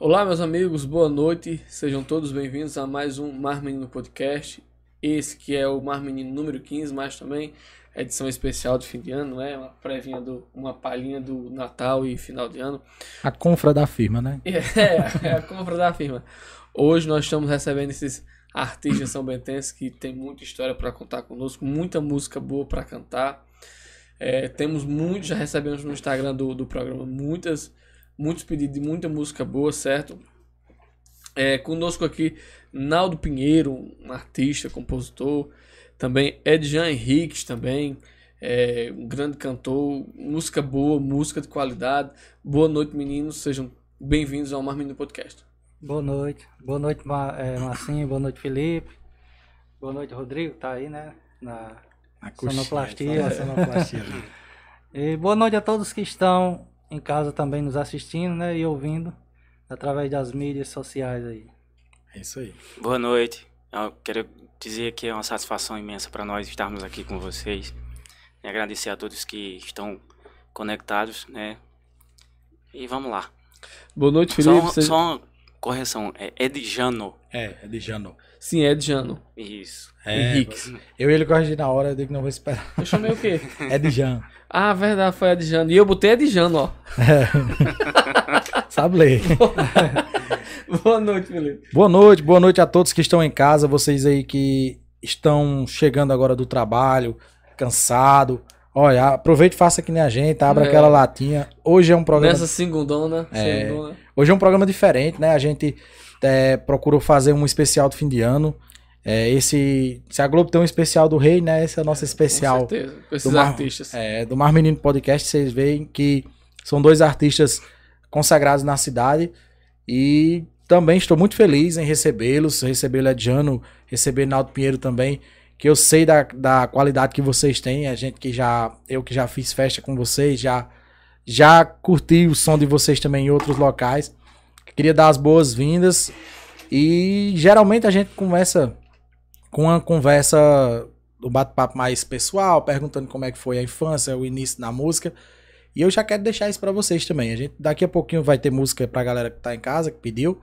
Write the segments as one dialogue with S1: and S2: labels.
S1: Olá, meus amigos, boa noite. Sejam todos bem-vindos a mais um Mar Menino Podcast. Esse que é o Mar Menino número 15, mas também edição especial de fim de ano, né? Uma prévinha do uma palhinha do Natal e final de ano.
S2: A confra da firma, né?
S1: É, é a compra da firma. Hoje nós estamos recebendo esses artistas são bentenses que tem muita história para contar conosco, muita música boa para cantar. É, temos muitos, já recebemos no Instagram do, do programa muitas muitos pedidos de muita música boa, certo? É, conosco aqui, Naldo Pinheiro, um artista, compositor. Também Edjan Henriques, também, é, um grande cantor. Música boa, música de qualidade. Boa noite, meninos. Sejam bem-vindos ao Mar Menino Podcast.
S3: Boa noite. Boa noite, Ma é, Marcinho. Boa noite, Felipe. Boa noite, Rodrigo. Tá aí, né? Na
S2: A
S3: sonoplastia.
S2: A sonoplastia.
S3: E boa noite a todos que estão em casa também nos assistindo, né? E ouvindo através das mídias sociais aí.
S2: É isso aí.
S4: Boa noite. Eu quero dizer que é uma satisfação imensa para nós estarmos aqui com vocês. E agradecer a todos que estão conectados, né? E vamos lá.
S1: Boa noite,
S4: Só,
S1: Felipe.
S4: uma-
S1: Seja-
S4: só uma correção, é Edjano.
S2: É, é de Jano.
S1: Sim, Edjano.
S4: Isso.
S2: É,
S1: Henriques.
S2: Eu e ele corrigir na hora, eu digo que não vou esperar.
S1: Eu chamei o quê?
S2: É de Jan.
S1: Ah, verdade, foi Edjano. E eu botei Edjano, ó.
S2: Sabe ler.
S1: Boa noite, Felipe.
S2: Boa noite, boa noite a todos que estão em casa, vocês aí que estão chegando agora do trabalho, cansado. Olha, aproveite e faça que nem a gente, abra
S1: É.
S2: aquela latinha. Hoje é um programa
S1: Nessa segundona.
S2: É.
S1: segundona.
S2: Hoje é um programa diferente, né? A gente é, procurou fazer um especial do fim de ano. É, esse, se a Globo tem um especial do Rei, né? Esse é o nosso especial
S1: Com certeza. Com esses
S2: do Mar-
S1: artistas.
S2: é, do Mar Menino Podcast. Vocês veem que são dois artistas consagrados na cidade. E também estou muito feliz em recebê-los, receber o Ediano, receber Naldo Pinheiro também, que eu sei da, da qualidade que vocês têm. A gente que já, eu que já fiz festa com vocês, já já curti o som de vocês também em outros locais. Queria dar as boas-vindas. E geralmente a gente começa com uma conversa, um bate-papo mais pessoal, perguntando como é que foi a infância, o início na música. E eu já quero deixar isso pra vocês também. A gente daqui a pouquinho vai ter música pra galera que tá em casa, que pediu.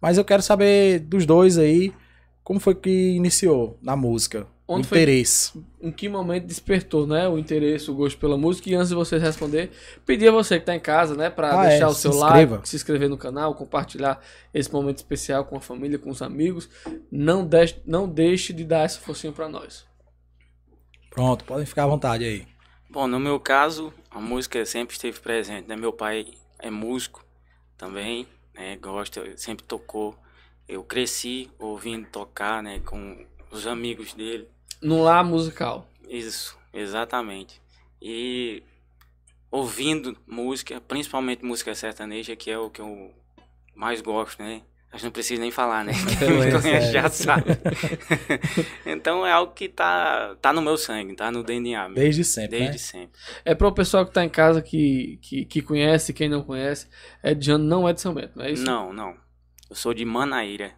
S2: Mas eu quero saber dos dois aí, como foi que iniciou na música? O
S1: Onde foi-
S2: interesse.
S1: em que momento despertou, né, o interesse, o gosto pela música. E antes de vocês responder, pedir a você que tá em casa, né, para
S2: Ah,
S1: deixar
S2: é,
S1: o seu
S2: se
S1: like,
S2: inscreva.
S1: se inscrever no canal, compartilhar esse momento especial com a família, com os amigos. Não deixe, não deixe de dar essa forcinha para nós.
S2: Pronto, podem ficar à vontade aí.
S4: Bom, no meu caso, a música sempre esteve presente, né? Meu pai é músico também, né? Gosta, sempre tocou. Eu cresci ouvindo tocar, né? Com os amigos dele.
S1: No lar musical.
S4: Isso, exatamente. E ouvindo música, principalmente música sertaneja, que é o que eu mais gosto, né? Acho que não preciso nem falar, né? Quem me
S2: É,
S4: conhece já
S2: é.
S4: sabe. então é algo que tá, tá no meu sangue, tá no DNA mesmo.
S2: Desde sempre,
S4: Desde
S2: né?
S4: sempre.
S1: É para o pessoal que tá em casa que, que, que conhece, quem não conhece, Ediano não é de São Bento, não é isso?
S4: Não, não. Eu sou de Manaíra.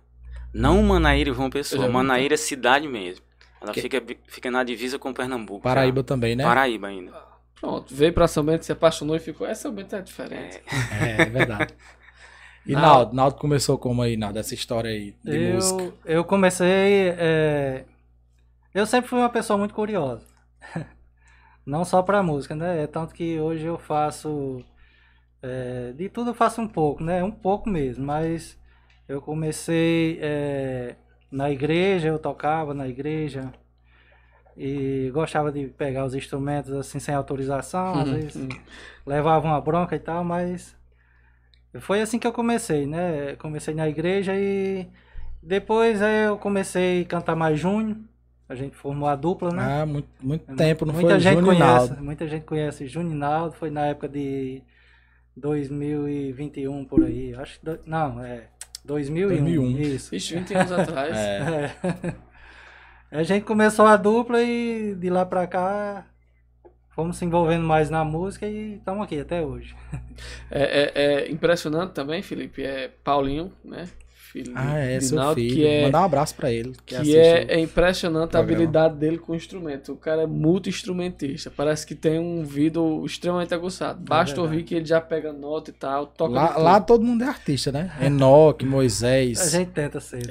S4: Não Manaíra e João Pessoa.
S1: já vi,
S4: Manaíra é cidade mesmo. Ela
S2: Que-
S4: fica, fica na divisa com Pernambuco. já.
S2: Paraíba também, né?
S4: Paraíba ainda.
S1: Pronto, veio para São Bento, se apaixonou e ficou. É, São Bento é diferente.
S4: É,
S2: É, é verdade. E
S1: Ah.
S2: Naldo, Naldo começou como aí, Naldo, essa história aí de música?
S3: Eu, eu comecei. é, Eu sempre fui uma pessoa muito curiosa. Não só pra música, né? É tanto que hoje eu faço. é, De tudo eu faço um pouco, né? Um pouco mesmo, mas eu comecei é, na igreja, eu tocava na igreja. E gostava de pegar os instrumentos assim sem autorização, às
S1: Uhum,
S3: vezes levava uma bronca e tal, mas foi assim que eu comecei, né? Comecei na igreja e depois eu comecei a cantar mais Júnior. A gente formou a dupla, né?
S2: Ah, muito, muito tempo, não
S3: muita
S2: foi?
S3: gente
S2: e
S3: conhece, muita gente conhece Júnior e Naldo, foi na época de 2021 por aí. Acho que não, é 2001,
S2: 2001.
S3: isso.
S1: Ixi, 20 anos atrás.
S2: É.
S3: É. A gente começou a dupla e de lá pra cá fomos se envolvendo mais na música e estamos aqui até hoje.
S1: É, é- é impressionante também, Felipe. É Paulinho, né? Filho
S2: Ah, é,
S1: de
S2: seu
S1: Naldo,
S2: filho.
S1: que é
S2: Mandar um abraço pra ele. Que,
S1: que é, é impressionante a habilidade dele com o instrumento. O cara é multi-instrumentista. Parece que tem um ouvido extremamente aguçado. Basta
S3: verdade.
S1: ouvir que ele já pega nota e tal, toca
S2: Lá, lá todo mundo é artista, né? Enoque, Moisés.
S3: A gente tenta ser.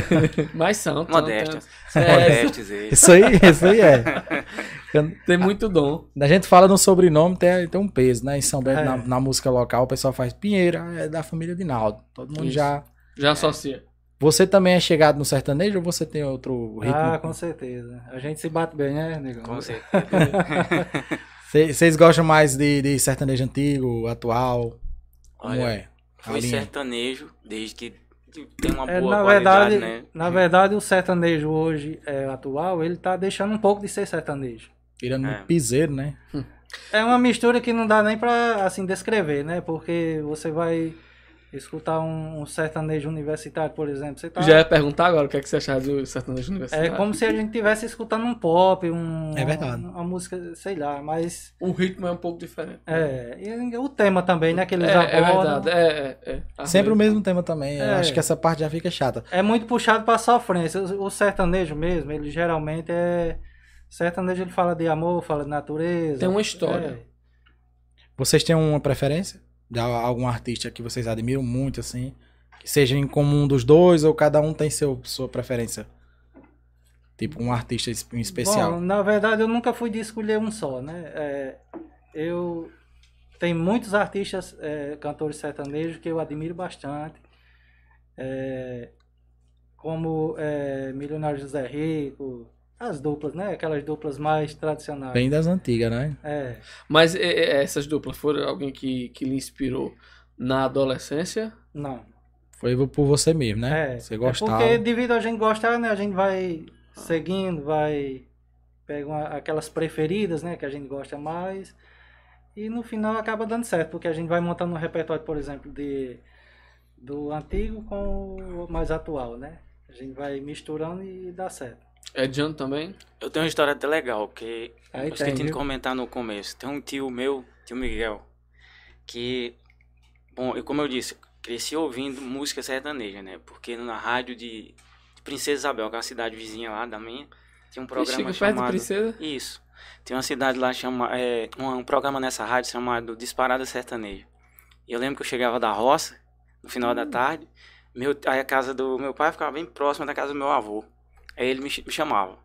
S1: Mas são. é,
S4: Modestes eles.
S2: Isso aí, isso aí é.
S1: tem muito dom.
S2: A gente fala no sobrenome, tem, tem um peso, né? Em São Bento,
S3: É.
S2: na, na música local, o pessoal faz Pinheiro, ah, é da família de Naldo. Todo mundo
S1: Isso.
S2: já.
S1: Já associa.
S2: Você também é chegado no sertanejo ou você tem outro ritmo?
S3: Ah, com certeza. A gente se bate bem, né, negão?
S4: Com certeza.
S2: Vocês gostam mais de, de sertanejo antigo, atual? Como
S4: Olha,
S2: é?
S4: Foi
S2: linha?
S4: sertanejo, desde que tem uma
S3: É,
S4: boa
S3: na
S4: qualidade,
S3: verdade,
S4: né?
S3: na verdade, o sertanejo hoje é, atual, ele tá deixando um pouco de ser sertanejo.
S2: Tirando
S4: É.
S2: muito piseiro, né?
S3: É uma mistura que não dá nem pra, assim, descrever, né? Porque você vai escutar um, um sertanejo universitário, por exemplo, você tá...
S1: Já ia perguntar agora o que, é que você achava do sertanejo
S3: É
S1: universitário.
S3: como se a gente estivesse escutando um pop, um,
S2: É verdade.
S3: uma música, sei lá, mas...
S1: O ritmo é um pouco diferente.
S3: É, e o tema também, né? Que eles
S1: É, é
S3: abordam.
S1: verdade. É, é, é.
S2: Sempre o mesmo tema também.
S3: É.
S2: acho que essa parte já fica chata.
S3: É muito puxado pra sofrência. O o sertanejo mesmo, ele geralmente é. Sertanejo ele fala de amor, fala de natureza.
S1: Tem uma história.
S3: É.
S2: Vocês têm uma preferência? De algum artista que vocês admiram muito, assim? Que seja em comum dos dois ou cada um tem seu, sua preferência? Tipo, um artista em especial.
S3: Bom, na verdade, eu nunca fui de escolher um só, né? É, eu tem muitos artistas, é, cantores sertanejos que eu admiro bastante. É, como é, Milionário José Rico, as duplas, né? Aquelas duplas mais tradicionais.
S2: Bem das antigas, né?
S3: É.
S1: Mas é, é, essas duplas foram alguém que, que lhe inspirou na adolescência?
S3: Não.
S2: Foi por você mesmo, né?
S3: É,
S2: Você
S3: é
S2: gostava.
S3: porque devido a gente gostar, né, a gente vai seguindo, vai pega uma- aquelas preferidas, né, que a gente gosta mais. E no final acaba dando certo, porque a gente vai montando um repertório, por exemplo, de do antigo com o mais atual, né? A gente vai misturando e dá certo.
S1: É John também?
S4: Eu tenho uma história até legal, que
S3: Aí
S4: eu
S3: tem,
S4: esqueci de comentar no começo. Tem um tio meu, tio Miguel, que, bom, eu, como eu disse, cresci ouvindo música sertaneja, né? Porque na rádio de, de Princesa Isabel, que é uma cidade vizinha lá da minha, tinha um programa
S1: Chega perto de
S4: chamado...
S1: Princesa?
S4: Isso. Tem uma cidade lá chama é, um, um programa nessa rádio chamado Disparada Sertaneja. E eu lembro que eu chegava da roça no final da tarde, meu, aí a casa do meu pai ficava bem próxima da casa do meu avô. Aí ele me, me chamava: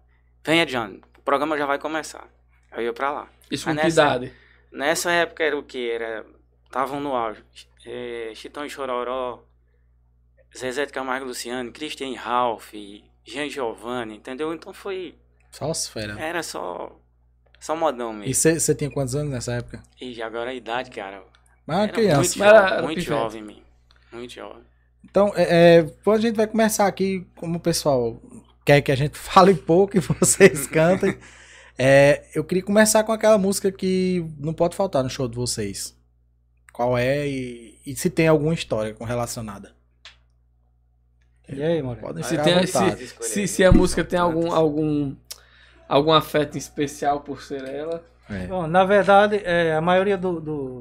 S4: Venha, John, o programa já vai começar. Aí eu ia pra lá.
S1: Isso com que
S4: nessa-
S1: idade?
S4: Nessa época era o que? Era. Estavam no auge. É, Chitão e Chororó, Zezé de Camargo e Luciano, Christian Ralph, Jean Giovanni, entendeu? Então foi.
S2: Só as feras.
S4: Era só. Só modão
S2: E
S4: mesmo.
S2: você tinha quantos anos nessa época?
S4: E agora a idade, cara.
S2: Mas
S4: Era
S2: criança.
S4: Muito
S1: Mas era-
S4: jovem,
S1: era
S4: muito jovem, mesmo. Muito jovem.
S2: Então, é, é, a gente vai começar aqui, como o pessoal quer que a gente fale pouco e vocês cantem. É, eu queria começar com aquela música que não pode faltar no show de vocês. Qual é e, e se tem alguma história com relacionada.
S3: E aí, Moreno?
S2: Podem
S1: Se, tem, se, se, se a música tem algum, algum, algum afeto especial por ser ela.
S2: É.
S3: Bom, na verdade, é, a maioria do, do,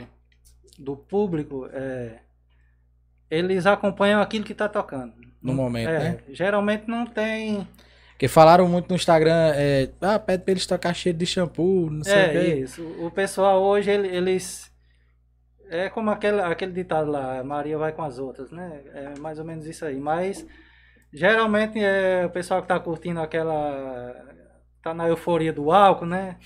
S3: do público, é, eles acompanham aquilo que está tocando.
S2: No momento,
S3: É,
S2: né?
S3: Geralmente não tem.
S2: Porque falaram muito no Instagram, é, ah, pede pra eles tocar cheiro de shampoo, não sei o
S3: É
S2: quê.
S3: isso. O pessoal hoje, ele- eles. É como aquele, aquele ditado lá, Maria vai com as outras, né? É mais ou menos isso aí. Mas geralmente é o pessoal que tá curtindo aquela. tá na euforia do álcool, né?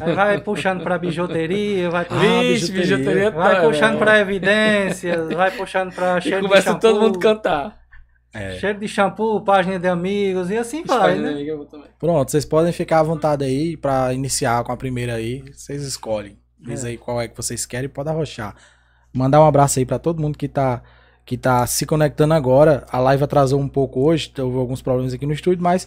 S3: Aí vai puxando pra bijuteria, vai
S2: Ah,
S3: puxando.
S1: Vixe,
S2: bijuteria.
S1: bijuteria
S3: Vai
S1: tá,
S3: puxando
S1: velho.
S3: pra evidências, vai puxando pra
S1: E
S3: cheiro de
S1: começa
S3: shampoo,
S1: todo mundo cantar.
S2: É.
S3: cheiro de shampoo, página de amigos e assim vai, né?
S1: amiga, eu vou também.
S2: Pronto, vocês podem ficar à vontade aí pra iniciar com a primeira aí. Vocês escolhem. Diz
S3: É.
S2: aí qual é que vocês querem e pode arrochar. Mandar um abraço aí pra todo mundo que tá, que tá se conectando agora. A live atrasou um pouco hoje, houve alguns problemas aqui no estúdio, mas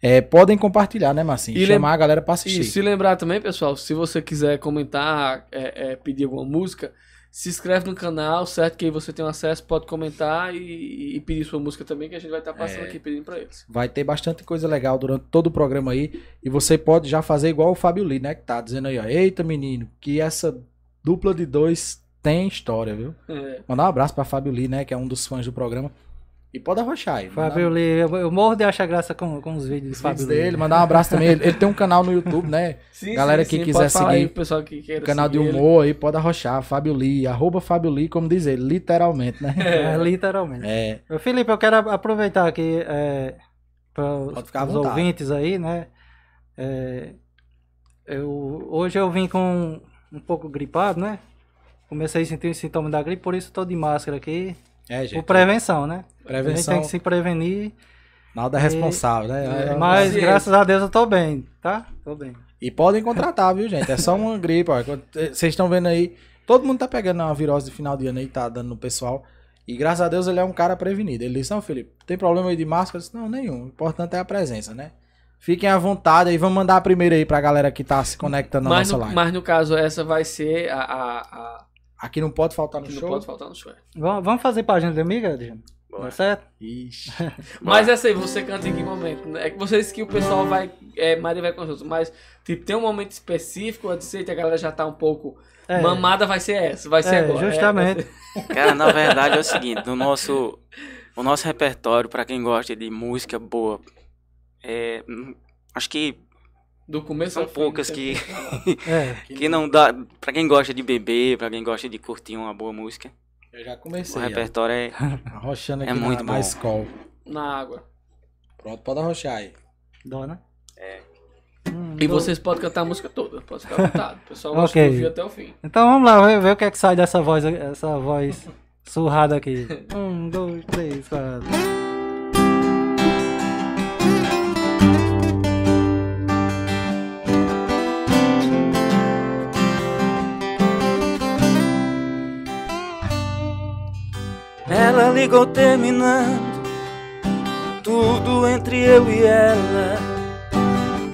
S2: é, podem compartilhar, né, Marcinho?
S1: E
S2: Chamar a galera pra assistir.
S1: E se lembrar também, pessoal, se você quiser comentar, é, é, pedir alguma música, se inscreve no canal, certo? Que aí você tem acesso, pode comentar e, e pedir sua música também, que a gente vai estar passando
S2: É.
S1: aqui pedindo pra eles.
S2: Vai ter bastante coisa legal durante todo o programa aí. E você pode já fazer igual o Fábio Lee, né? Que tá dizendo aí, ó. Eita, menino, que essa dupla de dois tem história, viu?
S1: É.
S2: Mandar um abraço pra Fábio Lee, né? Que é um dos fãs do programa. E pode arrochar aí.
S3: Fábio
S2: mandar-
S3: Lee, eu, eu morro de achar graça com, com os vídeos de
S2: os
S3: Fábio
S2: dele, mandar um abraço também. Ele, ele tem um canal no YouTube, né?
S1: Sim,
S2: Galera que quiser
S1: pode falar aí
S2: seguir
S1: pro pessoal que queira
S2: canal de
S1: seguir ele.
S2: humor aí, pode arrochar. Fábio Lee, arroba Fábio Lee, como diz ele, literalmente, né?
S3: É, literalmente.
S2: É.
S3: Felipe, eu quero aproveitar aqui é, para os, ouvintes aí, né? É, eu, hoje eu vim com um pouco gripado, né? Comecei a sentir os sintomas da gripe, por isso estou de máscara aqui.
S2: É, gente.
S3: Por prevenção, né? A gente
S2: Prevenção.
S3: tem que se prevenir.
S2: Nada responsável, né?
S1: É,
S3: mas
S1: ciência.
S3: graças a Deus eu tô bem, tá? Tô bem.
S2: E podem contratar, viu, gente? É só uma gripe, ó. Vocês estão vendo aí, todo mundo tá pegando uma virose de final de ano aí, tá dando no pessoal. E graças a Deus ele é um cara prevenido. Ele disse, não, Felipe, tem problema aí de máscara? Eu disse, não, nenhum. O importante é a presença, né? Fiquem à vontade aí, vamos mandar a primeira aí pra galera que tá se conectando na
S1: Mas
S2: nossa
S1: no,
S2: live.
S1: mas no caso, essa vai ser a. a, a
S2: Aqui não pode faltar no
S1: não
S2: show.
S1: pode faltar no show.
S3: Vamos vamos fazer página de amiga, Adriano? Tá certo?
S2: Ixi.
S1: Mas essa aí, você canta em que momento? É que você disse que o pessoal vai. É, Maria vai com os outros, mas tipo, tem um momento específico, eu disse que a galera já tá um pouco.
S3: É.
S1: Mamada vai ser essa, vai ser
S3: É,
S1: agora. É,
S3: justamente.
S1: ser-
S4: Cara, na verdade é o seguinte, no nosso, o nosso repertório, pra quem gosta de música boa, é, hum, acho que
S1: do começo
S4: são poucas
S1: não
S4: que,
S3: É.
S4: que não dá, pra quem gosta de beber, pra quem gosta de curtir uma boa música,
S2: Eu já
S4: o
S2: comecei. ó.
S4: repertório é,
S2: Arrochando aqui
S4: É
S2: na,
S4: muito
S2: na
S4: bom.
S2: escola.
S1: Na água.
S2: Pronto, pode arrochar aí.
S3: Dona?
S4: É.
S3: Hum,
S1: E vocês podem cantar a música toda, pode ficar à vontade. O pessoal gosta
S3: Ok.
S1: de ouvir até o fim.
S3: Então vamos lá, ver, ver o que é que sai dessa voz, essa voz surrada aqui. Um, dois, três, quatro.
S4: Ela ligou terminando tudo entre eu e ela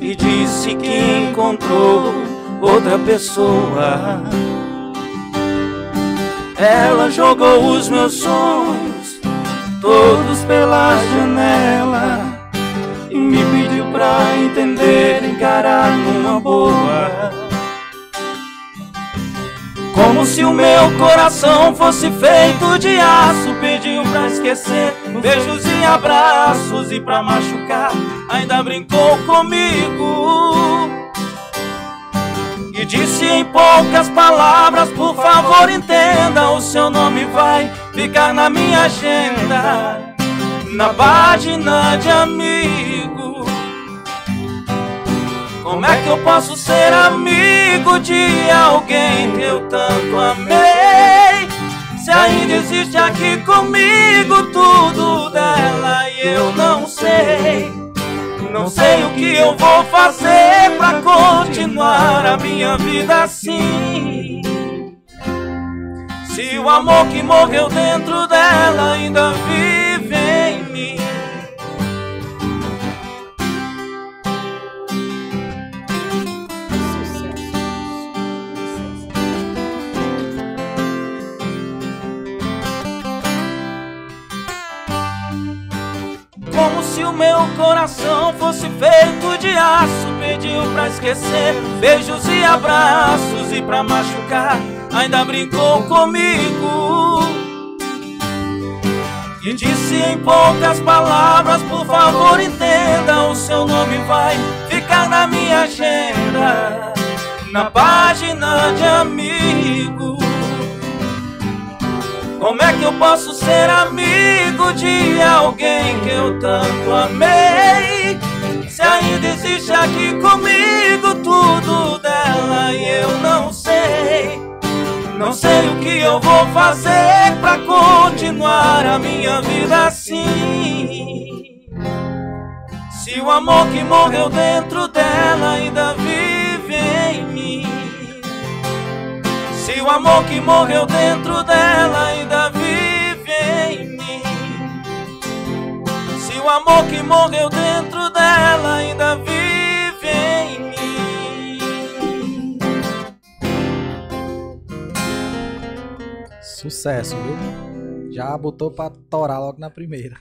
S4: e disse que encontrou outra pessoa. Ela jogou os meus sonhos todos pela janela e me pediu pra entender, encarar numa boa. Como se o meu coração fosse feito de aço Pediu pra esquecer. Beijos e abraços E pra machucar ainda brincou comigo. E disse em poucas palavras Por favor entenda O seu nome vai ficar na minha agenda. Na página de amigo como é que eu posso ser amigo de alguém que eu tanto amei? Se ainda existe aqui comigo tudo dela e eu não sei. Não sei o que eu vou fazer pra continuar a minha vida assim. Se o amor que morreu dentro dela ainda vive em mim. Se o meu coração fosse feito de aço Pediu pra esquecer. Beijos e abraços E pra machucar ainda brincou comigo. E disse em poucas palavras Por favor entenda O seu nome vai ficar na minha agenda Na página de amigo. Como é que eu posso ser amigo de alguém eu tanto amei? Se ainda existe aqui comigo tudo dela e eu não sei. Não sei o que eu vou fazer pra continuar a minha vida assim. Se o amor que morreu dentro dela ainda vive em mim. Se o amor que morreu dentro dela ainda vive o amor que morreu dentro dela ainda vive em mim.
S2: Sucesso, viu? Já botou pra torar logo na primeira.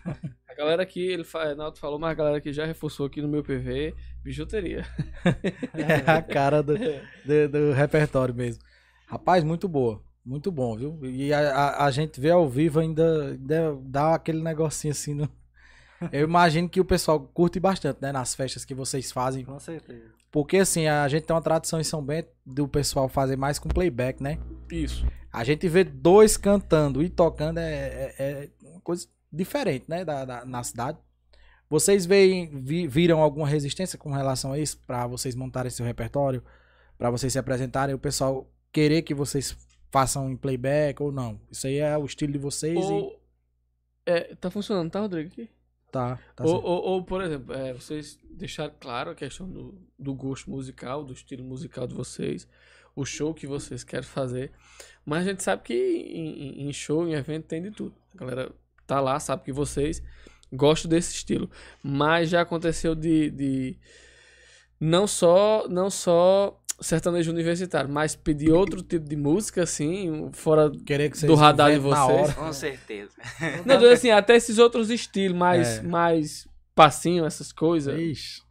S1: A galera aqui, ele. Naldo falou, mas a galera aqui já reforçou aqui no meu PV, bijuteria.
S2: É a cara do, do, do repertório mesmo. Rapaz, muito boa. Muito bom, viu? E a, a, a gente vê ao vivo ainda dá aquele negocinho assim. No... Eu imagino que o pessoal curte bastante, né? Nas festas que vocês fazem.
S3: Com certeza.
S2: Porque assim, a gente tem uma tradição em São Bento do pessoal fazer mais com playback, né?
S1: Isso.
S2: A gente vê dois cantando e tocando é, é, é uma coisa diferente, né? Da, da- na cidade. Vocês veem, vi- viram alguma resistência com relação a isso? Pra vocês montarem seu repertório? Pra vocês se apresentarem? O pessoal querer que vocês façam em playback ou não? Isso aí é o estilo de vocês e
S1: Ou, é, tá funcionando, tá, Rodrigo? Aqui?
S2: Tá, tá
S1: ou, ou, ou, por exemplo, é, vocês deixaram claro a questão do, do gosto musical, do estilo musical de vocês, o show que vocês querem fazer. Mas a gente sabe que em, em- em show, em evento, tem de tudo. A galera tá lá, sabe que vocês gostam desse estilo. Mas já aconteceu de, de não só não só sertanejo universitário, mas pedir outro tipo de música, assim, fora do radar de vocês.
S2: hora.
S4: Com certeza.
S1: Não, assim, até esses outros estilos, mais,
S2: É.
S1: mais passinho, essas coisas.
S2: Ixi.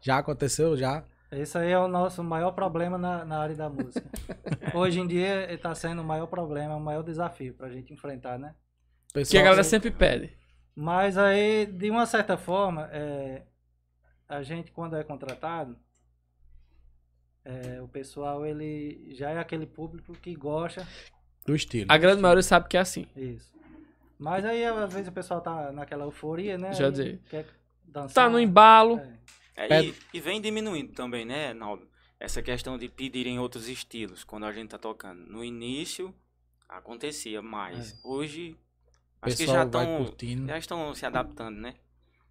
S2: Já aconteceu, já.
S3: Esse aí é o nosso maior problema na, na área da música. Hoje em dia está sendo o maior problema, o maior desafio pra gente enfrentar, né?
S2: O
S1: Que a
S2: pessoal-
S1: galera sempre pede.
S3: Mas aí, de uma certa forma, é, a gente quando é contratado, é, o pessoal ele já é aquele público que gosta
S2: do estilo.
S1: A grande maioria sabe que é assim.
S3: isso. Mas aí às vezes o pessoal tá naquela euforia, né?
S1: Já dizer.
S3: Quer dançar.
S1: Tá no embalo.
S3: É.
S4: É, e, e vem diminuindo também, né, Naldo? Essa questão de pedirem outros estilos quando a gente tá tocando. No início acontecia mais. Hoje
S2: O
S4: acho que já estão já estão se adaptando, né?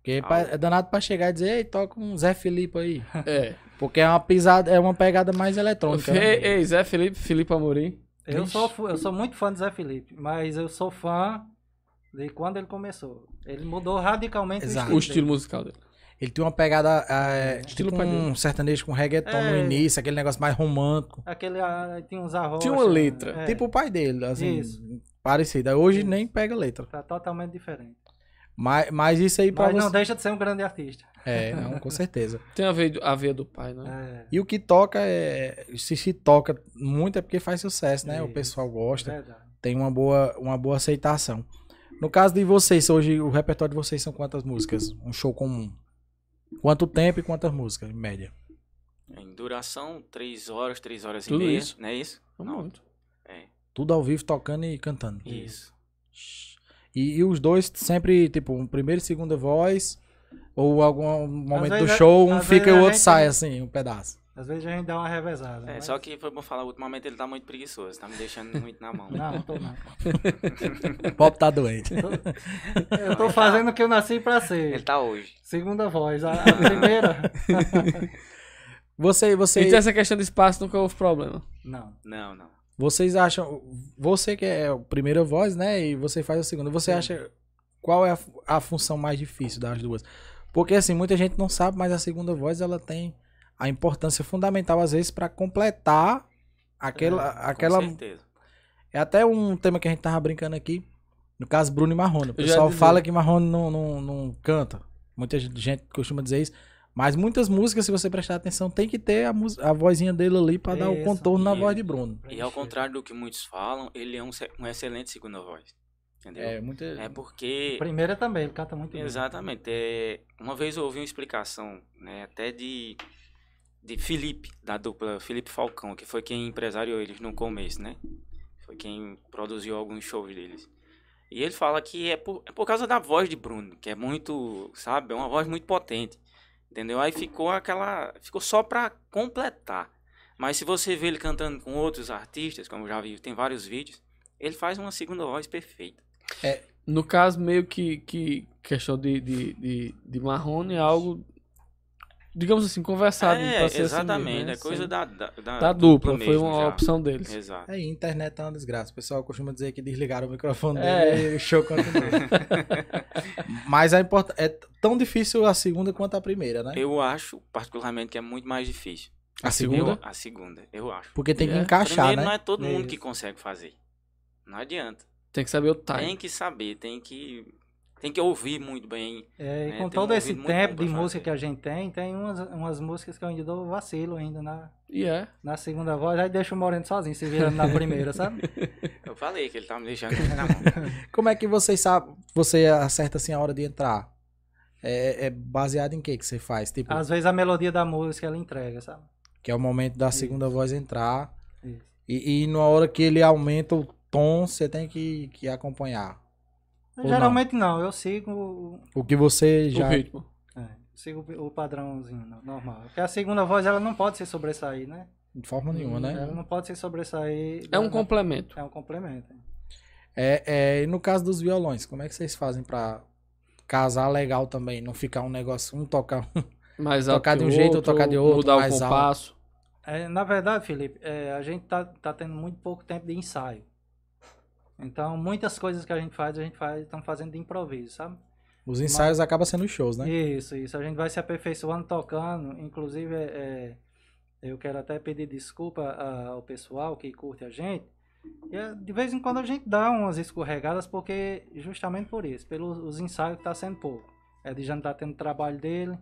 S2: Porque é pra- é danado pra chegar e dizer, ei, toca um Zé Felipe aí.
S1: É.
S2: Porque é uma pisada, é uma pegada mais eletrônica. né?
S1: Ei, ei, Zé Felipe, Felipe Amorim.
S3: Eu
S2: Ixi.
S3: sou, eu sou muito fã do Zé Felipe, mas eu sou fã de quando ele começou. Ele mudou radicalmente
S2: Exato.
S1: O
S3: o
S1: estilo
S3: estilo.
S1: musical dele.
S2: Ele tem uma pegada, é,
S1: Estilo
S2: tipo
S1: pai
S2: um
S1: dele.
S2: sertanejo com reggaeton no
S3: É.
S2: início, aquele negócio mais romântico.
S3: Aquele ah, tinha uns arroz.
S1: Tinha uma letra.
S2: Tipo o pai dele, assim,
S3: Isso.
S2: parecido. Hoje
S3: Isso.
S2: nem pega letra.
S3: Tá totalmente diferente.
S2: Mas, mas isso aí pra
S3: Mas
S2: você...
S3: não deixa de ser um grande artista.
S2: É, não, com certeza.
S1: Tem a veia, a veia do pai, né?
S3: É,
S2: E o que toca é. Se se toca muito é porque faz sucesso, né? O
S3: Isso.
S2: pessoal gosta.
S3: verdade.
S2: Tem uma boa, uma boa aceitação. No caso de vocês, hoje o repertório de vocês são quantas músicas? Um show comum. Quanto tempo e quantas músicas, em média?
S4: Em duração, três horas, três horas
S1: Tudo
S4: e meia,
S1: isso?
S4: não é isso?
S1: Não muito.
S4: É,
S2: Tudo ao vivo, tocando e cantando.
S4: isso.
S2: E, e os dois sempre, tipo, um primeiro e segunda voz, ou algum momento do show, um fica e o outro
S3: gente-
S2: sai assim, um pedaço.
S3: Às vezes a gente dá uma revezada.
S4: É,
S3: mas-
S4: só que foi bom falar, ultimamente ele tá muito preguiçoso, tá me deixando muito na mão.
S3: Não, não tô não.
S2: O Pop tá doente.
S3: Eu tô fazendo o que eu nasci pra
S4: Ele
S3: ser.
S4: tá hoje.
S3: Segunda voz. A, a primeira.
S2: Você, você,
S1: Então essa questão de espaço nunca houve problema.
S3: Não.
S4: Não, não.
S2: Vocês acham. Você que é a primeira voz, né? E você faz a segunda. Você acha. Qual é a, a função mais difícil das duas? Porque assim, muita gente não sabe, mas a segunda voz ela tem a importância fundamental, às vezes, pra completar aquela.
S4: Com
S2: aquela
S4: certeza.
S2: É até um tema que a gente tava brincando aqui. No caso, Bruno e Marrone. O pessoal fala que Marrone não, não, não canta. Muita gente costuma dizer isso. Mas muitas músicas, se você prestar atenção, tem que ter a, a vozinha dele ali pra dar o contorno na
S4: E-
S2: voz de Bruno.
S4: E ao contrário do que muitos falam, ele é um, um excelente segunda voz. Entendeu?
S2: É, muita.
S4: É porque.
S3: Primeira também, ele canta muito bem.
S4: Exatamente. É, uma vez eu ouvi uma explicação, né, até de, de Felipe, da dupla Felipe Falcão, que foi quem empresariou eles no começo, né? Foi quem produziu alguns shows deles. E ele fala que é por, é por causa da voz de Bruno, que é muito, sabe, é uma voz muito potente. Entendeu? Aí ficou aquela. Ficou só pra completar. Mas se você vê ele cantando com outros artistas, como eu já vi, tem vários vídeos, ele faz uma segunda voz perfeita.
S1: No caso, meio que, que questão de, de, de, de Marrone é algo, digamos assim, conversado.
S4: é,
S1: pra ser assim
S4: exatamente.
S1: mesmo, né?
S4: é coisa da, da, da,
S1: da dupla. Foi
S4: mesmo
S1: uma
S4: já.
S1: opção deles.
S4: Exato.
S2: Aí, internet tá uma desgraça. O pessoal costuma dizer que desligaram o microfone
S1: É.
S2: dele e o show continua. Mas é, import... é tão difícil a segunda quanto a primeira, né?
S4: Eu acho, particularmente, que é muito mais difícil.
S2: A segunda?
S4: Eu- a segunda, eu acho.
S2: Porque tem que
S1: É.
S2: encaixar,
S4: Primeiro,
S2: né?
S4: não é todo mundo que consegue fazer. Não adianta.
S1: Tem que saber o time.
S4: Tem que saber, tem que tem que ouvir muito bem.
S3: É, e
S4: É,
S3: com
S4: tem um
S3: todo esse
S4: ouvido muito
S3: tempo de música que a gente tem, tem umas, umas músicas que eu ainda dou vacilo ainda na,
S1: E é.
S3: na segunda voz, aí deixa o Moreno sozinho, se virando na primeira, sabe?
S4: Eu falei que ele tá me deixando na mão.
S2: Como é que vocês sabem, você acerta assim a hora de entrar? É, é baseado em que que você faz? Tipo,
S3: Às vezes a melodia da música ela entrega, sabe?
S2: que é o momento da segunda voz entrar.
S3: Isso.
S2: E, e na hora que ele aumenta o tom, você tem que, que acompanhar. Ou
S3: Geralmente não. eu sigo o-
S2: O que você
S1: O
S2: já.
S1: ritmo.
S3: É, sigo o padrãozinho no- normal. Porque a segunda voz ela não pode se sobressair, né?
S2: De forma nenhuma, né?
S3: Ela não pode se sobressair.
S1: É um
S3: da-
S1: complemento.
S3: É um complemento.
S2: É, é, e no caso dos violões, como é que vocês fazem pra casar legal também? Não ficar um negócio, um tocar um.
S1: Mais
S2: Tocar
S1: alto
S2: de um
S1: o
S2: jeito ou
S1: outro,
S2: tocar de outro,
S1: Mudar
S2: mais
S1: o
S2: alto.
S1: compasso.
S3: É, na verdade, Felipe, é, a gente tá, tá tendo muito pouco tempo de ensaio. Então, muitas coisas que a gente faz, a gente faz, estamos fazendo de improviso, sabe?
S2: Os ensaios acabam sendo shows, né?
S3: Isso, isso. A gente vai se aperfeiçoando tocando. Inclusive, é, é, eu quero até pedir desculpa ao pessoal que curte a gente. E, é, de vez em quando a gente dá umas escorregadas, porque justamente por isso, pelos os ensaios que tá sendo pouco. É de já não tá tendo trabalho dele.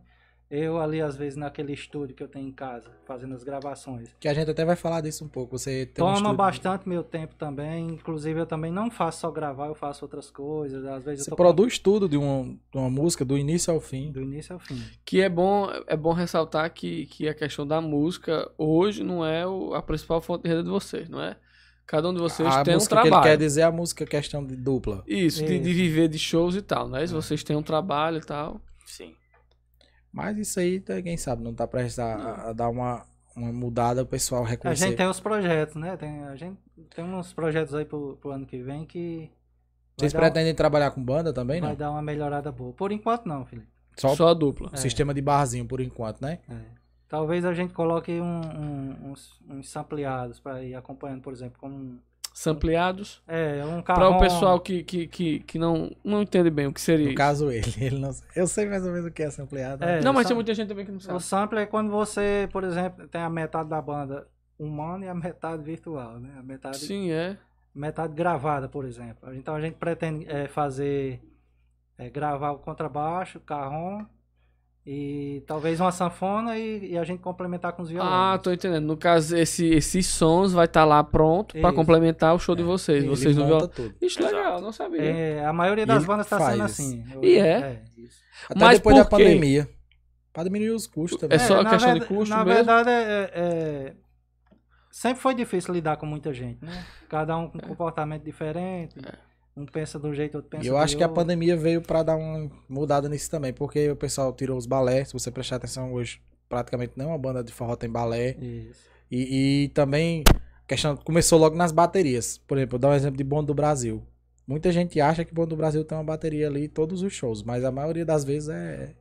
S3: Eu ali, às vezes, naquele estúdio que eu tenho em casa, fazendo as gravações.
S2: Que a gente até vai falar disso um pouco. Você tem um
S3: Toma
S2: estúdio-
S3: bastante meu tempo também. Inclusive, eu também não faço só gravar, eu faço outras coisas. Às vezes
S2: Você
S3: eu tô
S2: produz tudo de uma, de uma música, do início ao fim.
S3: do início ao fim.
S1: Que é bom, é bom ressaltar que, que a questão da música hoje não é o- a principal fonte de renda de vocês, não é? Cada um de vocês
S2: a
S1: tem um
S2: música que
S1: trabalho.
S2: ele quer dizer é a música questão de dupla.
S1: Isso, de, de
S3: Isso.
S1: viver de shows e tal, né? Se vocês têm um trabalho e tal.
S2: Mas isso aí, tá- quem sabe, não tá prestes a, a dar uma, uma mudada, o pessoal
S3: A
S2: reconhecer.
S3: gente tem os projetos, né? Tem, a gente tem uns projetos aí pro, pro ano que vem que
S2: Vocês
S3: vai,
S2: pretendem trabalhar com banda também,
S3: vai
S2: não?
S3: dar uma melhorada boa. Por enquanto não, Felipe.
S2: Só,
S1: Só a dupla.
S3: É.
S2: sistema de barzinho, por enquanto, né?
S3: É. Talvez a gente coloque um- um- uns, uns sampleados para ir acompanhando, por exemplo, como um,
S1: Sampleados.
S3: é, um
S1: Para
S3: carro.
S1: o pessoal que, que, que, que não, não entende bem o que seria
S2: No
S1: isso.
S2: caso, ele. ele não, eu sei mais ou menos o que é essa ampliada.
S3: É,
S1: Não, mas tem muita gente também que não
S3: O
S1: sabe.
S3: sample é quando você, por exemplo, tem a metade da banda humana e a metade virtual, né? A metade
S1: Sim, é.
S3: metade gravada, por exemplo. Então a gente pretende é, fazer é, gravar o contrabaixo, carrom e talvez uma sanfona e, e a gente complementar com os violões.
S1: Ah, tô entendendo. No caso, esse, esses sons vai estar lá pronto para complementar o show de vocês. Vocês não
S2: monta
S1: viram.
S2: tudo.
S1: Isso
S4: Exato.
S1: legal, não sabia.
S3: É, a maioria das bandas está
S2: faz
S3: sendo
S2: isso.
S3: assim.
S1: E é?
S3: isso.
S2: Até
S1: Mas
S2: depois da
S1: quê?
S2: pandemia. Pra diminuir os custos também.
S1: É só
S3: na
S1: questão de custo
S3: Na
S1: mesmo?
S3: verdade, é, é- sempre foi difícil lidar com muita gente, né? Cada um com um comportamento diferente. Um pensa de um jeito, outro pensa
S2: E eu acho que a
S3: outro.
S2: pandemia veio pra dar uma mudada nisso também, porque o pessoal tirou os balés. Se você prestar atenção hoje, praticamente nenhuma banda de forró tem balé.
S3: Isso.
S2: E, e também a questão começou logo nas baterias. Por exemplo, vou dar um exemplo de Bonde do Brasil. Muita gente acha que Bonde do Brasil tem uma bateria ali em todos os shows, mas a maioria das vezes é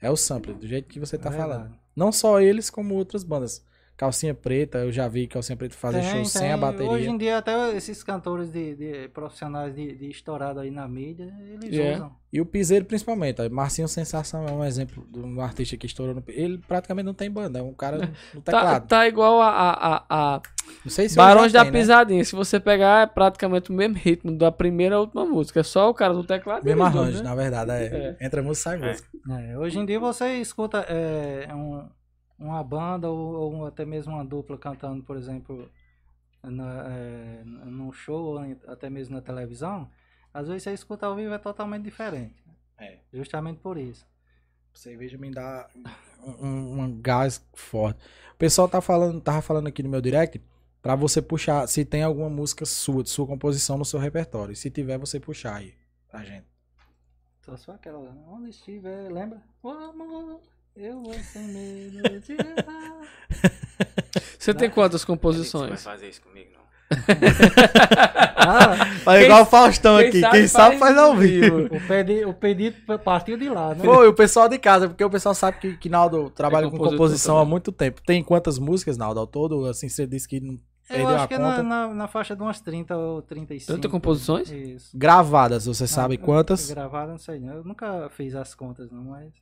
S2: é o sample, do jeito que você tá
S3: É verdade.
S2: falando. Não só eles, como outras bandas. Calcinha Preta, eu já vi Calcinha Preta fazer
S3: Tem,
S2: show sem a
S3: tem.
S2: bateria.
S3: Hoje em dia, até esses cantores de, de profissionais de, de estourado aí na mídia, eles
S1: Yeah.
S3: usam.
S2: E o Piseiro principalmente. Marcinho Sensação é um exemplo de um artista que estourou no... Ele praticamente não tem banda, é um cara no
S1: Tá,
S2: teclado.
S1: tá igual a, a, a, a
S2: Não sei se
S1: Barões da
S2: tem, né?
S1: Pisadinha. Se você pegar, é praticamente o mesmo ritmo da primeira à última música. É só o cara do teclado.
S2: Mesmo arranjo,
S1: né?
S2: na verdade. É. Entra música, sai
S4: É.
S2: música.
S3: É, hoje em dia você escuta é, um- uma banda ou, ou até mesmo uma dupla cantando, por exemplo, na, é, num show ou até mesmo na televisão. Às vezes você escuta ao vivo é totalmente diferente.
S2: É.
S3: Justamente por isso.
S2: Cerveja me dá um, um- gás forte. O pessoal tá falando, tava falando aqui no meu direct pra você puxar se tem alguma música sua, de sua composição no seu repertório. Se tiver, você puxar aí pra gente.
S3: Só só aquela, onde estiver, lembra? O amor, eu vou sem medo de errar.
S1: Você tem quantas
S4: Você vai
S1: composições?
S4: fazer isso comigo, não.
S3: Ah,
S2: Olha,
S1: Quem-
S2: igual o Faustão
S1: quem
S2: aqui.
S1: sabe
S2: quem sabe
S1: faz
S2: faz ao vivo.
S3: o, pedi, o pedido partiu de lá, né?
S2: Foi o pessoal de casa, porque o pessoal sabe que, que Naldo trabalha
S1: É
S2: com composição há
S1: também.
S2: muito tempo. Tem quantas músicas, Naldo, ao todo? Assim, você disse que não
S3: Eu
S2: perdeu
S3: acho
S2: a
S3: que é
S2: conta.
S3: na, na, na faixa de umas 30 ou 35.
S1: 30 composições?
S3: Isso.
S2: Gravadas, você sabe
S3: Ah,
S2: quantas?
S3: Gravada, não sei. não. Eu nunca fiz as contas, não, mas.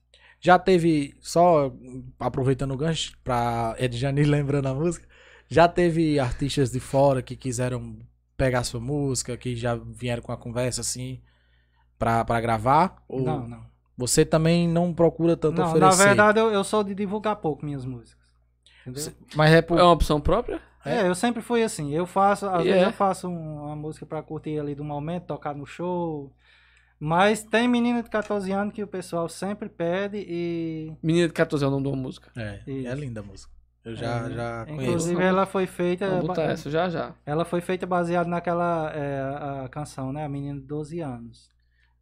S2: Já teve, só aproveitando o gancho, pra Edjani lembrando a música, já teve artistas de fora que quiseram pegar sua música, que já vieram com a conversa assim. pra, pra gravar? Ou
S3: Não, não.
S2: Você também não procura tanto
S3: Não, na
S2: oferecer?
S3: verdade eu, eu sou de divulgar pouco minhas músicas. Entendeu?
S2: Mas é por...
S1: É uma opção própria?
S3: É, eu sempre fui assim. Eu faço, às
S1: E
S3: vezes
S1: é?
S3: eu faço um- uma música pra curtir ali do momento, tocar no show. Mas tem menina de 14 anos que o pessoal sempre pede e.
S1: Menina de 14 é o nome de uma música.
S2: É,
S3: Isso.
S2: é linda a música. Eu já,
S3: é,
S2: já conheço.
S3: Inclusive ela foi feita.
S1: Vamos botar essa já já.
S3: Ela foi feita baseada naquela é, a canção, né? A menina de 12 anos.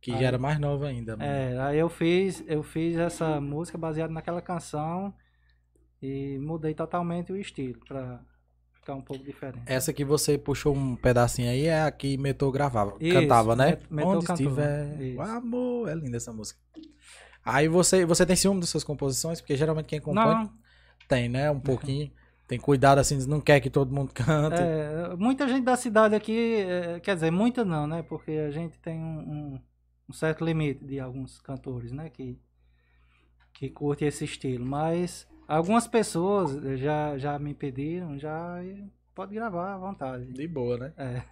S2: Que já era mais nova ainda. mano.
S3: É, aí eu fiz, eu fiz essa música baseada naquela canção e mudei totalmente o estilo pra ficar um pouco diferente.
S2: Essa que você puxou um pedacinho aí é a que Metou gravava,
S3: Isso,
S2: cantava, né? Onde
S3: cantou,
S2: estiver,
S3: isso.
S2: amor, é linda essa música. Aí você, você tem ciúme das suas composições? Porque geralmente quem compõe
S3: Não,
S2: tem, né? Um pouquinho. Tem cuidado assim, não quer que todo mundo cante.
S3: É, muita gente da cidade aqui, é, quer dizer, muita não, né? Porque a gente tem um, um- certo limite de alguns cantores, né? Que, que curtem esse estilo. Mas algumas pessoas já, já me pediram, já e pode gravar à vontade.
S2: De boa, né?
S3: É.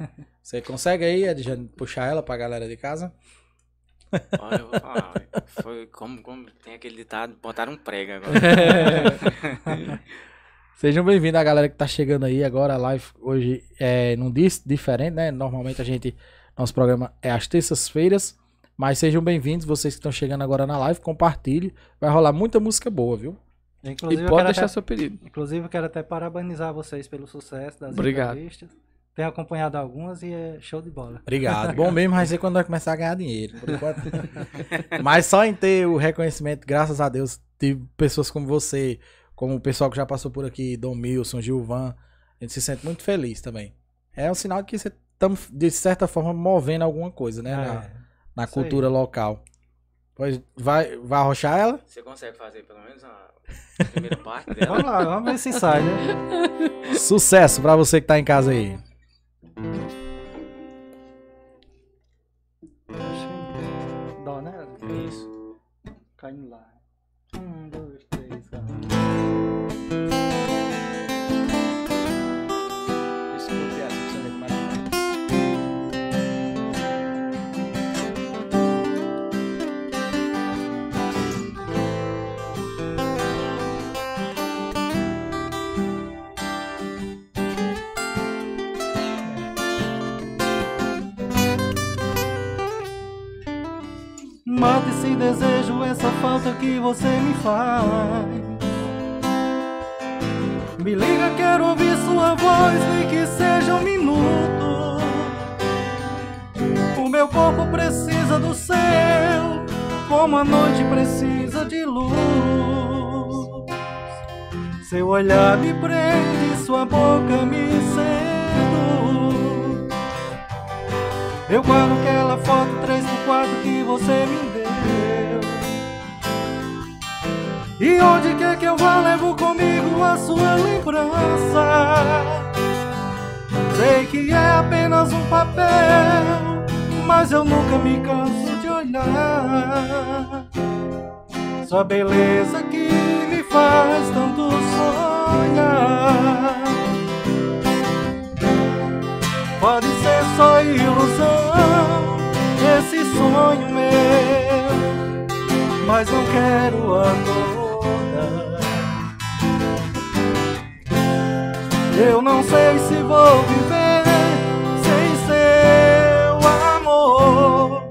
S2: Você consegue aí, Edjane, puxar ela pra galera de casa?
S4: Olha, eu vou falar, foi como, como tem aquele ditado, botaram um prego agora.
S2: Sejam bem-vindos a galera que tá chegando aí agora. A live hoje é num dia diferente, né? Normalmente a gente. Nosso programa é às terças-feiras. Mas sejam bem-vindos, vocês que estão chegando agora na live. Compartilhe. Vai rolar muita música boa, viu?
S3: Inclusive,
S1: E
S3: eu
S1: pode
S3: quero
S1: deixar
S3: até,
S1: seu pedido.
S3: inclusive, eu quero até parabenizar vocês pelo sucesso das
S1: Obrigado.
S3: entrevistas. Tenho acompanhado algumas e é show de bola.
S2: Obrigado. Bom mesmo vai ser quando vai começar a ganhar dinheiro. por enquanto. Mas só em ter o reconhecimento, graças a Deus, de pessoas como você, como o pessoal que já passou por aqui, Dom Milson, Gilvan, a gente se sente muito feliz também. É um sinal de que você estamos, de certa forma, movendo alguma coisa, né? na,
S3: É,
S2: na
S3: aí.
S2: cultura local. Pois vai, vai arrochar ela?
S4: Você consegue fazer pelo menos a primeira parte dela?
S3: Vamos lá, vamos ver se sai, né?
S2: Sucesso pra você que tá em casa aí.
S3: Dó, né?
S4: Isso.
S3: Caindo lá. Mata esse desejo, essa falta que você me faz. Me liga, quero ouvir sua voz, nem que seja um minuto. O meu corpo precisa do seu, como a noite precisa de luz. Seu olhar me prende, sua boca me seduz. Eu guardo aquela foto 3 por 4 que você me E onde quer que eu vá, levo comigo a sua lembrança. Sei que é apenas um papel, mas eu nunca me canso de olhar. Sua beleza que me faz tanto sonhar. Pode ser só ilusão, esse sonho meu, mas não quero acordar. Eu não sei se vou viver sem seu amor.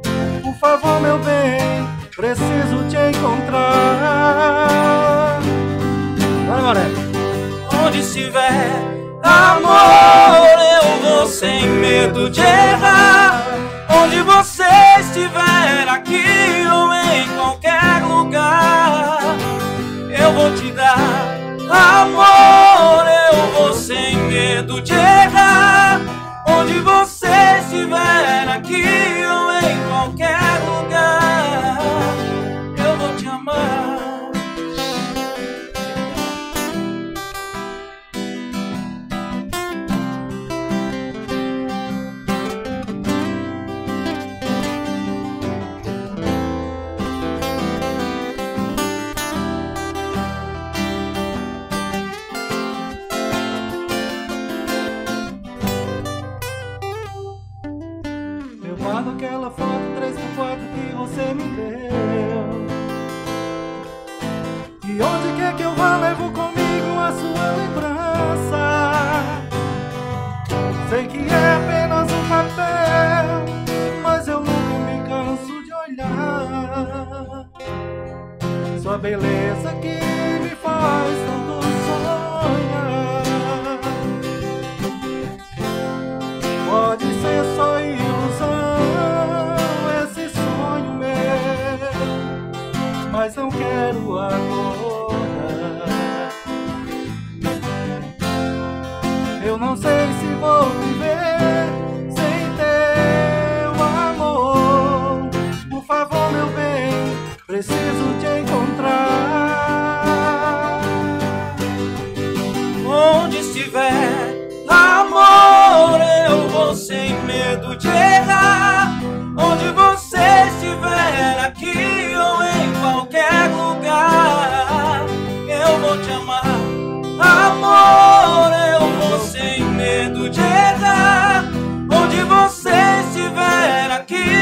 S3: Por favor, meu bem, preciso te encontrar. Vai, Maré.
S4: Onde estiver amor, eu vou sem medo de errar. Onde você estiver, aqui ou em qualquer lugar, eu vou te dar amor. Eu vou sem medo de errar. Onde você estiver, aqui ou em qualquer lugar, mas eu nunca me canso de olhar.
S3: Sua beleza que me faz tanto sonhar. Pode ser só ilusão, esse sonho meu, mas não quero agora. Eu não sei se vou
S5: Estiver, amor, eu vou sem medo de errar. Onde você estiver, aqui ou em qualquer lugar, eu vou te amar. Amor, eu vou sem medo de errar. Onde você estiver, aqui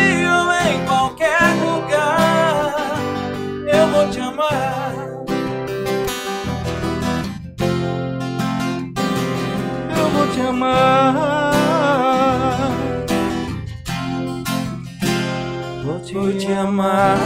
S5: amar.
S3: Vou te, Vou te
S5: amar.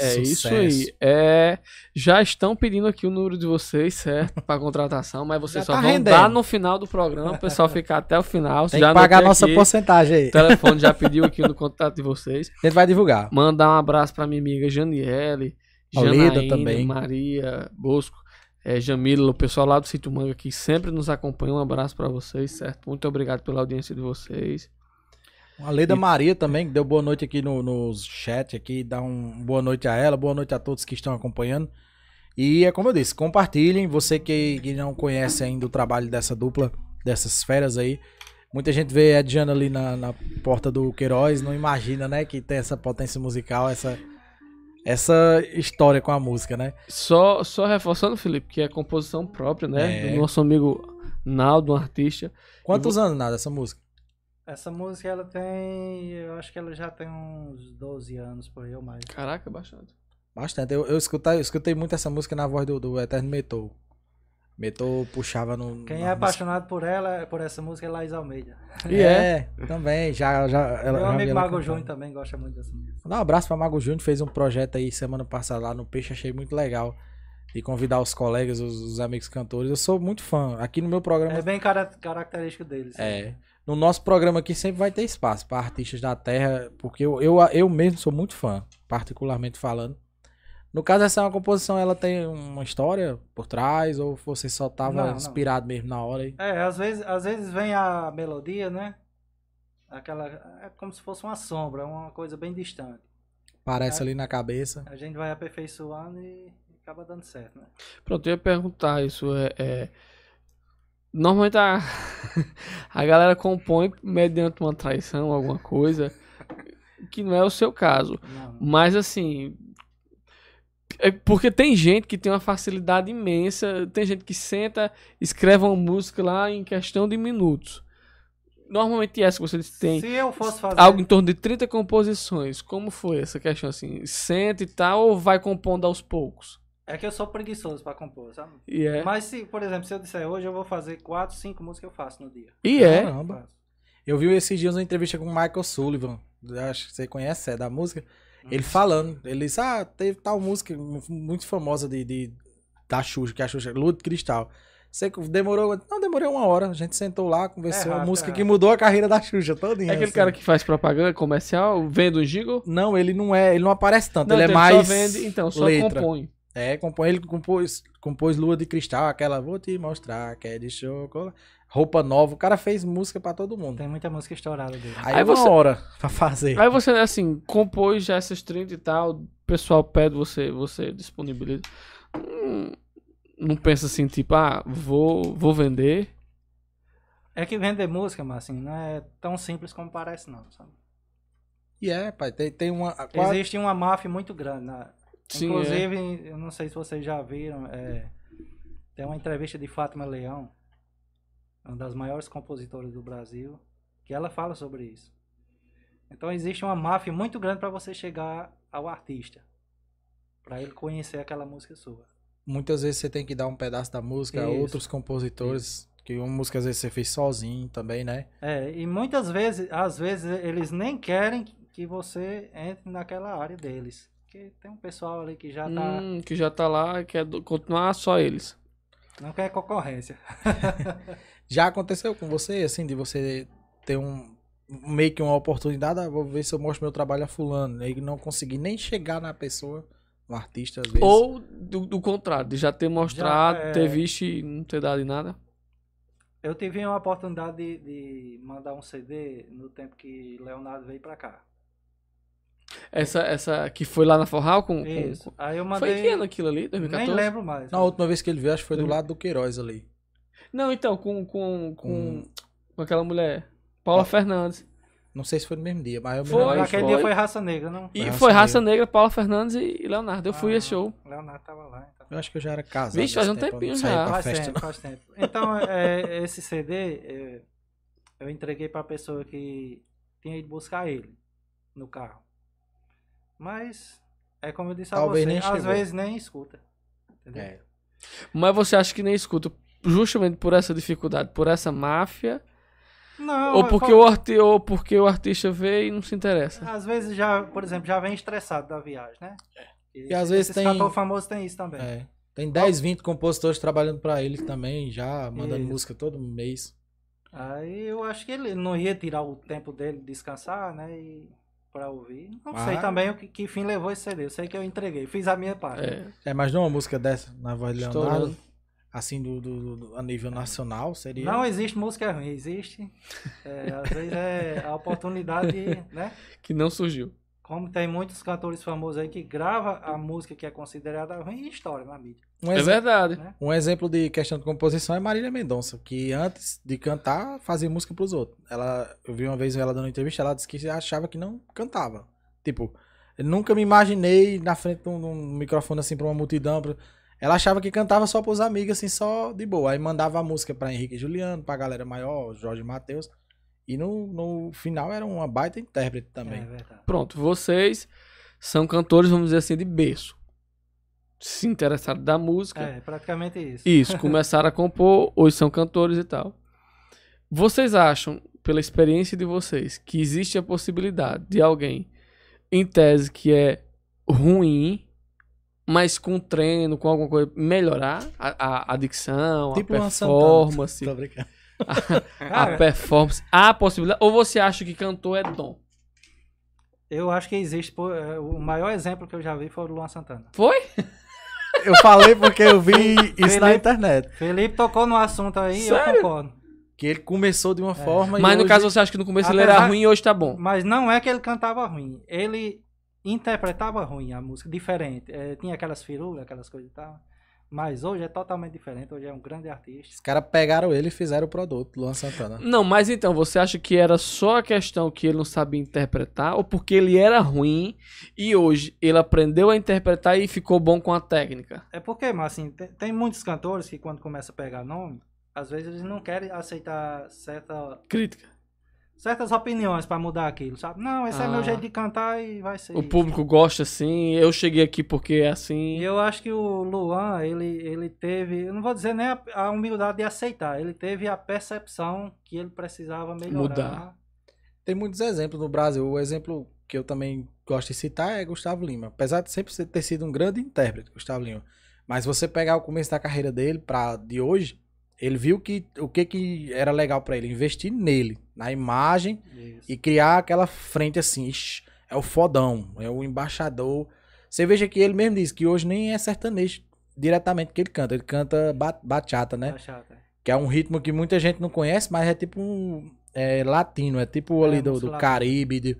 S1: É isso
S2: Sucesso.
S1: aí. É, já estão pedindo aqui o número de vocês, certo? Para contratação, mas vocês
S2: Já
S1: só
S2: tá
S1: vão
S2: rendendo.
S1: dar no final do programa. O pessoal ficar até o final.
S2: Tem
S1: já
S2: que pagar a nossa
S1: aqui.
S2: porcentagem aí.
S1: O telefone já pediu aqui no contato de vocês.
S2: Gente vai divulgar.
S1: Mandar um abraço para minha amiga Janiele, Janaína,
S2: também.
S1: Maria, Bosco, é, Jamila, o pessoal lá do Sítio Manga que sempre nos acompanha. Um abraço para vocês, certo? Muito obrigado pela audiência de vocês.
S2: A Leda Maria também, que deu boa noite aqui no, no chat aqui, dá um boa noite a ela, boa noite a todos que estão acompanhando. E é como eu disse, compartilhem, você que, que não conhece ainda o trabalho dessa dupla, dessas feras aí. Muita gente vê a Diana ali na, na porta do Queiroz, não imagina, né, que tem essa potência musical, essa, essa história com a música, né?
S1: Só, só reforçando, Felipe, que é composição própria, né?
S2: É.
S1: Do nosso amigo Naldo, um artista.
S2: Quantos anos nada essa música?
S3: Essa música ela tem. Eu acho que ela já tem uns 12 anos por aí ou mais.
S1: Caraca, bastante.
S2: Bastante. Eu, eu, escutei, eu escutei muito essa música na voz do, do Eterno Metou. Metou puxava no.
S3: Quem
S2: na
S3: é
S2: música.
S3: apaixonado por ela, por essa música, é Laís Almeida.
S1: E é.
S2: também, já, já ela,
S3: Meu
S2: já
S3: amigo Mago
S2: cantando.
S3: Júnior também gosta muito dessa música.
S2: Dá um abraço pra Mago Júnior, fez um projeto aí semana passada lá no Peixe, achei muito legal. E convidar os colegas, os, os amigos cantores. Eu sou muito fã. Aqui no meu programa.
S3: É bem cara- característico deles.
S2: É. No nosso programa aqui sempre vai ter espaço para artistas da terra, porque eu, eu, eu mesmo sou muito fã, particularmente falando. No caso, essa é uma composição, ela tem uma história por trás, ou você só tava
S3: Não, não.
S2: inspirado mesmo na hora? E...
S3: É, às vezes, às vezes vem a melodia, né? Aquela. É como se fosse uma sombra, uma coisa bem distante.
S2: Parece
S3: É.
S2: ali na cabeça.
S3: A gente vai aperfeiçoando e acaba dando certo, né?
S1: Pronto, eu ia perguntar isso. É, é- Normalmente a... a galera compõe mediante uma traição, alguma coisa, que não é o seu caso.
S3: Não,
S1: Mas assim. É porque tem gente que tem uma facilidade imensa. Tem gente que senta, escreve uma música lá em questão de minutos. Normalmente essa que você disse, tem
S3: Se eu fosse fazer.
S1: algo em torno de 30 composições. Como foi essa questão assim? Senta e tal ou vai compondo aos poucos?
S3: É que eu sou preguiçoso pra compor, sabe?
S1: E é.
S3: Mas se, por exemplo, se eu disser hoje eu vou fazer 4, 5 músicas, eu faço no dia.
S1: E é.
S2: Caramba.
S3: Faço.
S2: Eu vi esses dias uma entrevista com o Michael Sullivan. Acho que você conhece, é da música. Ele falando. Ele disse: Ah, teve tal música muito famosa de, de- da Xuxa, que é a Xuxa, Lua de Cristal. Você que demorou. Não, demorei uma hora. A gente sentou lá, conversou.
S3: É
S2: uma
S3: rápido,
S2: música
S3: é
S2: que mudou a carreira da Xuxa todinha.
S1: É aquele
S2: assim.
S1: cara que faz propaganda comercial, vende um jingle?
S2: Não, ele não é. Ele não aparece tanto.
S1: Não,
S2: ele é
S1: então
S2: mais.
S1: só vende, então, só
S2: letra.
S1: compõe.
S2: É, compõe, ele compôs, compôs Lua de Cristal, aquela Vou te mostrar, que é de chocolate. Roupa nova. O cara fez música pra todo mundo.
S3: Tem muita música estourada dele.
S2: Aí,
S1: Aí
S2: uma
S1: você-
S2: hora pra fazer.
S1: Aí você, assim, compôs já essas 30 e tal, o pessoal pede, você, você disponibiliza. Hum, não pensa assim, tipo, ah, vou, vou vender.
S3: É que vender música, mas assim, não é tão simples como parece, não, sabe?
S2: E é, pai, tem, tem uma. quase-
S3: Existe uma máfia muito grande. né?
S1: Sim, é.
S3: Inclusive, eu não sei se vocês já viram, é, tem uma entrevista de Fátima Leão, uma das maiores compositoras do Brasil, que ela fala sobre isso. Então existe uma máfia muito grande para você chegar ao artista, para ele conhecer aquela música sua.
S2: Muitas vezes você tem que dar um pedaço da música a
S3: Isso.
S2: outros compositores. Que uma música às vezes você fez sozinho também, né?
S3: É, e muitas vezes, às vezes, eles nem querem que você entre naquela área deles. Porque tem um pessoal ali que já tá.
S1: Hum, que já tá lá e quer continuar só eles.
S3: Não quer concorrência.
S2: Já aconteceu com você, assim, de você ter um meio que uma oportunidade, ah, vou ver se eu mostro meu trabalho a fulano, e não conseguir nem chegar na pessoa, no artista, às vezes.
S1: Ou do, do contrário, de já ter mostrado,
S3: é.
S1: ter visto e não ter dado em nada.
S3: Eu tive uma oportunidade de, de mandar um CD no tempo que Leonardo veio pra cá.
S1: Essa, essa que foi lá na Forral com. com-
S3: Isso.
S1: com-
S3: Aí eu
S1: Foi
S3: mandei.
S1: que ano aquilo ali? 2014?
S3: Nem lembro mais.
S2: Na última vez que ele veio, acho que foi do lado do Queiroz ali.
S1: Não, então, com, com, com,
S2: Com-
S1: aquela mulher. Paula
S2: Ah.
S1: Fernandes.
S2: Não sei se foi no mesmo dia, mas eu me
S1: Foi,
S2: lembro.
S3: Aquele
S1: foi.
S3: dia foi Raça Negra, não?
S1: E
S2: Raça
S1: foi Raça
S2: Negra.
S1: Paula Fernandes e Leonardo. Eu fui a
S3: Ah,
S1: esse show.
S3: Leonardo tava lá. Então.
S2: Eu acho que eu já era casado.
S1: Vixe, faz
S2: nesse
S1: um
S2: tempo, eu não
S1: tempinho
S2: saía
S1: já.
S2: pra
S3: Faz
S2: festa,
S3: tempo,
S2: não.
S3: faz tempo. Então, é, esse CD é, eu entreguei pra pessoa que tinha ido buscar ele no carro. Mas, é como eu disse a
S2: Talvez
S3: você,
S2: nem
S3: às
S2: chegou.
S3: vezes nem escuta. Entendeu?
S2: É.
S1: Mas você acha que nem escuta justamente por essa dificuldade, por essa máfia?
S3: Não,
S1: ou,
S3: é
S1: porque
S3: só-
S1: o arti ou porque o artista vê e não se interessa?
S3: Às vezes já, por exemplo, já vem estressado da viagem, né?
S2: E às vezes tem-
S3: cantor famoso tem isso também.
S2: É. Tem 10, 20 compositores trabalhando pra ele também, já mandando
S3: Isso.
S2: música todo mês.
S3: Aí eu acho que ele não ia tirar o tempo dele de descansar, né? E pra ouvir. Não
S2: Ah.
S3: sei também o que, que fim levou esse CD. Eu sei que eu entreguei, fiz a minha parte.
S1: É.
S2: É, mas não uma música dessa na voz de Leonardo. Assim, do, do- do- a nível nacional, seria...
S3: Não existe música ruim, existe. é, às vezes é a oportunidade, né?
S1: Que não surgiu.
S3: Como tem muitos cantores famosos aí que grava a música que é considerada ruim e estoura na mídia.
S2: um,
S1: É verdade.
S3: né?
S2: um exemplo de questão de composição é Marília Mendonça, que antes de cantar, fazia música pros outros. Ela, eu vi uma vez ela dando entrevista, ela disse que achava que não cantava. Tipo, eu nunca me imaginei na frente de um, de um microfone assim pra uma multidão. pra- Ela achava que cantava só pros amigos, assim, só de boa. Aí mandava a música pra Henrique e Juliano, pra galera maior, Jorge Matheus. E no, no final era uma baita intérprete também.
S3: É verdade.
S1: Pronto, vocês são cantores, vamos dizer assim, de berço. Se interessaram da música.
S3: É, praticamente isso.
S1: Isso, começaram a compor, hoje são cantores e tal. Vocês acham, pela experiência de vocês, que existe a possibilidade de alguém, em tese, que é ruim, mas com treino, com alguma coisa, melhorar a, a, a dicção,
S2: Tipo
S1: a
S2: Luan
S1: performance,
S2: Tô brincando.
S1: a
S3: Cara,
S1: performance, a possibilidade, ou você acha que cantor é dom?
S3: eu acho que existe. pô, é, o maior exemplo que eu já vi foi o do Luan Santana.
S1: Foi?
S2: Eu falei porque eu vi isso na
S3: Felipe-
S2: internet.
S3: Felipe tocou no assunto aí e eu
S1: Sério?
S3: concordo.
S2: Que ele começou de uma forma e
S1: Mas no
S2: hoje-
S1: caso você acha que no começo ele era
S3: Apesar-
S1: ruim e hoje tá bom?
S3: Mas não é que ele cantava ruim. Ele interpretava ruim a música, diferente. É, tinha aquelas firulas, aquelas coisas e tal. Mas hoje é totalmente diferente. Hoje é um grande artista.
S2: Os caras pegaram ele e fizeram o produto, Luan Santana.
S1: Não, mas então, você acha que era só a questão que ele não sabia interpretar ou porque ele era ruim e hoje ele aprendeu a interpretar e ficou bom com a técnica?
S3: É porque, mas assim, tem, tem muitos cantores que quando começa a pegar nome, às vezes eles não querem aceitar certa,
S1: Crítica.
S3: Certas opiniões pra mudar aquilo, sabe? Não, esse é
S1: Ah.
S3: meu jeito de cantar e vai ser
S1: O
S3: isso.
S1: público gosta assim, eu cheguei aqui porque é assim.
S3: E eu acho que o Luan, ele, ele teve, eu não vou dizer nem a, a humildade de aceitar, ele teve a percepção que ele precisava melhorar.
S1: Mudar.
S2: Tem muitos exemplos no Brasil. O exemplo que eu também gosto de citar é Gustavo Lima. Apesar de sempre ter sido um grande intérprete, Gustavo Lima. Mas você pegar o começo da carreira dele para de hoje, ele viu que o que, que era legal para ele, investir nele, na imagem
S3: Isso.
S2: e criar aquela frente assim, "Ixi, é o fodão, é o embaixador. Você veja que ele mesmo diz que hoje nem é sertanejo diretamente que ele canta, ele canta ba- bachata, né?
S3: Chato, é.
S2: Que é um ritmo que muita gente não conhece, mas é tipo um é, latino, é tipo
S3: É,
S2: ali do, do. Caribe. de-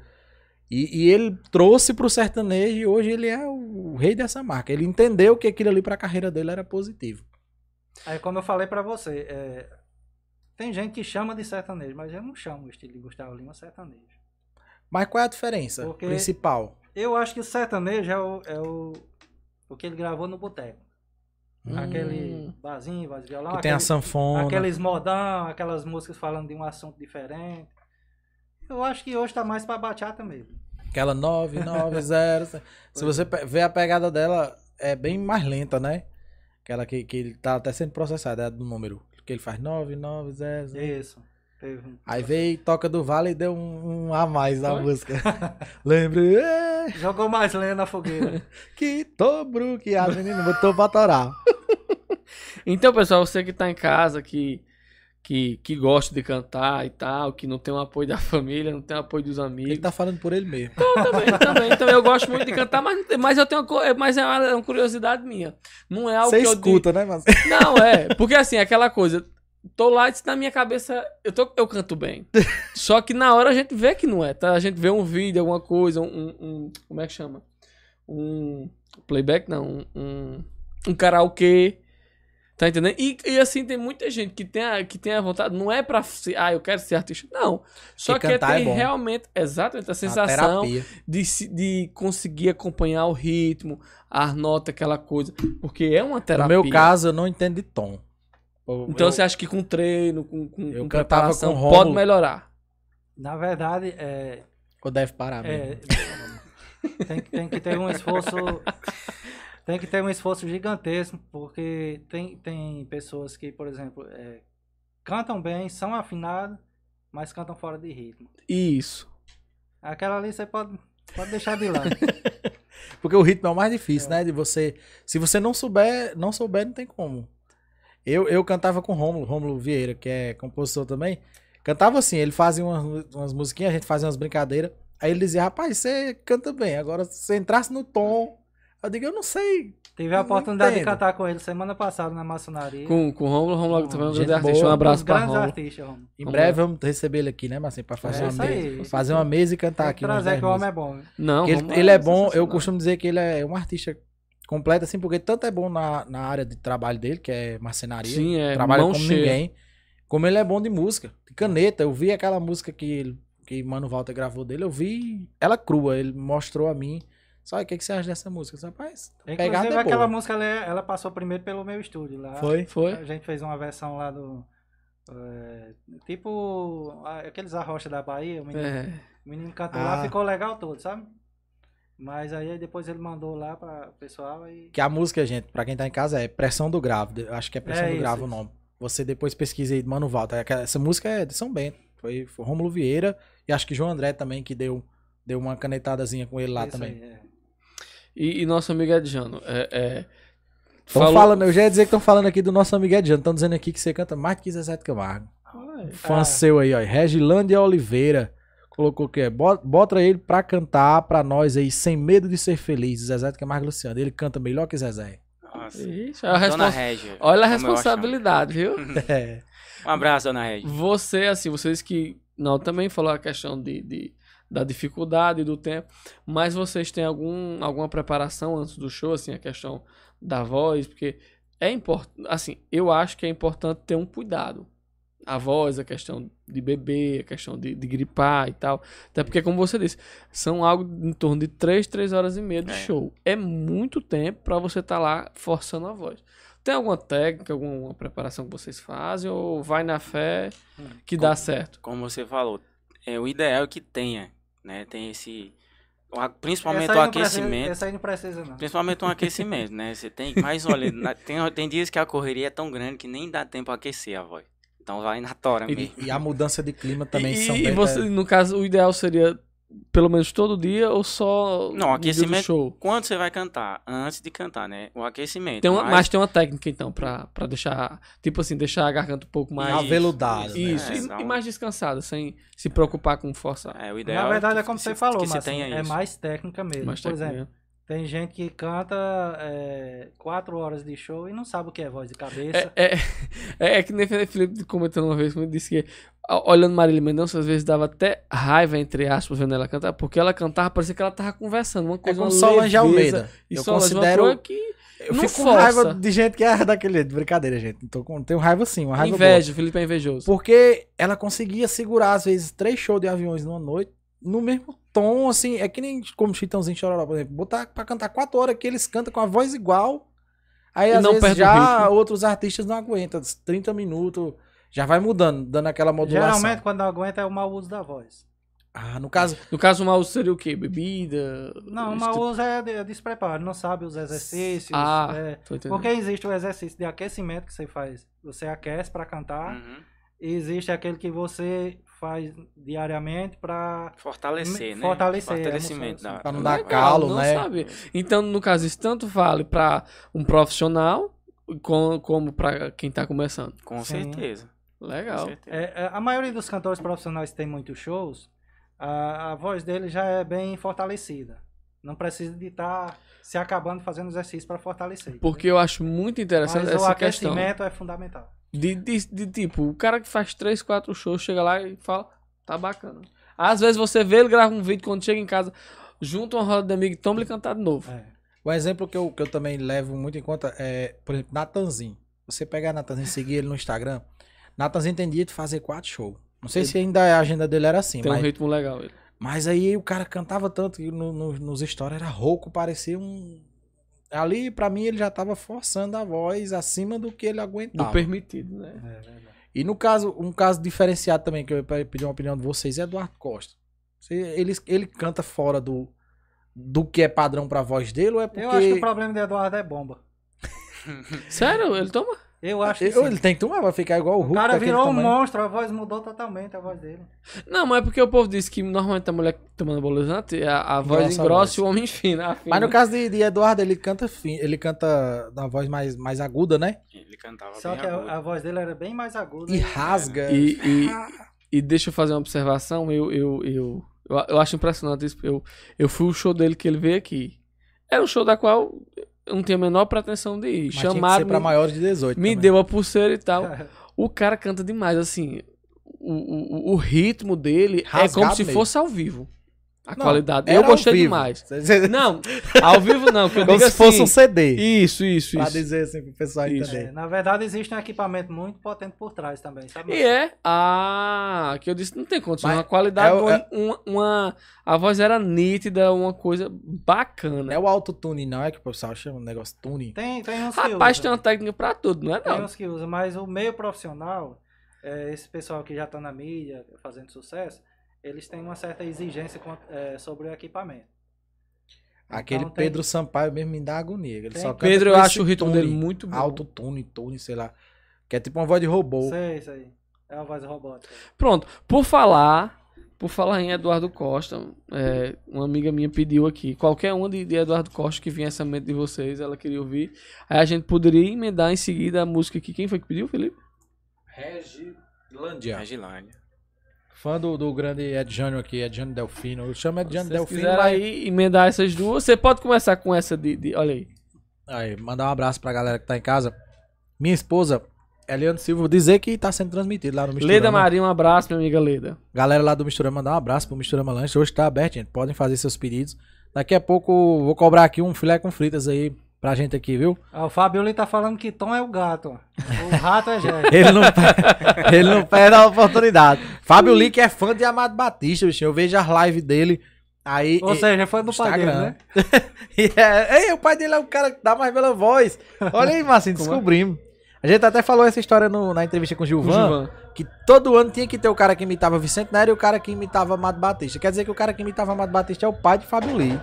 S2: e, e ele trouxe pro sertanejo e hoje ele é o, rei dessa marca. Ele entendeu que aquilo ali pra carreira dele era positivo.
S3: Aí como eu falei pra você, é, tem gente que chama de sertanejo, mas eu não chamo o estilo de Gustavo Lima sertanejo.
S2: Mas qual é a diferença
S3: Porque-
S2: principal?
S3: Eu acho que o sertanejo é o, é o, o que ele gravou no boteco. Aquele barzinho, voz de violão,
S2: Que tem a
S3: aquele-
S2: sanfona.
S3: aqueles modão, aquelas músicas falando de um assunto diferente. Eu acho que hoje tá mais pra bachata mesmo.
S2: Aquela 990. Se você ver a pegada dela, é bem mais lenta, né? Aquela que, que ele tá até sendo processada, é a do número. Que ele faz 9900.
S3: Isso. Teve um-
S2: Aí veio Toca do Vale e deu um, um a mais na
S1: Foi?
S2: música. Lembre é,
S3: Jogou mais lenha na fogueira.
S2: que tô bruqueado, menino, botou pra torar.
S1: Então, pessoal, você que tá em casa, que, que, que gosta de cantar e tal, que não tem o apoio da família, não tem o apoio dos
S2: Ele
S1: amigos.
S2: tá falando por ele mesmo.
S1: também, também, também. Eu gosto muito de cantar, mas, mas eu tenho é- mas é uma, é uma curiosidade minha. Não é algo
S2: Você
S1: que eu
S2: escuta, né, mas
S1: Não, é. Porque assim, aquela coisa. Tô lá e na minha cabeça eu, tô, eu canto bem. Só que na hora a gente vê que não é, tá? A gente vê um vídeo, alguma coisa, um. um- como é que chama? Um. Playback, não. Um, um, um karaokê. Tá entendendo? E, e assim, tem muita gente que tem, a, que tem a vontade, não é pra ser, ah, eu quero ser artista. Não. Só
S2: Porque
S1: que
S2: cantar é
S1: tem
S2: bom.
S1: realmente, exatamente, a sensação de, de conseguir acompanhar o ritmo, as notas, aquela coisa. Porque é uma
S2: No
S1: terapia.
S2: meu caso, eu não entendo de tom. Eu-
S1: Então
S2: eu-
S1: você acha que com treino, com, com,
S2: Eu
S1: com
S2: cantava
S1: preparação,
S2: com
S1: pode melhorar?
S3: Na verdade, é,
S2: Ou deve parar
S3: é,
S2: mesmo.
S3: tem, tem que ter um esforço. Tem que ter um esforço gigantesco, porque tem, tem pessoas que, por exemplo, é, cantam bem, são afinadas, mas cantam fora de ritmo.
S1: Isso.
S3: Aquela ali você pode, pode deixar de lado.
S2: Porque o ritmo é o mais difícil, né? De você. Se você não souber, não souber, não tem como. Eu, eu cantava com o Rômulo, Rômulo Vieira, que é compositor também. Cantava assim, ele fazia umas, umas musiquinhas, a gente fazia umas brincadeiras. Aí ele dizia, rapaz, você canta bem. Agora, se você entrasse no tom. Eu digo, eu não sei.
S3: Tive a
S2: Não
S3: oportunidade de cantar com ele semana passada na maçonaria.
S1: Com, com o Romulo, Romulo também é um
S2: Gente
S1: grande artista. Um abraço
S3: grandes
S1: Romulo.
S3: artistas, Romulo.
S2: Em breve vamos receber ele aqui, né, Marcinho? Pra fazer,
S3: É
S2: uma mesa, fazer uma mesa e cantar aqui.
S3: trazer
S2: dez
S3: que o homem é bom.
S1: Não,
S2: Porque
S1: Romulo
S2: ele, ele é bom, eu costumo dizer que ele é um artista completo, assim, porque tanto é bom na, na área de trabalho dele, que é marcenaria,
S1: Sim, é.
S2: trabalha como
S1: cheia.
S2: ninguém, como ele é bom de música, de caneta. Eu vi aquela música que, que Mano Walter gravou dele, eu vi ela crua, ele mostrou a mim. Só o que, que você acha dessa música? Disse, Rapaz, pegada
S3: Inclusive,
S2: é
S3: aquela
S2: boa.
S3: música ela, ela passou primeiro pelo meu estúdio lá.
S2: Foi?
S1: Foi?
S3: A gente fez uma versão lá do. é, tipo aqueles arrocha da Bahia, o menino,
S1: É.
S3: o menino cantou
S2: Ah.
S3: lá, ficou legal todo, sabe? Mas aí depois ele mandou lá para o pessoal e.
S2: Que a música, gente, pra quem tá em casa, é Pressão do Gravo. Eu acho que é Pressão
S3: É
S2: do
S3: isso,
S2: Gravo o nome. Você depois pesquisa aí, Mano. Aquela- Essa música é de São Bento. Foi, foi Rômulo Vieira e acho que João André também, que deu, deu uma canetadazinha com ele lá
S3: Isso
S2: também.
S3: aí, é.
S1: E, e nosso amigo Edjano. É, é,
S2: Estão
S1: falou-
S2: falando, eu já ia dizer que estão falando aqui do nosso amigo Ediano. Estão dizendo aqui que você canta mais que Zezé de Camargo. Fã
S3: Ah.
S2: seu aí, ó. Regilândia Oliveira. Colocou que é. Bota, ele pra cantar pra nós aí, sem medo de ser feliz. Zezé de Camargo Luciano. Ele canta melhor que Zezé.
S4: Nossa.
S1: Ixi, é a
S4: Dona
S1: respons-
S4: Régia.
S1: Olha a responsabilidade, viu?
S2: É.
S4: Um abraço, Dona Régia.
S1: Você, assim, vocês que. Não, também falou a questão de, de- da dificuldade do tempo, mas vocês têm algum, alguma preparação antes do show, assim, a questão da voz, porque é importante. Assim, eu acho que é importante ter um cuidado. A voz, a questão de beber, a questão de, de gripar e tal. Até porque, como você disse, são algo em torno de 3, 3 horas e meia de
S4: É.
S1: show. É muito tempo pra você estar lá forçando a voz. Tem alguma técnica, alguma preparação que vocês fazem ou vai na fé que dá certo?
S4: Como você falou, é, o ideal é que tenha, né? Tem esse... o Principalmente o
S3: precisa-
S4: aquecimento.
S3: Aí não precisa, não.
S4: Principalmente um aquecimento, né? Você tem, mas olha, na- tem, tem dias que a correria é tão grande que nem dá tempo a aquecer a voz. Então vai na tora
S1: E-
S4: mesmo.
S2: E a mudança de clima também
S1: e,
S2: São
S1: e
S2: Bento
S1: você,
S2: é-
S1: no caso, o ideal seria pelo menos todo dia ou só
S4: Não, aquecimento-
S1: show?
S4: Quando você vai cantar? Antes de cantar, né? O aquecimento.
S1: Tem uma,
S4: mas-
S1: mas tem uma técnica então pra, pra deixar, tipo assim, deixar a garganta um pouco mais
S2: aveludada, né?
S1: isso,
S4: É,
S1: e- e, mais descansada, sem se preocupar com força.
S4: É, o ideal
S3: Na verdade
S4: que-
S3: é como você
S4: se-
S3: falou, mas
S4: tenha
S3: é
S4: isso.
S3: mais técnica mesmo.
S1: Mais
S3: Por
S1: técnica.
S3: exemplo, tem gente que canta é, quatro horas de show e não sabe o que é voz de cabeça.
S1: É, é, é, é que nem o Felipe comentou uma vez, quando ele disse que olhando Marília Mendonça, às vezes dava até raiva, entre aspas, vendo ela cantar, porque ela cantava, parecia que ela tava conversando, uma
S2: É
S1: coisa
S2: como
S1: uma
S2: Solange Almeida.
S1: E
S2: Eu
S1: Solange, uma
S2: considero-
S1: que
S2: Eu
S1: não
S2: fico com
S1: força.
S2: raiva de gente que é daquele jeito. Brincadeira, gente. Com- Tenho raiva sim, uma raiva boa.
S1: inveja, o Felipe é invejoso.
S2: Porque ela conseguia segurar, às vezes, três shows de aviões numa noite, no mesmo tom, assim. É que nem como Chitãozinho Chororó, por exemplo. Botar pra cantar quatro horas que eles cantam com a voz igual. Aí,
S1: E
S2: às
S1: não
S2: vezes, já outros artistas não aguentam. 30 minutos, já vai mudando, dando aquela modulação.
S3: Geralmente, quando não aguenta, é o mau uso da voz.
S2: Ah, no caso,
S1: No caso, o mal seria o quê? Bebida?
S3: Não, o mau uso é de- despreparo, não sabe os exercícios.
S1: Ah,
S3: é, porque existe o exercício de aquecimento que você faz. Você aquece pra cantar
S4: Uhum.
S3: existe aquele que você faz diariamente para
S4: Fortalecer,
S3: Me-
S4: né?
S3: fortalecer,
S4: Fortalecimento
S3: é,
S4: da,
S2: Pra não
S4: da
S2: dar
S4: voz.
S2: calo,
S1: não
S2: né?
S1: sabia. Então, no caso, isso tanto vale para um profissional como, como para quem tá começando.
S4: Com
S3: Sim.
S4: certeza. Com
S1: Legal.
S4: certeza.
S3: É, é, a maioria dos cantores profissionais que tem muitos shows, a, a voz dele já é bem fortalecida. Não precisa de estar se acabando fazendo exercício para fortalecer.
S1: Porque eu acho muito interessante
S3: Mas o
S1: essa questão.
S3: aquecimento é fundamental.
S1: De, de, de, tipo, o cara que faz 3, 4 shows chega lá e fala, tá bacana. Às vezes você vê ele grava um vídeo quando chega em casa, junta uma roda de amigo e toma ele cantar de novo.
S3: É.
S2: O exemplo que eu, que eu também levo muito em conta é, por exemplo, Natanzinho. Você pegar Natanzinho e seguir ele no Instagram, Natanzinho tem dia de fazer quatro shows. Não sei se ainda a agenda dele era assim,
S1: Tem um
S2: mas,
S1: ritmo legal ele.
S2: mas aí o cara cantava tanto que no, no- nos stories era rouco, parecia um. Ali, pra mim, ele já tava forçando a voz acima do que ele
S1: Do
S2: aguentava.
S1: permitido, né?
S3: É verdade.
S2: E no caso, um caso diferenciado também, que eu ia pe- pedir uma opinião de vocês, é Eduardo Costa. Ele, ele canta fora do, do que é padrão pra voz dele ou é porque.
S3: Eu acho que o problema de Eduardo é bomba.
S1: Sério? Ele toma?
S3: Eu acho que
S2: Eu- ele tem que tomar, vai ficar igual o
S3: O
S2: Hulk.
S3: cara
S2: daquele
S3: virou um
S2: tamanho.
S3: monstro, a voz mudou totalmente a voz dele.
S1: Não, mas é porque o povo diz que normalmente a mulher tomando anabolizante, a, a voz
S2: Engrossa a
S1: engrossa
S2: voz.
S1: e o homem fina. afina.
S2: Mas no caso de, de Eduardo, ele canta fim, ele canta na voz mais, mais aguda, né?
S4: Ele cantava
S3: Só
S4: bem
S3: que
S4: agudo.
S3: a, a voz dele era bem mais aguda.
S2: E rasga.
S1: E, e, e deixa eu fazer uma observação, eu, eu, eu, eu, eu acho impressionante isso. Eu, eu fui o show dele que ele veio aqui. Era um show da qual eu não tinha a menor pretensão de ir.
S2: Mas
S1: Chamaram,
S2: ser pra
S1: me,
S2: maiores de 18.
S1: me
S2: também.
S1: deu a pulseira e tal. O cara canta demais, assim. O, o, o ritmo dele é
S2: Rasgado
S1: como se
S2: mesmo.
S1: fosse ao vivo. A
S2: Não,
S1: qualidade. Eu gostei demais. Não, ao vivo não. Que eu
S2: Como se fosse um
S1: assim,
S2: CD.
S1: Isso, isso,
S2: Pra
S1: isso.
S2: dizer assim pro pessoal
S1: Isso.
S2: entender.
S3: É, na verdade, existe um equipamento muito potente por trás também, sabe?
S1: E é, ah, que eu disse, não tem condição.
S2: Mas
S1: Uma qualidade,
S2: é o- é-
S1: uma, uma- a voz era nítida, uma coisa bacana.
S2: É o autotune, não, é que o pessoal chama um negócio tune.
S3: Tem, tem uns que
S1: Rapaz, tem uma técnica pra tudo, não é?
S3: Tem
S1: Não?
S3: uns que usa, mas o meio profissional, é, esse pessoal que já tá na mídia, fazendo sucesso, eles têm uma certa exigência com- é, sobre o equipamento.
S2: Aquele
S3: Então, tem-
S2: Pedro Sampaio mesmo me dá agonia. Ele
S3: Tem-
S2: só
S1: Pedro, eu acho o ritmo
S2: tune,
S1: dele muito bom.
S2: Autotune, tune, sei lá. Que é tipo uma voz de robô.
S3: Sei, isso aí. É uma voz robótica.
S1: Pronto, por falar, por falar em Eduardo Costa, é, uma amiga minha pediu aqui, qualquer uma de, de Eduardo Costa que viesse a mente de vocês, ela queria ouvir. Aí a gente poderia emendar em seguida a música aqui. Quem foi que pediu, Felipe?
S2: Regilândia.
S4: Regilândia.
S2: Fã do, do grande Edjânio aqui, Edjânio Delfino. Eu chamo
S1: Se
S2: Edjânio Delfino, mas...
S1: aí emendar essas duas, você pode começar com essa de, de- olha aí.
S2: Aí, mandar um abraço pra galera que tá em casa. Minha esposa, Eliane Silva, dizer que tá sendo transmitido lá no Misturama.
S1: Leda Maria, um abraço, minha amiga Leda.
S2: Galera lá do Misturama, mandar um abraço pro Misturama Lanche. Hoje tá aberto, gente. Podem fazer seus pedidos. Daqui a pouco vou cobrar aqui um filé com fritas aí pra gente aqui, viu?
S3: Ah, o Fabio ali tá falando que Tom é o gato. O rato é Jéssica.
S2: Ele não, per- ele não perde a oportunidade. Fábio Lee, que é fã de Amado Batista, bichinho. Eu vejo as lives dele. Aí.
S3: Ou seja, foi do pai dele, né?
S2: E é, ei, o pai dele é o cara que dá mais pela voz. Olha aí, Marcinho,
S1: Como é?
S2: A gente até falou essa história no- na entrevista com o
S1: O
S2: Gilvan,
S1: Gilvan.
S2: que todo ano tinha que ter o cara que imitava Vicente Nery e o cara que imitava Amado Batista. Quer dizer que o cara que imitava Amado Batista é o pai de Fábio Lee.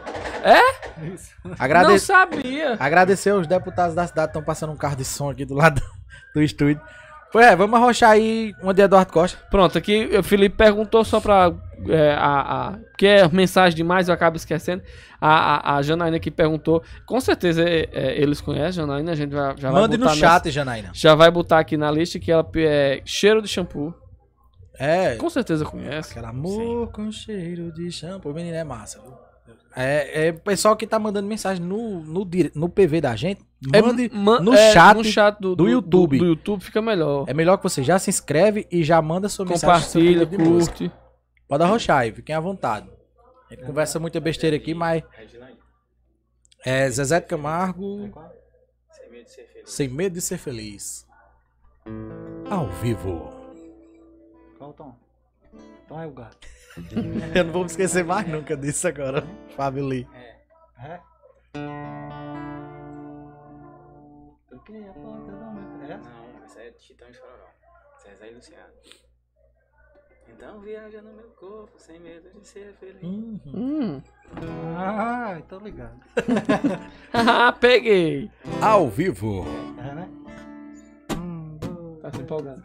S3: Isso.
S2: Agrade...
S1: Não sabia.
S2: Agradecer aos deputados da cidade que estão passando um carro de som aqui do lado do estúdio. Pois é, vamos arrochar aí uma de Eduardo Costa.
S1: Pronto, aqui o Felipe perguntou só pra. É, a, a, porque é mensagem demais, eu acabo esquecendo. A, a, a Janaína aqui perguntou. Com certeza é, é, eles conhecem, Janaína. A gente vai, já vai
S2: Mande
S1: botar
S2: no chat, Janaína.
S1: já vai botar aqui na lista que ela é cheiro de shampoo.
S2: É.
S1: Com certeza conhece.
S2: Aquele amor com cheiro de shampoo. Menino, é massa, viu? É, é o pessoal que tá mandando mensagem no, no, dire- no PV da gente. Mande
S1: É, ma-
S2: no,
S1: é,
S2: chat
S1: no chat do,
S2: do YouTube.
S1: Do, YouTube fica melhor.
S2: É melhor que você já se inscreve e já manda sua mensagem. seu
S1: Compartilha,
S2: de música.
S1: curte.
S2: Pode arrochar aí, fiquem à vontade. A gente conversa muita besteira aqui, mas é Zezé de Camargo,
S4: Sem medo de ser feliz.
S2: sem medo de ser feliz. Ao vivo.
S3: Qual o Tom? Tom é o gato.
S2: Eu não vou me esquecer mais nunca disso agora, Fábio Lee.
S3: É? Toquei a porta do meu...
S4: Não, essa é e Chororó. E Luciano. Então viaja no meu corpo, sem medo de ser feliz.
S2: Uhum.
S1: Hum.
S3: Ah, tô ligado.
S1: Haha, peguei.
S2: Ao vivo.
S3: É, né? Um, dois,
S1: Tá se empolgando.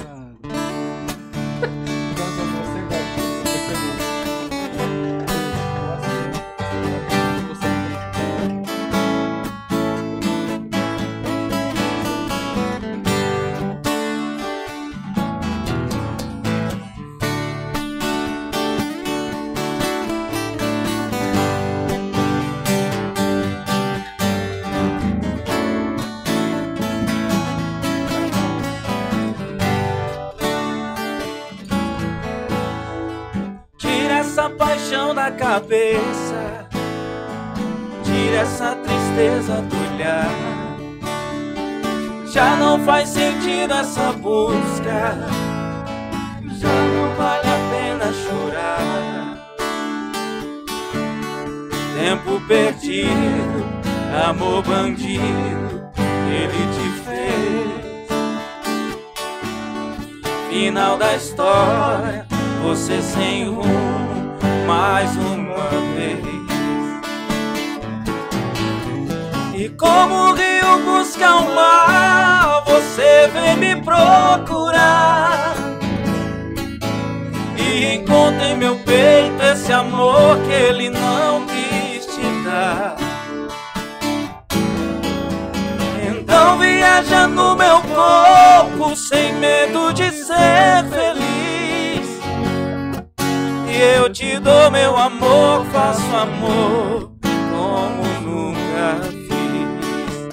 S3: Três,
S4: cabeça, tira essa tristeza do olhar. Já não faz sentido essa busca, já não vale a pena chorar. Tempo perdido, amor bandido, ele te fez. Final da história, você sem rumo, mais uma vez. E como o rio busca o mar, você vem me procurar. E encontra em meu peito esse amor que ele não quis te dar. Então viaja no meu corpo sem medo de ser feliz. Eu te dou meu amor, faço amor como nunca fiz.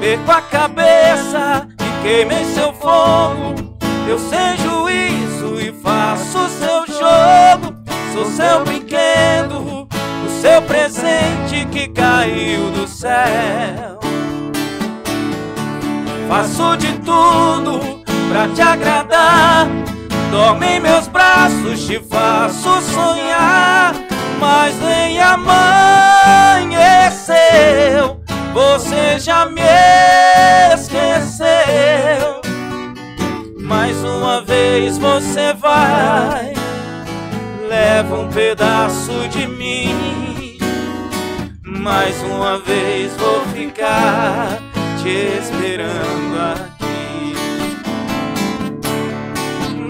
S4: Perco a cabeça e queimo em seu fogo. Eu sem juízo e faço seu jogo. Sou seu brinquedo, o seu presente que caiu do céu. Faço de tudo pra te agradar. Dorme em meus braços, te faço sonhar. Mas nem amanheceu, você já me esqueceu. Mais uma vez você vai, leva um pedaço de mim. Mais uma vez vou ficar te esperando aqui.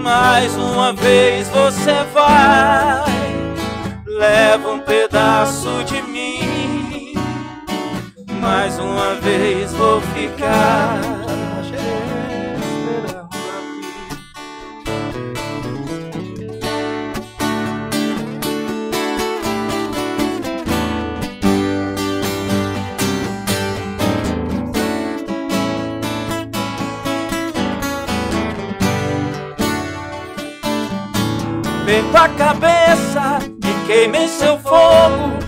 S4: Mais uma vez você vai, leva um pedaço de mim. Mais uma vez vou ficar Perco a cabeça e queime em seu fogo.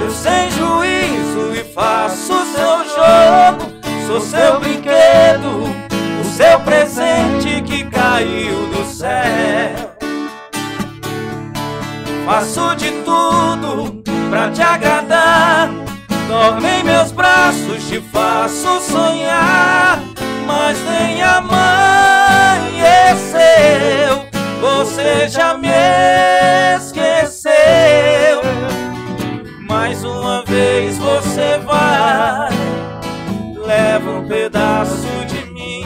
S4: Eu sem juízo e faço seu jogo. Sou seu brinquedo, o seu presente que caiu do céu. Faço de tudo pra te agradar. Dorme em meus braços, te faço sonhar. Mas nem amanheceu, você já me esqueceu. Mais uma vez você vai, leva um pedaço de mim.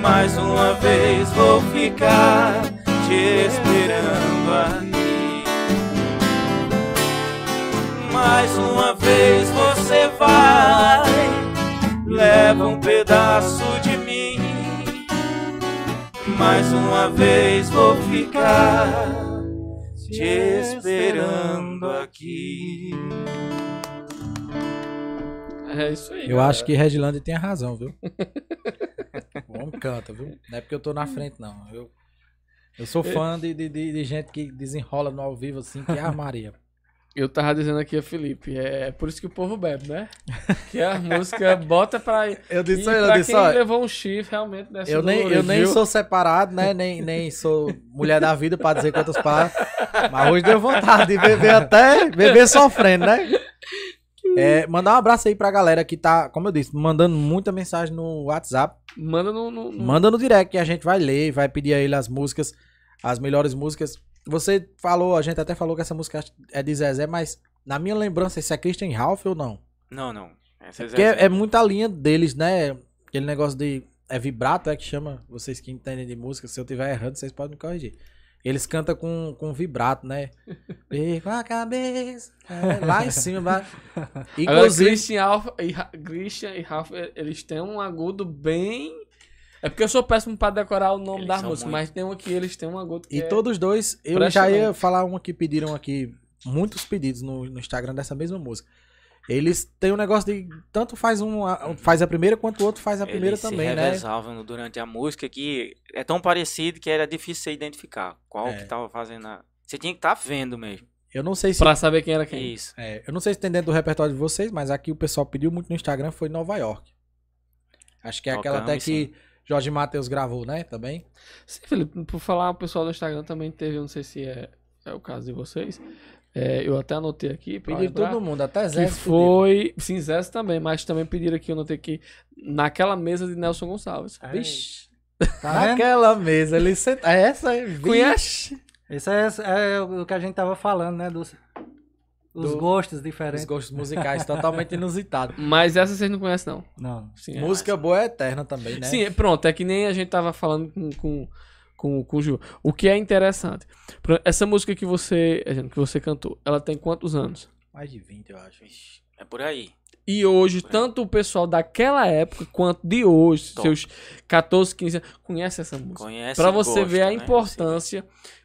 S4: Mais uma vez vou ficar te esperando aqui. Mais uma vez você vai, leva um pedaço. Mais uma vez vou ficar te esperando aqui.
S1: É isso aí.
S2: Eu
S1: galera.
S2: acho que Regilândia tem razão, viu? o homem canta, viu? Não é porque eu tô na frente, não. Eu, eu sou fã de, de, de, de gente que desenrola no ao vivo assim, que é a Maria.
S1: Eu tava dizendo aqui a Felipe, é por isso que o povo bebe, né? Que a música bota pra.
S2: Eu
S1: e
S2: disse, eu
S1: pra
S2: disse,
S1: quem
S2: ó,
S1: levou um chifre, realmente deve
S2: eu nem, eu nem
S1: viu?
S2: sou separado, né? Nem, nem sou mulher da vida pra dizer quantas palavras. Mas hoje deu vontade de beber até, beber sofrendo, né? É, mandar um abraço aí pra galera que tá, como eu disse, mandando muita mensagem no WhatsApp.
S1: Manda no. no- no-
S2: Manda no direct que a gente vai ler, vai pedir a ele as músicas, as melhores músicas. Você falou, a gente até falou que essa música é de Zezé, mas na minha lembrança, esse é Christian Ralph ou não?
S6: Não, não. Essa é
S2: Porque
S6: Zezé.
S2: é, é muita linha deles, né? Aquele negócio de. É vibrato, é que chama. Vocês que entendem de música, se eu tiver errando, vocês podem me corrigir. Eles cantam com, com vibrato, né? Perco a cabeça. é, lá em cima, lá.
S1: Agora,
S2: Inclusive.
S1: Christian, Alfa, e Christian e Ralph, eles têm um agudo bem. É porque eu sou péssimo pra decorar o nome
S6: Eles
S1: das
S6: são
S1: músicas,
S6: muito.
S1: mas tem um aqui, eles têm um agudo que
S2: E
S1: é-
S2: todos dois, eu já ia falar um que pediram aqui, muitos pedidos no, no Instagram dessa mesma música. Eles têm um negócio de. Tanto faz um. a- faz a primeira quanto o outro faz a primeira
S6: Eles
S2: também,
S6: se
S2: né?
S6: revezavam durante a música que é tão parecido que era difícil você identificar qual
S2: É.
S6: que tava fazendo a,
S4: Você tinha que estar vendo mesmo.
S2: Eu não sei se.
S1: Pra saber quem era quem.
S4: Isso.
S2: é, eu não sei se tem dentro do repertório de vocês, mas aqui o pessoal pediu muito no Instagram foi Nova York. Acho que é aquela até
S4: Tocamos,
S2: que Jorge Matheus gravou, né? Também.
S1: Sim, Felipe, por falar, o pessoal do Instagram também teve, eu não sei se é, é o caso de vocês. é, eu até anotei aqui. Lembrar,
S2: todo mundo, até
S1: Que
S2: Zé.
S1: foi. Sim, Zé também, mas também pediram aqui, eu notei aqui, naquela mesa de Nelson Gonçalves.
S3: É,
S2: Vixe.
S3: Tá vendo?
S2: Naquela mesa, ele senta. É essa aí, vixe.
S1: Conhece?
S3: Isso é, é o que a gente tava falando, né? Dos os
S2: Do-
S3: gostos
S2: Os
S3: diferentes.
S2: gostos musicais totalmente inusitados.
S1: Mas essa vocês não conhecem, não.
S3: Não.
S1: Sim, é.
S2: Música boa é eterna também, né?
S1: Sim, é- pronto, é que nem a gente tava falando com, com, com, com o Ju. O que é interessante, essa música que você, que você cantou, ela tem quantos anos?
S2: Mais de 20, eu acho.
S4: Ixi, É por aí.
S1: E hoje, tanto o pessoal daquela época quanto de hoje,
S4: Top.
S1: seus 14, 15 anos, conhece essa música.
S4: Conhece
S1: Pra você ver a
S4: gosta, né?
S1: importância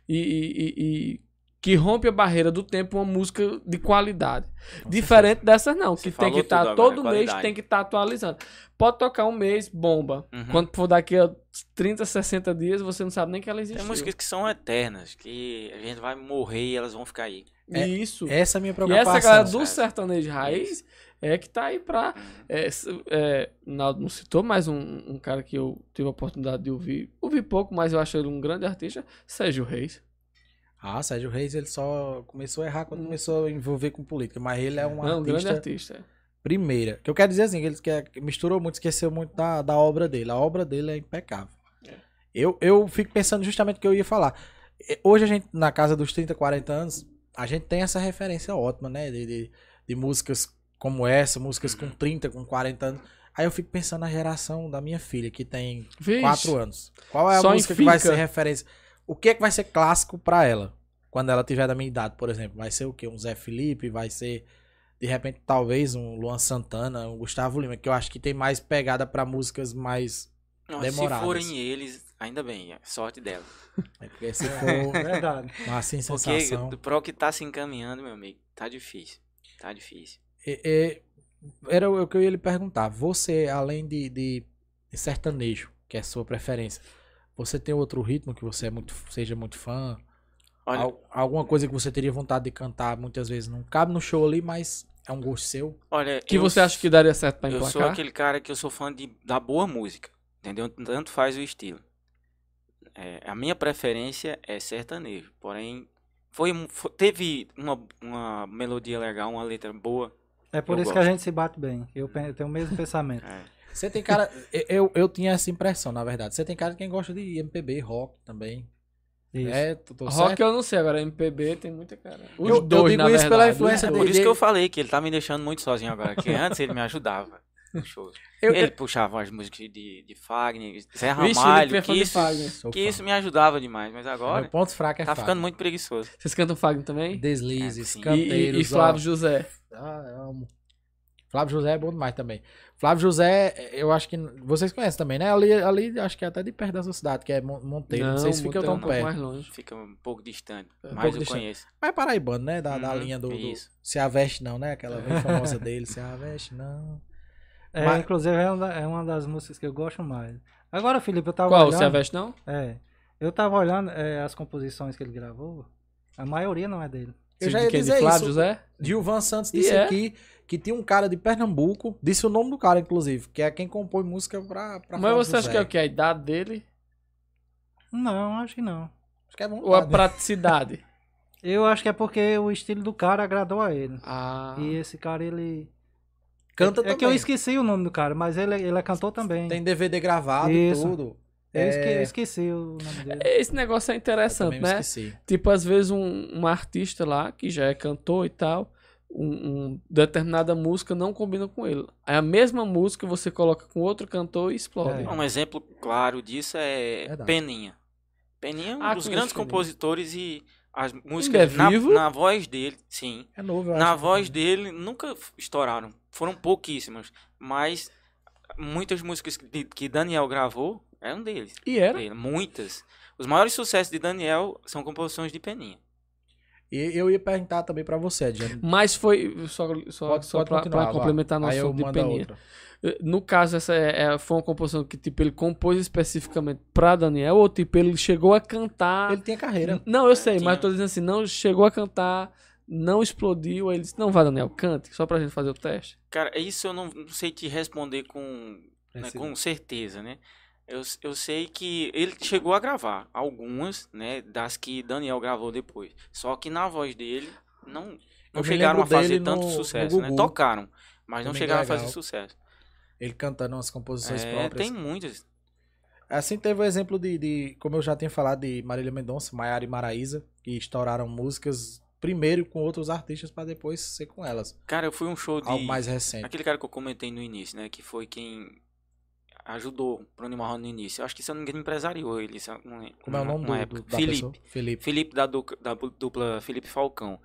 S1: e, e- e- e que rompe a barreira do tempo uma música de qualidade. Diferente dessas não,
S4: Você
S1: que tem que estar
S4: tudo agora,
S1: todo mês,
S4: qualidade.
S1: tem que estar atualizando. Pode tocar um mês, bomba.
S4: Uhum.
S1: Quando for daqui a 30, 60 dias, você não sabe nem que ela existe.
S4: Tem músicas que são eternas, que a gente vai morrer e elas vão ficar aí.
S2: É-
S1: Isso.
S2: Essa é a minha
S1: e
S2: preocupação.
S1: essa galera do
S4: cara.
S1: sertanejo raiz é que tá aí pra. É, s- é, Naldo não citou, mas um, um cara que eu tive a oportunidade de ouvir. Ouvi pouco, mas eu acho ele um grande artista. Sérgio Reis.
S2: Ah, Sérgio Reis, ele só começou a errar quando começou a envolver com política, mas ele é um
S1: Não, um grande
S2: artista primeira. Que eu quero dizer assim, que ele que- misturou muito, esqueceu muito da, da obra dele. A obra dele é impecável. Eu, eu fico pensando justamente o que eu ia falar. Hoje a gente, na casa dos 30, 40 anos, a gente tem essa referência ótima, né? De, de, de músicas como essa, músicas com 30, com 40 anos. Aí eu fico pensando na geração da minha filha, que tem
S1: Vixe.
S2: 4 anos. Qual é a música que vai ser referência? O que é que vai ser clássico pra ela? Quando ela tiver da minha idade, por exemplo. Vai ser o quê? Um Zé Felipe? Vai ser, de repente, talvez um Luan Santana, um Gustavo Lima, que eu acho que tem mais pegada pra músicas mais.
S4: Nossa, se
S2: Demoradas.
S4: forem eles, ainda bem, é sorte dela.
S2: né, Porque se for
S3: Verdade.
S2: uma assim,
S4: Porque
S2: sensação.
S4: para o que tá se encaminhando, meu amigo, tá difícil. Tá difícil.
S2: É, é, era o que eu ia lhe perguntar. Você, além de, de, de sertanejo, que é a sua preferência, você tem outro ritmo que você é muito, seja muito fã?
S4: Olha,
S2: Al- alguma coisa que você teria vontade de cantar muitas vezes não cabe no show ali, mas é um gosto seu?
S4: olha
S1: Que
S4: eu
S1: você acha que daria certo pra
S4: Eu
S1: emplacar?
S4: sou aquele cara que eu sou fã de, da boa música, entendeu? Tanto faz o estilo. É, a minha preferência é sertanejo, porém foi, um- fo- teve uma, uma melodia legal, uma letra boa.
S3: É por
S4: Eu
S3: isso que a
S4: gosto.
S3: gente se bate bem. Eu eu tenho o mesmo pensamento.
S4: É.
S2: Você tem cara. eu, eu tinha essa impressão, na verdade. Você tem cara de quem gosta de MPB, rock também.
S3: Isso.
S2: É, tô, tô
S1: Rock
S2: certo?
S1: eu não sei, agora MPB tem muita cara. Os
S2: Eu- eu
S1: dois,
S2: digo
S1: na
S2: isso pela
S1: verdade.
S2: influência
S1: os
S4: Por
S1: dois.
S2: dele.
S4: isso que eu falei que ele tá me deixando muito sozinho agora, que antes ele me ajudava. no show.
S2: Eu-
S4: ele puxava as músicas de, de Fagner, Zé Ramalho,
S1: é
S4: que, isso,
S1: Fagner.
S4: Que isso me ajudava demais, mas
S2: Meu
S4: agora
S2: ponto fraco é
S4: tá
S2: Fábio.
S4: ficando muito preguiçoso.
S1: Vocês cantam Fagner também?
S2: Deslizes,
S4: É.
S1: E,
S2: canteiros.
S1: e, e Flávio
S2: ó.
S1: José.
S2: Ah, eu amo. Flávio José é bom demais também. Flávio José, eu acho que. Vocês conhecem também, né? Ali, ali acho que é até de perto da sua cidade, que é Mon- Monteiro. Não, sei se fica
S1: Monteiro é
S2: tão
S1: um pouco
S2: perto.
S1: mais longe.
S4: Fica um pouco distante,
S1: É, um
S4: mas
S2: pouco
S4: eu
S2: distante.
S4: conheço.
S2: Mas é paraibano, né? Da, da
S4: Uhum,
S2: linha do, do
S4: isso.
S2: Se Aveste Não, né? Aquela bem famosa dele. Se Aveste Não.
S3: É,
S2: Mas-
S3: inclusive é uma, é uma das músicas que eu gosto mais. Agora, Felipe, eu tava
S1: Qual?
S3: olhando.
S1: Se Aveste não?
S3: É. Eu tava olhando é, as composições que ele gravou. A maioria não é dele.
S2: Eu já ia
S1: quem? De
S2: dizer
S1: Flávio
S2: isso.
S1: José?
S2: Gilvan Santos disse
S1: é.
S2: aqui que tinha um cara de Pernambuco, disse o nome do cara, inclusive, que é quem compõe música pra, pra
S1: Mas você acha
S2: José.
S1: que é o que? A idade dele?
S3: Não, acho que não.
S2: Acho que é
S1: Ou a
S2: vontade.
S1: praticidade?
S3: Eu acho que é porque o estilo do cara agradou a ele.
S1: Ah.
S3: E esse cara, ele.
S2: Canta
S3: é
S2: também.
S3: que eu esqueci o nome do cara, mas ele, ele é cantor também.
S2: Tem DVD gravado
S3: Isso.
S2: e tudo.
S3: Eu esque-
S2: É,
S3: esqueci o nome dele.
S1: Esse negócio é
S2: eu
S1: interessante, né?
S2: esqueci.
S1: Tipo, às vezes um, um artista lá, que já é cantor e tal, um, um determinada música não combina com ele. Aí a mesma música você coloca com outro cantor e explode.
S3: É.
S4: Um exemplo claro disso é
S2: Verdade.
S4: Peninha. Peninha é um
S1: Ah,
S4: dos grandes compositores e as
S1: Ainda é
S4: músicas na,
S1: vivo?
S4: na voz dele, sim.
S2: É novo, eu
S4: Na
S2: acho.
S4: voz dele nunca estouraram. Foram pouquíssimas. Mas muitas músicas que, que Daniel gravou eram deles.
S1: E era.
S4: dele, muitas. Os maiores sucessos de Daniel são composições de Peninha.
S2: E eu ia perguntar também pra você, Adriano.
S1: Mas foi. Só, só,
S2: Pode,
S1: só
S2: vá.
S1: complementar nosso assunto de Peninha.
S2: outra.
S1: No caso, essa é, é- foi uma composição que tipo, ele compôs especificamente pra Daniel, ou tipo, ele chegou a cantar.
S2: Ele tinha carreira.
S1: Não, eu sei,
S4: tinha.
S1: mas eu tô dizendo assim, não chegou a cantar, não explodiu, aí ele disse, não vai, Daniel, cante, só pra gente fazer o teste.
S4: Cara, isso eu não, não sei te responder com, né, com certeza, né? Eu, eu sei que ele chegou a gravar algumas, né, das que Daniel gravou depois. Só que na voz dele não, não chegaram a fazer tanto
S2: no- no
S4: sucesso, né?
S2: Gugu.
S4: Tocaram, mas não
S2: Também
S4: chegaram a
S2: legal.
S4: fazer sucesso.
S2: Ele cantando umas composições
S4: É,
S2: próprias.
S4: tem muitas.
S2: Assim teve o exemplo de, de, como eu já tinha falado, de Marília Mendonça, Maiara e Maraísa, que estouraram músicas primeiro com outros artistas pra depois ser com elas.
S4: Cara, eu fui um show de
S2: Algo mais recente.
S4: aquele cara que eu comentei no início, né, que foi quem ajudou Bruno Marrone no início. Eu acho que se eu não me engano empresariou ele,
S2: Como é o nome
S4: uma
S2: do,
S4: época.
S2: do, da
S4: Felipe.
S2: pessoa? Felipe.
S4: Felipe da, du- da dupla Felipe Falcão.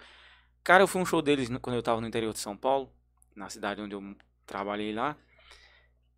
S4: Cara, eu fui um show deles quando eu tava no interior de São Paulo, na cidade onde eu trabalhei lá.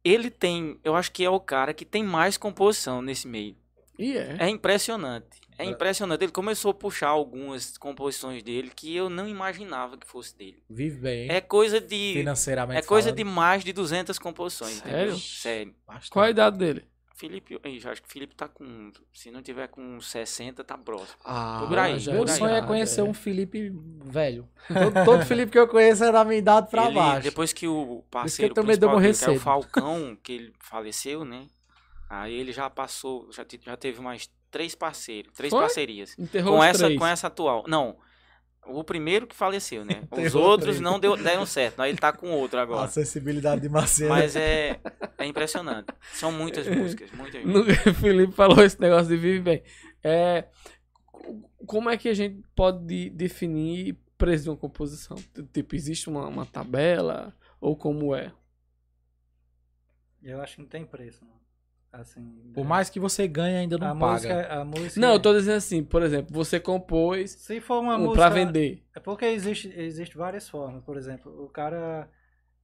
S4: Ele tem, eu acho que é o cara que tem mais composição nesse meio.
S1: E é.
S4: É impressionante. É
S2: É.
S4: impressionante. Ele começou a puxar algumas composições dele que eu não imaginava que fosse dele.
S2: Vive bem, hein?
S4: É coisa de
S2: financeiramente
S4: é coisa
S2: falando.
S4: de mais de 200 composições,
S1: Sério?
S4: entendeu? Sério.
S2: Bastante.
S1: Qual a idade dele?
S4: Felipe, eu acho que o Felipe tá com, se não tiver com 60, tá próximo.
S1: Ah,
S4: Por aí,
S1: já
S2: Meu
S4: por aí.
S2: sonho é conhecer
S1: é.
S2: um Felipe velho. Todo, todo Felipe que eu conheço é da minha idade pra
S4: Ele,
S2: baixo.
S4: depois que o
S2: que eu
S4: parceiro
S2: também dou
S4: principal dele, que é o. Falcão, que ele faleceu, né? Aí ele já passou, já, já teve mais três parceiros, três
S1: Foi?
S4: parcerias.
S1: Enterrou
S4: Com
S1: os
S4: essa,
S1: três.
S4: com essa atual. Não, o primeiro que faleceu, né? Os
S2: Enterrou
S4: outros
S2: três.
S4: não deu, deram certo. Aí ele tá com outro
S2: A
S4: agora.
S2: sensibilidade de Marcelo.
S4: Mas é, é impressionante. São muitas músicas, muitas músicas.
S1: o Felipe falou esse negócio de vive bem. É, como é que a gente pode de- definir preço de uma composição? Tipo, existe uma, uma tabela? Ou como é?
S3: Eu acho que não tem preço, não. Assim,
S2: Por mais que você ganhe, ainda não
S3: a
S2: paga.
S3: música, a música.
S1: Não, eu tô dizendo assim, por exemplo, você compôs
S3: Se for uma
S1: um
S3: música.
S1: pra vender.
S3: É porque existe, existe várias formas. Por exemplo, o cara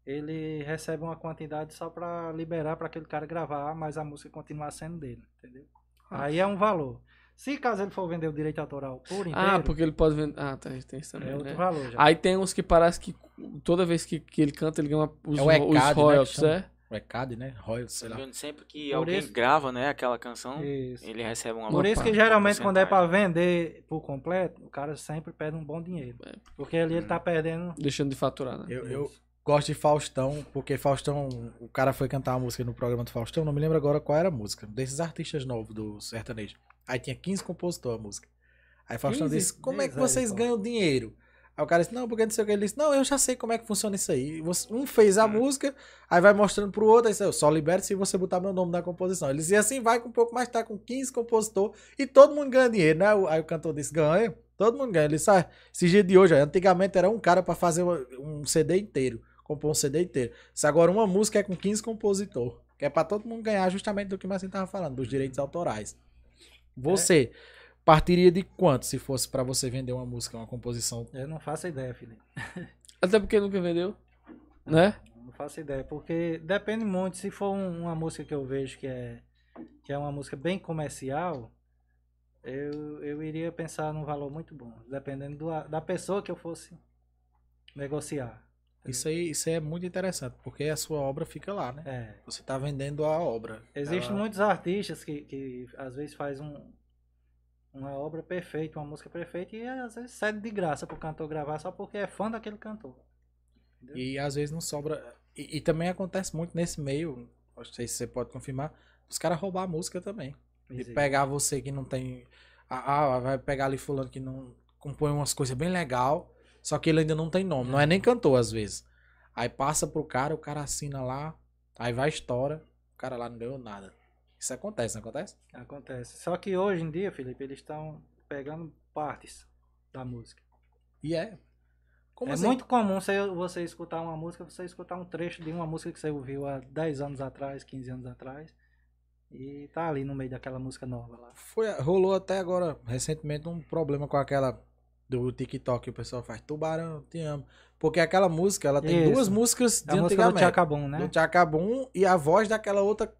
S3: ele recebe uma quantidade só pra liberar pra aquele cara gravar, mas a música continuar sendo dele, entendeu?
S1: Ah.
S3: Aí é um valor. Se caso ele for vender o direito autoral por inteiro,
S1: Ah, porque ele pode vender. Ah, tá, tem isso
S3: é
S1: também,
S3: outro
S1: né?
S3: valor já.
S1: Aí tem uns que parece que toda vez que, que ele canta, ele ganha os,
S2: É ECAD,
S1: os
S2: né,
S1: royalties,
S2: chama.
S1: é?
S2: Recado, né? Royals, sei lá.
S4: Sempre que
S3: Por
S4: alguém
S3: isso-
S4: grava, né, aquela canção,
S3: Isso.
S4: ele recebe uma
S3: Por isso que geralmente quando é pra
S4: porcentagem.
S3: vender por completo, o cara sempre perde um bom dinheiro.
S1: É.
S3: Porque ali ele tá perdendo.
S1: Deixando de faturar, né?
S2: Eu, eu gosto de Faustão, porque Faustão, o cara foi cantar uma música no programa do Faustão, não me lembro agora qual era a música, desses artistas novos do sertanejo. Aí tinha 15 compositores a música. Aí Faustão
S3: 15?
S2: disse, como é que vocês
S3: pô.
S2: ganham dinheiro? Aí o cara disse, não, porque não sei o que. Ele disse, não, eu já sei como é que funciona isso aí. Um fez a música, aí vai mostrando pro outro, aí disse, eu só libero se você botar meu nome na composição. Ele dizia assim, vai com um pouco mais, tá com 15 compositores e todo mundo ganha dinheiro, né? Aí o cantor disse, ganha, todo mundo ganha. Ele disse, ah, esse dia de hoje, antigamente era um cara pra fazer um CD inteiro, compor um CD inteiro. Se agora uma música é com 15 compositores, que é pra todo mundo ganhar justamente do que o Marcinho tava falando, dos direitos autorais. Você partiria de quanto se fosse pra você vender uma música, uma composição?
S3: Eu não faço ideia, Felipe.
S1: Até porque nunca vendeu, né?
S3: Não faço ideia, porque depende muito. Se for um- uma música que eu vejo que é, que é uma música bem comercial, eu, eu iria pensar num valor muito bom, dependendo do, da pessoa que eu fosse negociar.
S2: Isso aí, isso aí é muito interessante, porque a sua obra fica lá, né?
S3: É.
S2: Você tá vendendo a obra.
S3: Existem
S2: Ela-
S3: muitos artistas que, que às vezes faz um, uma obra perfeita, uma música perfeita, e às vezes cede de graça pro cantor gravar só porque é fã daquele cantor.
S2: E às vezes não sobra. E, e também acontece muito nesse meio, não sei se você pode confirmar, os caras roubar a música também.
S3: Existe.
S2: pegar você que não tem. Ah, ah, vai pegar ali fulano que não compõe umas coisas bem legal, só que ele ainda não tem nome, não é nem cantor às vezes. Aí passa pro cara, o cara assina lá, aí vai estoura, o cara lá não ganhou nada. Isso acontece, não acontece?
S3: Acontece. Só que hoje em dia, Felipe, eles estão pegando partes da música.
S2: E é. Como
S3: é
S2: assim?
S3: muito comum você, você escutar uma música, você escutar um trecho de uma música que você ouviu há 10 anos atrás, 15 anos atrás, e tá ali no meio daquela música nova lá.
S2: Foi, rolou até agora, recentemente, um problema com aquela do TikTok que o pessoal faz. Tubarão, te amo. Porque aquela música, ela tem
S3: Isso.
S2: duas músicas de
S3: A música do. Tchacabum, né?
S2: Do Tchacabum e a voz daquela outra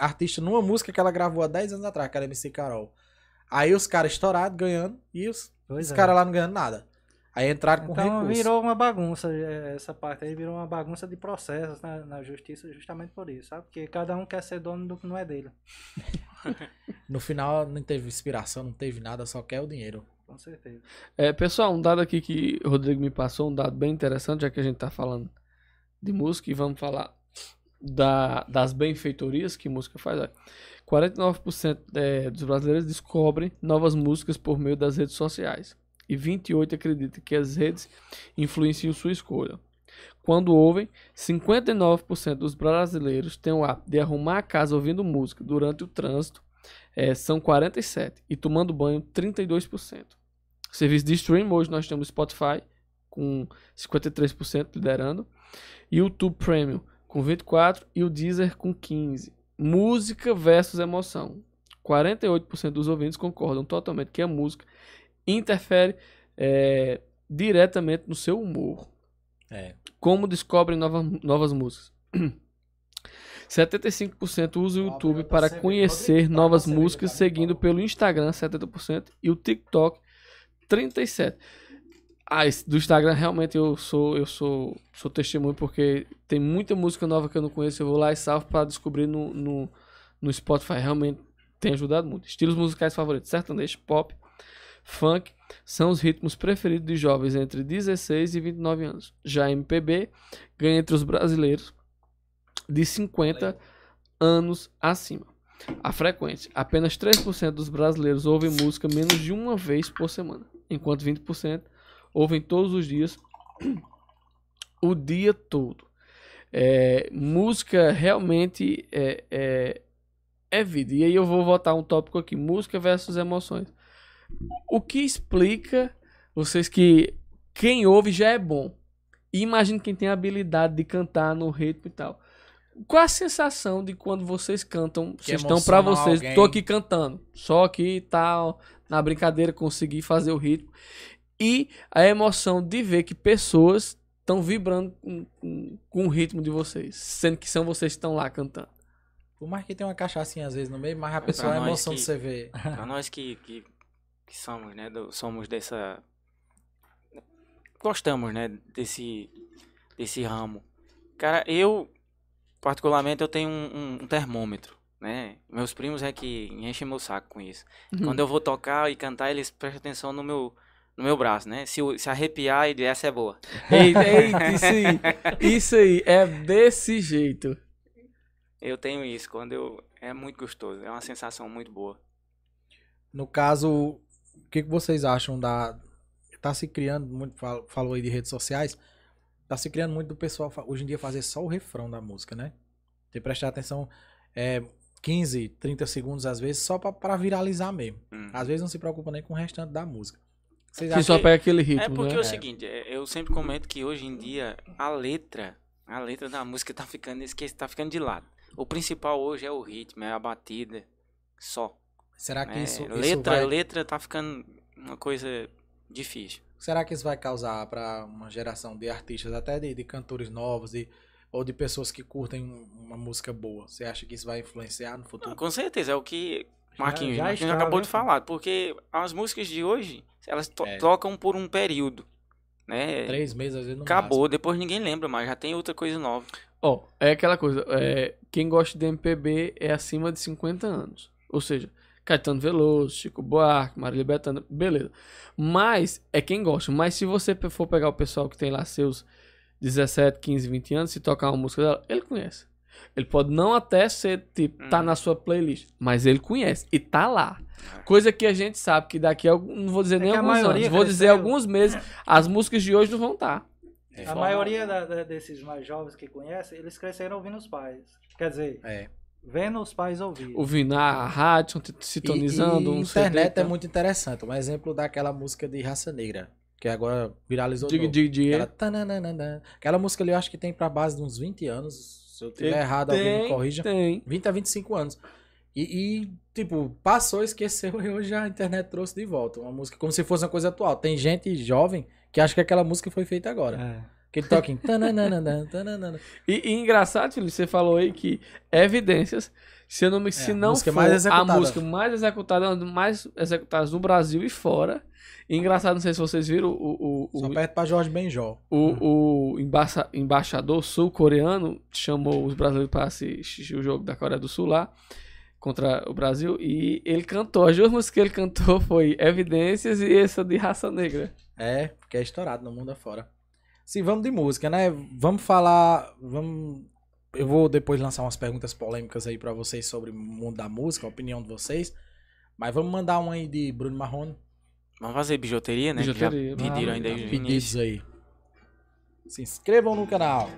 S2: artista numa música que ela gravou há 10 anos atrás, que era MC Carol. Aí os caras estourados ganhando e os,
S3: Pois
S2: os
S3: é.
S2: caras lá não ganhando nada. Aí entraram com
S3: Então
S2: recurso.
S3: virou uma bagunça, eh, essa parte aí virou uma bagunça de processos na, na justiça justamente por isso, sabe? Porque cada um quer ser dono do que não é dele,
S2: No final não teve inspiração, não teve nada, só quer o dinheiro.
S3: com certeza.
S1: É, pessoal, um dado aqui que o Rodrigo me passou, um dado bem interessante, já que a gente tá falando de música e vamos falar da, das benfeitorias que música faz. Olha. 49% é, dos brasileiros descobrem novas músicas por meio das redes sociais. E 28% acreditam que as redes influenciam sua escolha. Quando ouvem, 59% dos brasileiros têm o hábito de arrumar a casa ouvindo música durante o trânsito, é, são 47%, e tomando banho, 32%. Serviço de stream, hoje nós temos Spotify com 53% liderando, YouTube Premium com 24% e o Deezer com 15%. Música versus emoção. 48% dos ouvintes concordam totalmente que a música interfere é, diretamente no seu humor.
S2: É.
S1: Como descobrem nova, novas músicas? 75% usa o YouTube para conhecer novas músicas, seguindo pelo Instagram 70% e o TikTok 37%. Ah, do Instagram realmente eu sou eu sou sou testemunho porque tem muita música nova que eu não conheço, eu vou lá e salvo para descobrir no, no, no Spotify. Realmente tem ajudado muito. Estilos musicais favoritos: sertanejo, pop, funk são os ritmos preferidos de jovens entre 16 e 29 anos. Já MPB ganha entre os brasileiros de 50 anos acima. A frequência: apenas 3% dos brasileiros ouvem música menos de uma vez por semana, enquanto 20% ouvem todos os dias, o dia todo. É, música realmente é, é, é vida. E aí eu vou botar um tópico aqui: música versus emoções. O que explica vocês que quem ouve já é bom? E imagine quem tem a habilidade de cantar no ritmo e tal. Qual a sensação de quando vocês cantam?
S2: Que
S1: vocês estão pra
S2: emociona
S1: vocês.
S2: alguém.
S1: Tô aqui cantando. Só aqui e tal. Na brincadeira, consegui fazer o ritmo. E a emoção de ver que pessoas estão vibrando com, com, com o ritmo de vocês. Sendo que são vocês que estão lá cantando.
S2: Por mais que tenha uma cachaçinha às vezes no meio, mas a pessoa é a
S4: nós
S2: emoção
S4: que-
S2: de você ver.
S4: Pra nós que, que, que somos, né? do- somos dessa. Gostamos, né? Desse, desse ramo. Cara, eu, particularmente, eu tenho um, um- um termômetro, né? Meus primos é que enchem meu saco com isso. Quando eu vou tocar e cantar, eles prestam atenção no meu, no meu braço, né? Se, se arrepiar, ele, essa é boa.
S1: Eita, eita, isso aí. Isso aí. É desse jeito.
S4: Eu tenho isso, quando eu. É muito gostoso, é uma sensação muito boa.
S2: No caso, o que, que vocês acham da. Tá se criando muito, fal- falou aí de redes sociais, tá se criando muito do pessoal hoje em dia fazer só o refrão da música, né? Tem que prestar atenção, é, 15, 30 segundos às vezes, só pra, pra viralizar mesmo.
S4: Hum.
S2: Às vezes não se preocupa nem com o restante da música. Vocês
S1: Que
S2: acham
S1: só pega aquele ritmo,
S4: É porque
S1: né?
S4: é o seguinte, é, eu sempre comento que hoje em dia a letra, a letra da música tá ficando esquece, tá ficando de lado. O principal hoje é o ritmo, é a batida, só.
S2: será que
S4: né?
S2: isso, isso
S4: letra,
S2: vai,
S4: letra tá ficando uma coisa difícil.
S2: será que isso vai causar pra uma geração de artistas, até de, de cantores novos, de, ou de pessoas que curtem um- uma música boa? Você acha que isso vai influenciar no futuro?
S4: Não, com certeza, é o que Marquinhos,
S3: já
S4: Marquinhos
S3: está,
S4: acabou
S3: viu?
S4: de falar, porque as músicas de hoje, elas to-
S2: É.
S4: tocam por um período, né?
S2: Três meses, às vezes não
S4: Acabou, depois ninguém lembra mais, já tem outra coisa nova.
S1: Ó, é aquela coisa, é, quem gosta de MPB é acima de 50 anos. Ou seja, Caetano Veloso, Chico Buarque, Marília Bethânia, beleza. Mas é quem gosta. Mas se você for pegar o pessoal que tem lá seus 17, 15, 20 anos, se tocar uma música dela, ele conhece. Ele pode não até ser, tipo, tá
S4: Uhum.
S1: na sua playlist, mas ele conhece e tá lá. Coisa que a gente sabe que daqui a algum, não vou dizer
S3: É
S1: nem alguns anos, vou dizer alguns meses, as músicas de hoje não vão estar.
S2: É.
S3: A maioria da- da- desses mais jovens que conhecem, eles cresceram ouvindo os pais. Quer dizer,
S2: É.
S3: vendo os pais ouvir.
S1: Ouvindo a rádio, sintonizando,
S2: E, e
S1: um CD,
S2: internet é
S1: então.
S2: muito interessante. Um exemplo daquela música de Raça Negra, que agora viralizou.
S1: Diga,
S2: novo.
S1: diga, diga.
S2: Aquela, tananana. Aquela música ali eu acho que tem pra base de uns 20 anos. Se eu tiver errado, alguém me
S1: Tem,
S2: corrija.
S1: Tem.
S2: 20 a 25 anos. E, e, tipo, passou, esqueceu e hoje a internet trouxe de volta. Uma música como se fosse uma coisa atual. Tem gente jovem que acha que aquela música foi feita agora.
S3: É.
S2: Aquele toquinho. tananana, tananana.
S1: E, e engraçado, Felipe, você falou aí que Evidências, se, eu não, me, se não
S2: música
S1: for
S2: mais
S1: a música mais executada, uma das mais executadas no Brasil e fora. E engraçado, não sei se vocês viram, o, o,
S2: Só
S1: o,
S2: perto pra Jorge Benjó.
S1: o, o embaça- embaixador sul-coreano chamou os brasileiros para assistir o jogo da Coreia do Sul lá contra o Brasil e ele cantou. As duas músicas que ele cantou foi Evidências e essa de Raça Negra.
S2: É, porque é estourado no mundo afora. Sim, vamos de música, né? Vamos falar. Vamos. Eu vou depois lançar umas perguntas polêmicas aí pra vocês sobre o mundo da música, a opinião de vocês. Mas vamos mandar um aí de Bruno Marrone.
S3: Vamos fazer bijuteria, né? que
S1: Bijuteria,
S3: já pediram ainda aí
S2: Pedidos aí. Se inscrevam no canal.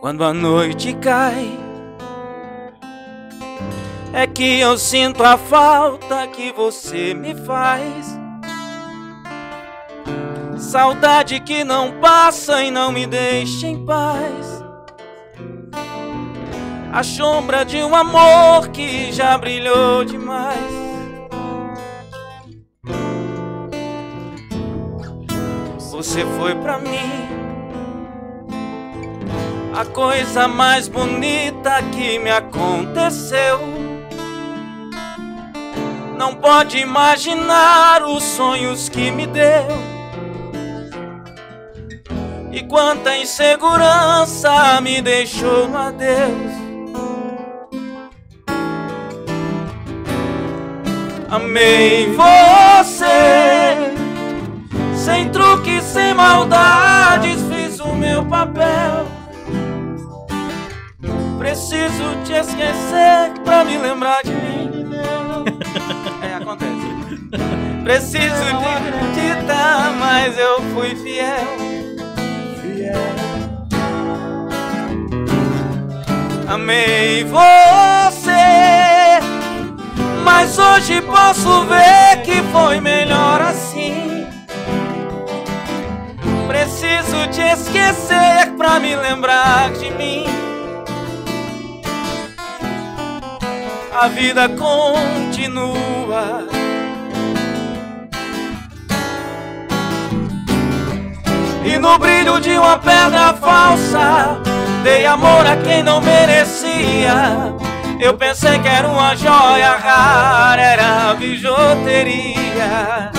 S4: Quando a noite cai, é que eu sinto a falta que você me faz. Saudade que não passa e não me deixa em paz. A sombra de um amor que já brilhou demais. Você foi pra mim a coisa mais bonita que me aconteceu. Não pode imaginar os sonhos que me deu. E quanta insegurança me deixou adeus. Amei você, sem truque, sem maldades, fiz o meu papel. Preciso te esquecer pra me lembrar de mim. Preciso te acreditar, mas eu fui fiel. Amei você, mas hoje posso ver que foi melhor assim. Preciso te esquecer pra me lembrar de mim. A vida continua. E no brilho de uma pedra falsa, dei amor a quem não merecia. Eu pensei que era uma joia rara, era bijuteria.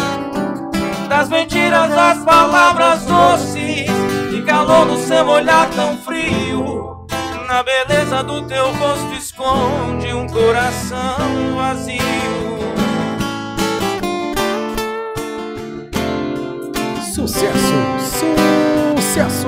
S4: Das mentiras, as palavras doces, de calor no seu olhar tão frio. Na beleza do teu rosto esconde um coração vazio.
S2: Sucesso! Sucesso!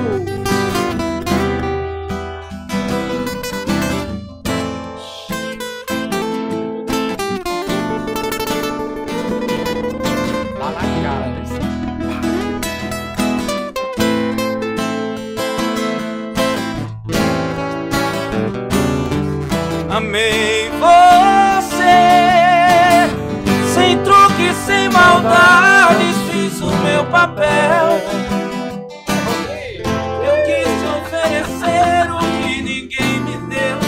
S2: Na.
S4: Amei você, sem truque, sem meu papel. Eu quis te oferecer o que ninguém me deu.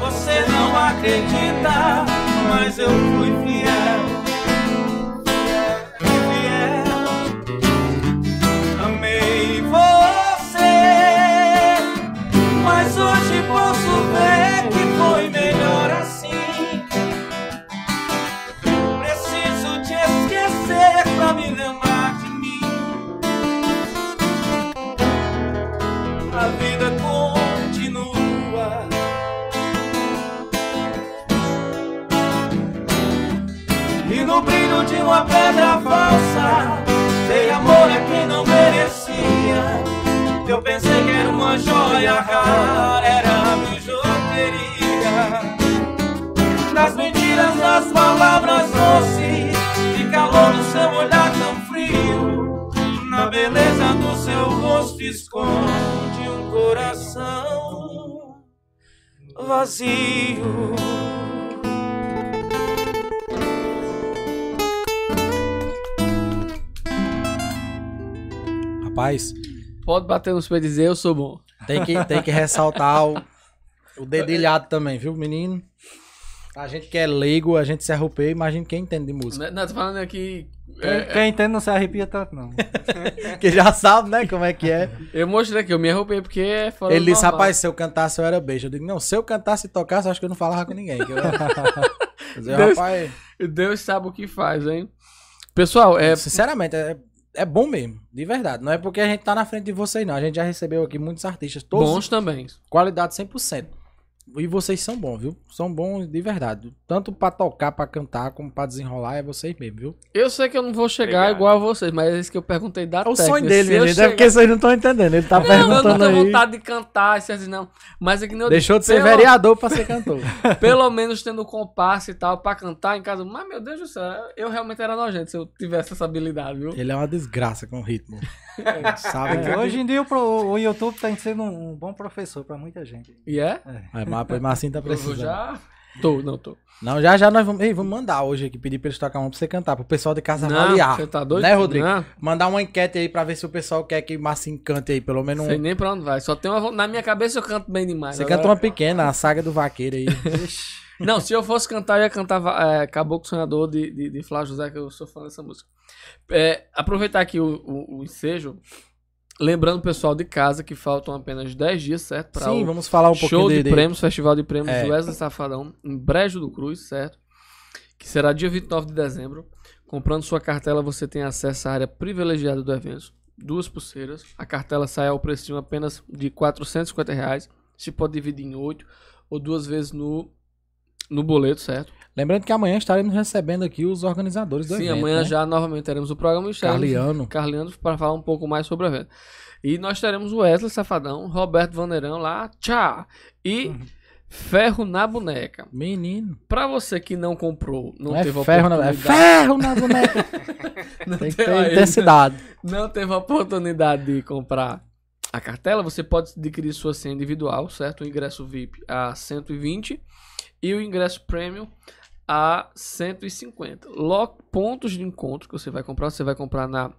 S4: Você não acredita, mas eu fui. Rara, era bijuteria. Das mentiras, das palavras doces, de calor no seu olhar tão frio. Na beleza do seu rosto esconde um coração vazio.
S2: Rapaz,
S1: Pode bater nos pés e dizer eu sou bom.
S2: Tem que, tem que ressaltar o, O dedilhado também, viu, menino? A gente que é leigo, a gente se arrupeia, imagina quem entende de música.
S1: Não, tô falando aqui.
S3: Quem,
S1: é,
S3: quem entende não se arrepia tanto, não.
S2: Que já sabe, né, como é que é.
S1: eu mostrei aqui, eu me arrupei porque é fora
S2: Ele disse,
S1: normal.
S2: rapaz, se eu cantasse eu era beijo. Eu digo, não, se eu cantasse e tocasse, eu acho que eu não falava com ninguém. Que eu...
S1: Deus-
S2: rapaz,
S1: Deus sabe o que faz, hein? Pessoal, é.
S2: sinceramente, é, é bom mesmo, de verdade. Não é porque a gente tá na frente de vocês, não. A gente já recebeu aqui muitos artistas, todos
S1: Bons também.
S2: qualidade 100%. E vocês são bons, viu? São bons de verdade. Tanto pra tocar, pra cantar, como pra desenrolar, é vocês mesmo, viu?
S1: Eu sei que eu não vou chegar
S4: Obrigado.
S1: igual a vocês, mas é isso que eu perguntei da
S2: É o
S1: técnica.
S2: sonho dele, minha gente. É
S1: chegar-
S2: porque vocês não estão entendendo. Ele tá
S1: Não, eu não
S2: perguntando
S1: tenho
S2: aí.
S1: vontade de cantar, assim, não. Mas é que nem eu
S2: Deixou de ser
S1: pelo-
S2: vereador pra ser cantor.
S1: Pelo menos tendo compasso e tal pra cantar em casa. Mas, meu Deus do céu, eu realmente era nojento se eu tivesse essa habilidade, viu?
S2: Ele é uma desgraça com ritmo. Sabe?
S3: É, hoje em dia o, pro- o YouTube tem sido um, um bom professor pra muita gente.
S1: E é?
S2: Mas, mas, mas assim tá
S1: Eu vou
S2: precisando.
S1: já. Tô, não tô.
S2: Não, já já nós vamos. Ei, vamos mandar hoje aqui, pedir pra eles tocar uma pra você cantar, pro pessoal de casa
S1: Não,
S2: avaliar.
S1: você tá doido?
S2: Né, Rodrigo?
S1: Não.
S2: Mandar uma enquete aí pra ver se o pessoal quer que Massim cante aí, pelo menos um.
S1: Sei nem pra onde vai. Só tem uma. Na minha cabeça eu canto bem demais.
S2: Você
S1: Agora-
S2: canta uma pequena, a saga do vaqueiro aí.
S1: Não, se eu fosse cantar, eu ia cantar é, Caboclo Sonhador de, de, de Flávio José, que eu sou fã dessa música. É, aproveitar aqui o, o, o ensejo. Lembrando o pessoal de casa que faltam apenas 10 dias, certo? Pra
S2: Sim, vamos falar um pouquinho
S1: show de,
S2: de,
S1: prêmios, Festival de Prêmios
S2: É.
S1: Wesley Safadão, em Brejo do Cruz, certo? Que será dia 29 de dezembro. Comprando sua cartela, você tem acesso à área privilegiada do evento. Duas pulseiras. A cartela sai ao precinho apenas de 450 reais. Se pode dividir em 8 ou duas vezes no, no boleto, certo?
S2: Lembrando que amanhã estaremos recebendo aqui os organizadores do
S1: Sim,
S2: evento.
S1: amanhã
S2: né?
S1: já novamente teremos o programa e
S2: Carliano.
S1: Carliano para falar um pouco mais sobre o evento. E nós teremos o Wesley Safadão, Roberto Vaneirão lá, tchau! E
S2: Uhum.
S1: Ferro na boneca.
S2: Menino.
S1: Pra você que não comprou, não,
S2: Não, é
S1: teve
S2: ferro, na... é
S1: oportunidade,
S2: ferro na boneca.
S1: não,
S2: Tem que ter
S1: aí-
S2: intensidade.
S1: não teve a oportunidade de comprar a cartela, você pode adquirir sua senha individual, certo? O ingresso VIP a 120 e o ingresso premium a 150. Logo, pontos de encontro que você vai comprar, você vai comprar na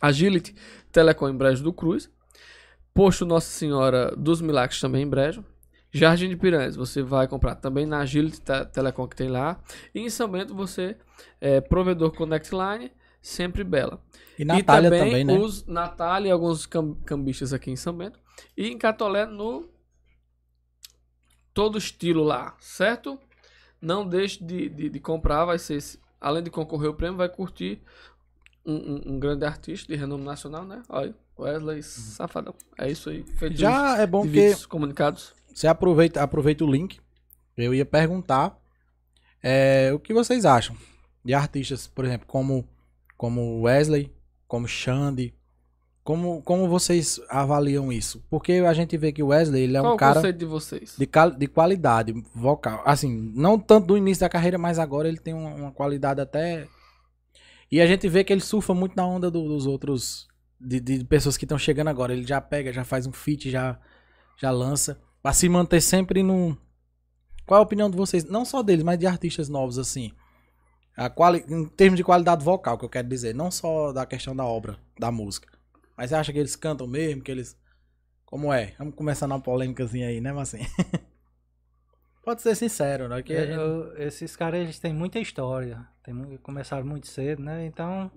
S1: Agility Telecom em Brejo do Cruz, Posto Nossa Senhora dos Milagres também em Brejo, Jardim de Piranhas, você vai comprar também na Agility Te- Telecom que tem lá, e em São Bento você é provedor Connect Line, sempre Bela.
S2: E Natália
S1: e também,
S2: também, né?
S1: os Natália e alguns cam- cambistas aqui em São Bento. E em Catolé no todo estilo lá, certo? Não deixe de, de, de comprar, vai ser, além de concorrer ao prêmio, vai curtir um, um- um grande artista de renome nacional, né? Olha, Wesley Safadão. É isso aí. Feito
S2: Uhum. Já é bom que
S1: comunicados.
S2: você aproveita, aproveita o link. Eu ia perguntar é, o que vocês acham de artistas, por exemplo, como como Wesley, como Xande. Como, como vocês avaliam isso? Porque a gente vê que o Wesley ele é
S1: Qual
S2: um
S1: o
S2: cara
S1: conceito de vocês?
S2: de, de qualidade vocal. Assim, não tanto do início da carreira, mas agora ele tem uma, uma qualidade até. E a gente vê que ele surfa muito na onda do- dos outros. De, de pessoas que estão chegando agora. Ele já pega, já faz um feat, já, já lança. Pra se manter sempre no. Qual a opinião de vocês? Não só deles, mas de artistas novos, assim. A quali... Em termos de qualidade vocal, que eu quero dizer. Não só da questão da obra, da música. Mas você acha que eles cantam mesmo? Que eles. Como é? Vamos começar numa polêmicazinha aí, né, Massim? Pode ser sincero, né? Que
S3: É,
S2: gente-
S3: eu- esses caras eles têm muita história. Tem, começaram muito cedo, né? Então,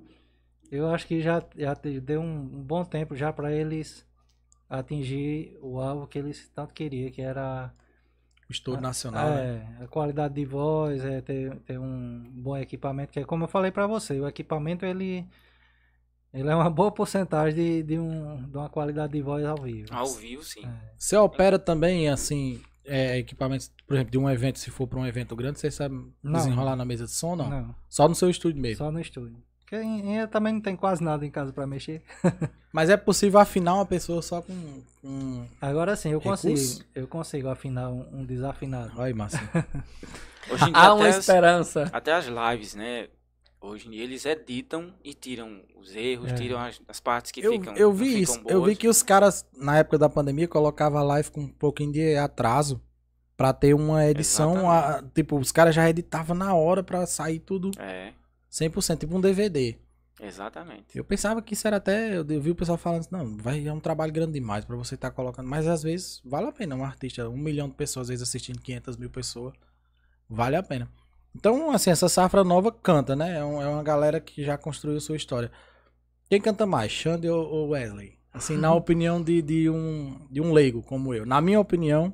S3: eu acho que já, já deu um, um bom tempo já para eles atingir o alvo que eles tanto queriam, que era
S2: o estouro nacional, né?
S3: é, a qualidade de voz, é, ter, ter um bom equipamento, que é como eu falei para você, o equipamento ele, ele é uma boa porcentagem de, de, um, de uma qualidade de voz ao vivo.
S4: Ao vivo, sim.
S2: Você opera também, assim, é, equipamentos, por exemplo, de um evento, se for pra um evento grande, você sabe
S3: Não.
S2: desenrolar na mesa de som, não?
S3: Não,
S2: Só no seu estúdio mesmo.
S3: só no estúdio. Porque em- eu também não tem quase nada em casa para mexer.
S2: Mas é possível afinar uma pessoa só com. com...
S3: Agora sim, eu
S2: Recurso?
S3: consigo. Eu consigo afinar um, um desafinado.
S2: Olha aí, Massim.
S4: Hoje em dia,
S1: Há uma
S4: até, as,
S1: esperança.
S4: até as lives, né? Hoje em dia eles editam e tiram os erros,
S3: É.
S4: tiram as, as partes que
S2: eu,
S4: ficam.
S2: eu vi
S4: ficam
S2: isso. Eu vi
S4: boas.
S2: que os caras, na época da pandemia, colocavam a live com um pouquinho de atraso. Pra ter uma edição. a- tipo, os caras já editavam na hora pra sair tudo
S4: É.
S2: 100%, tipo um DVD.
S4: Exatamente.
S2: Eu pensava que isso era até. Eu vi o pessoal falando assim, não, vai, é um trabalho grande demais pra você estar colocando. Mas às vezes vale a pena. Um artista, um milhão de pessoas, às vezes assistindo 500 mil pessoas, vale a pena. Então, assim, essa safra nova canta, né? É, um- é uma galera que já construiu sua história. Quem canta mais, Xande ou ou Wesley? Assim, na opinião de, de, um, de um leigo como eu. Na minha opinião,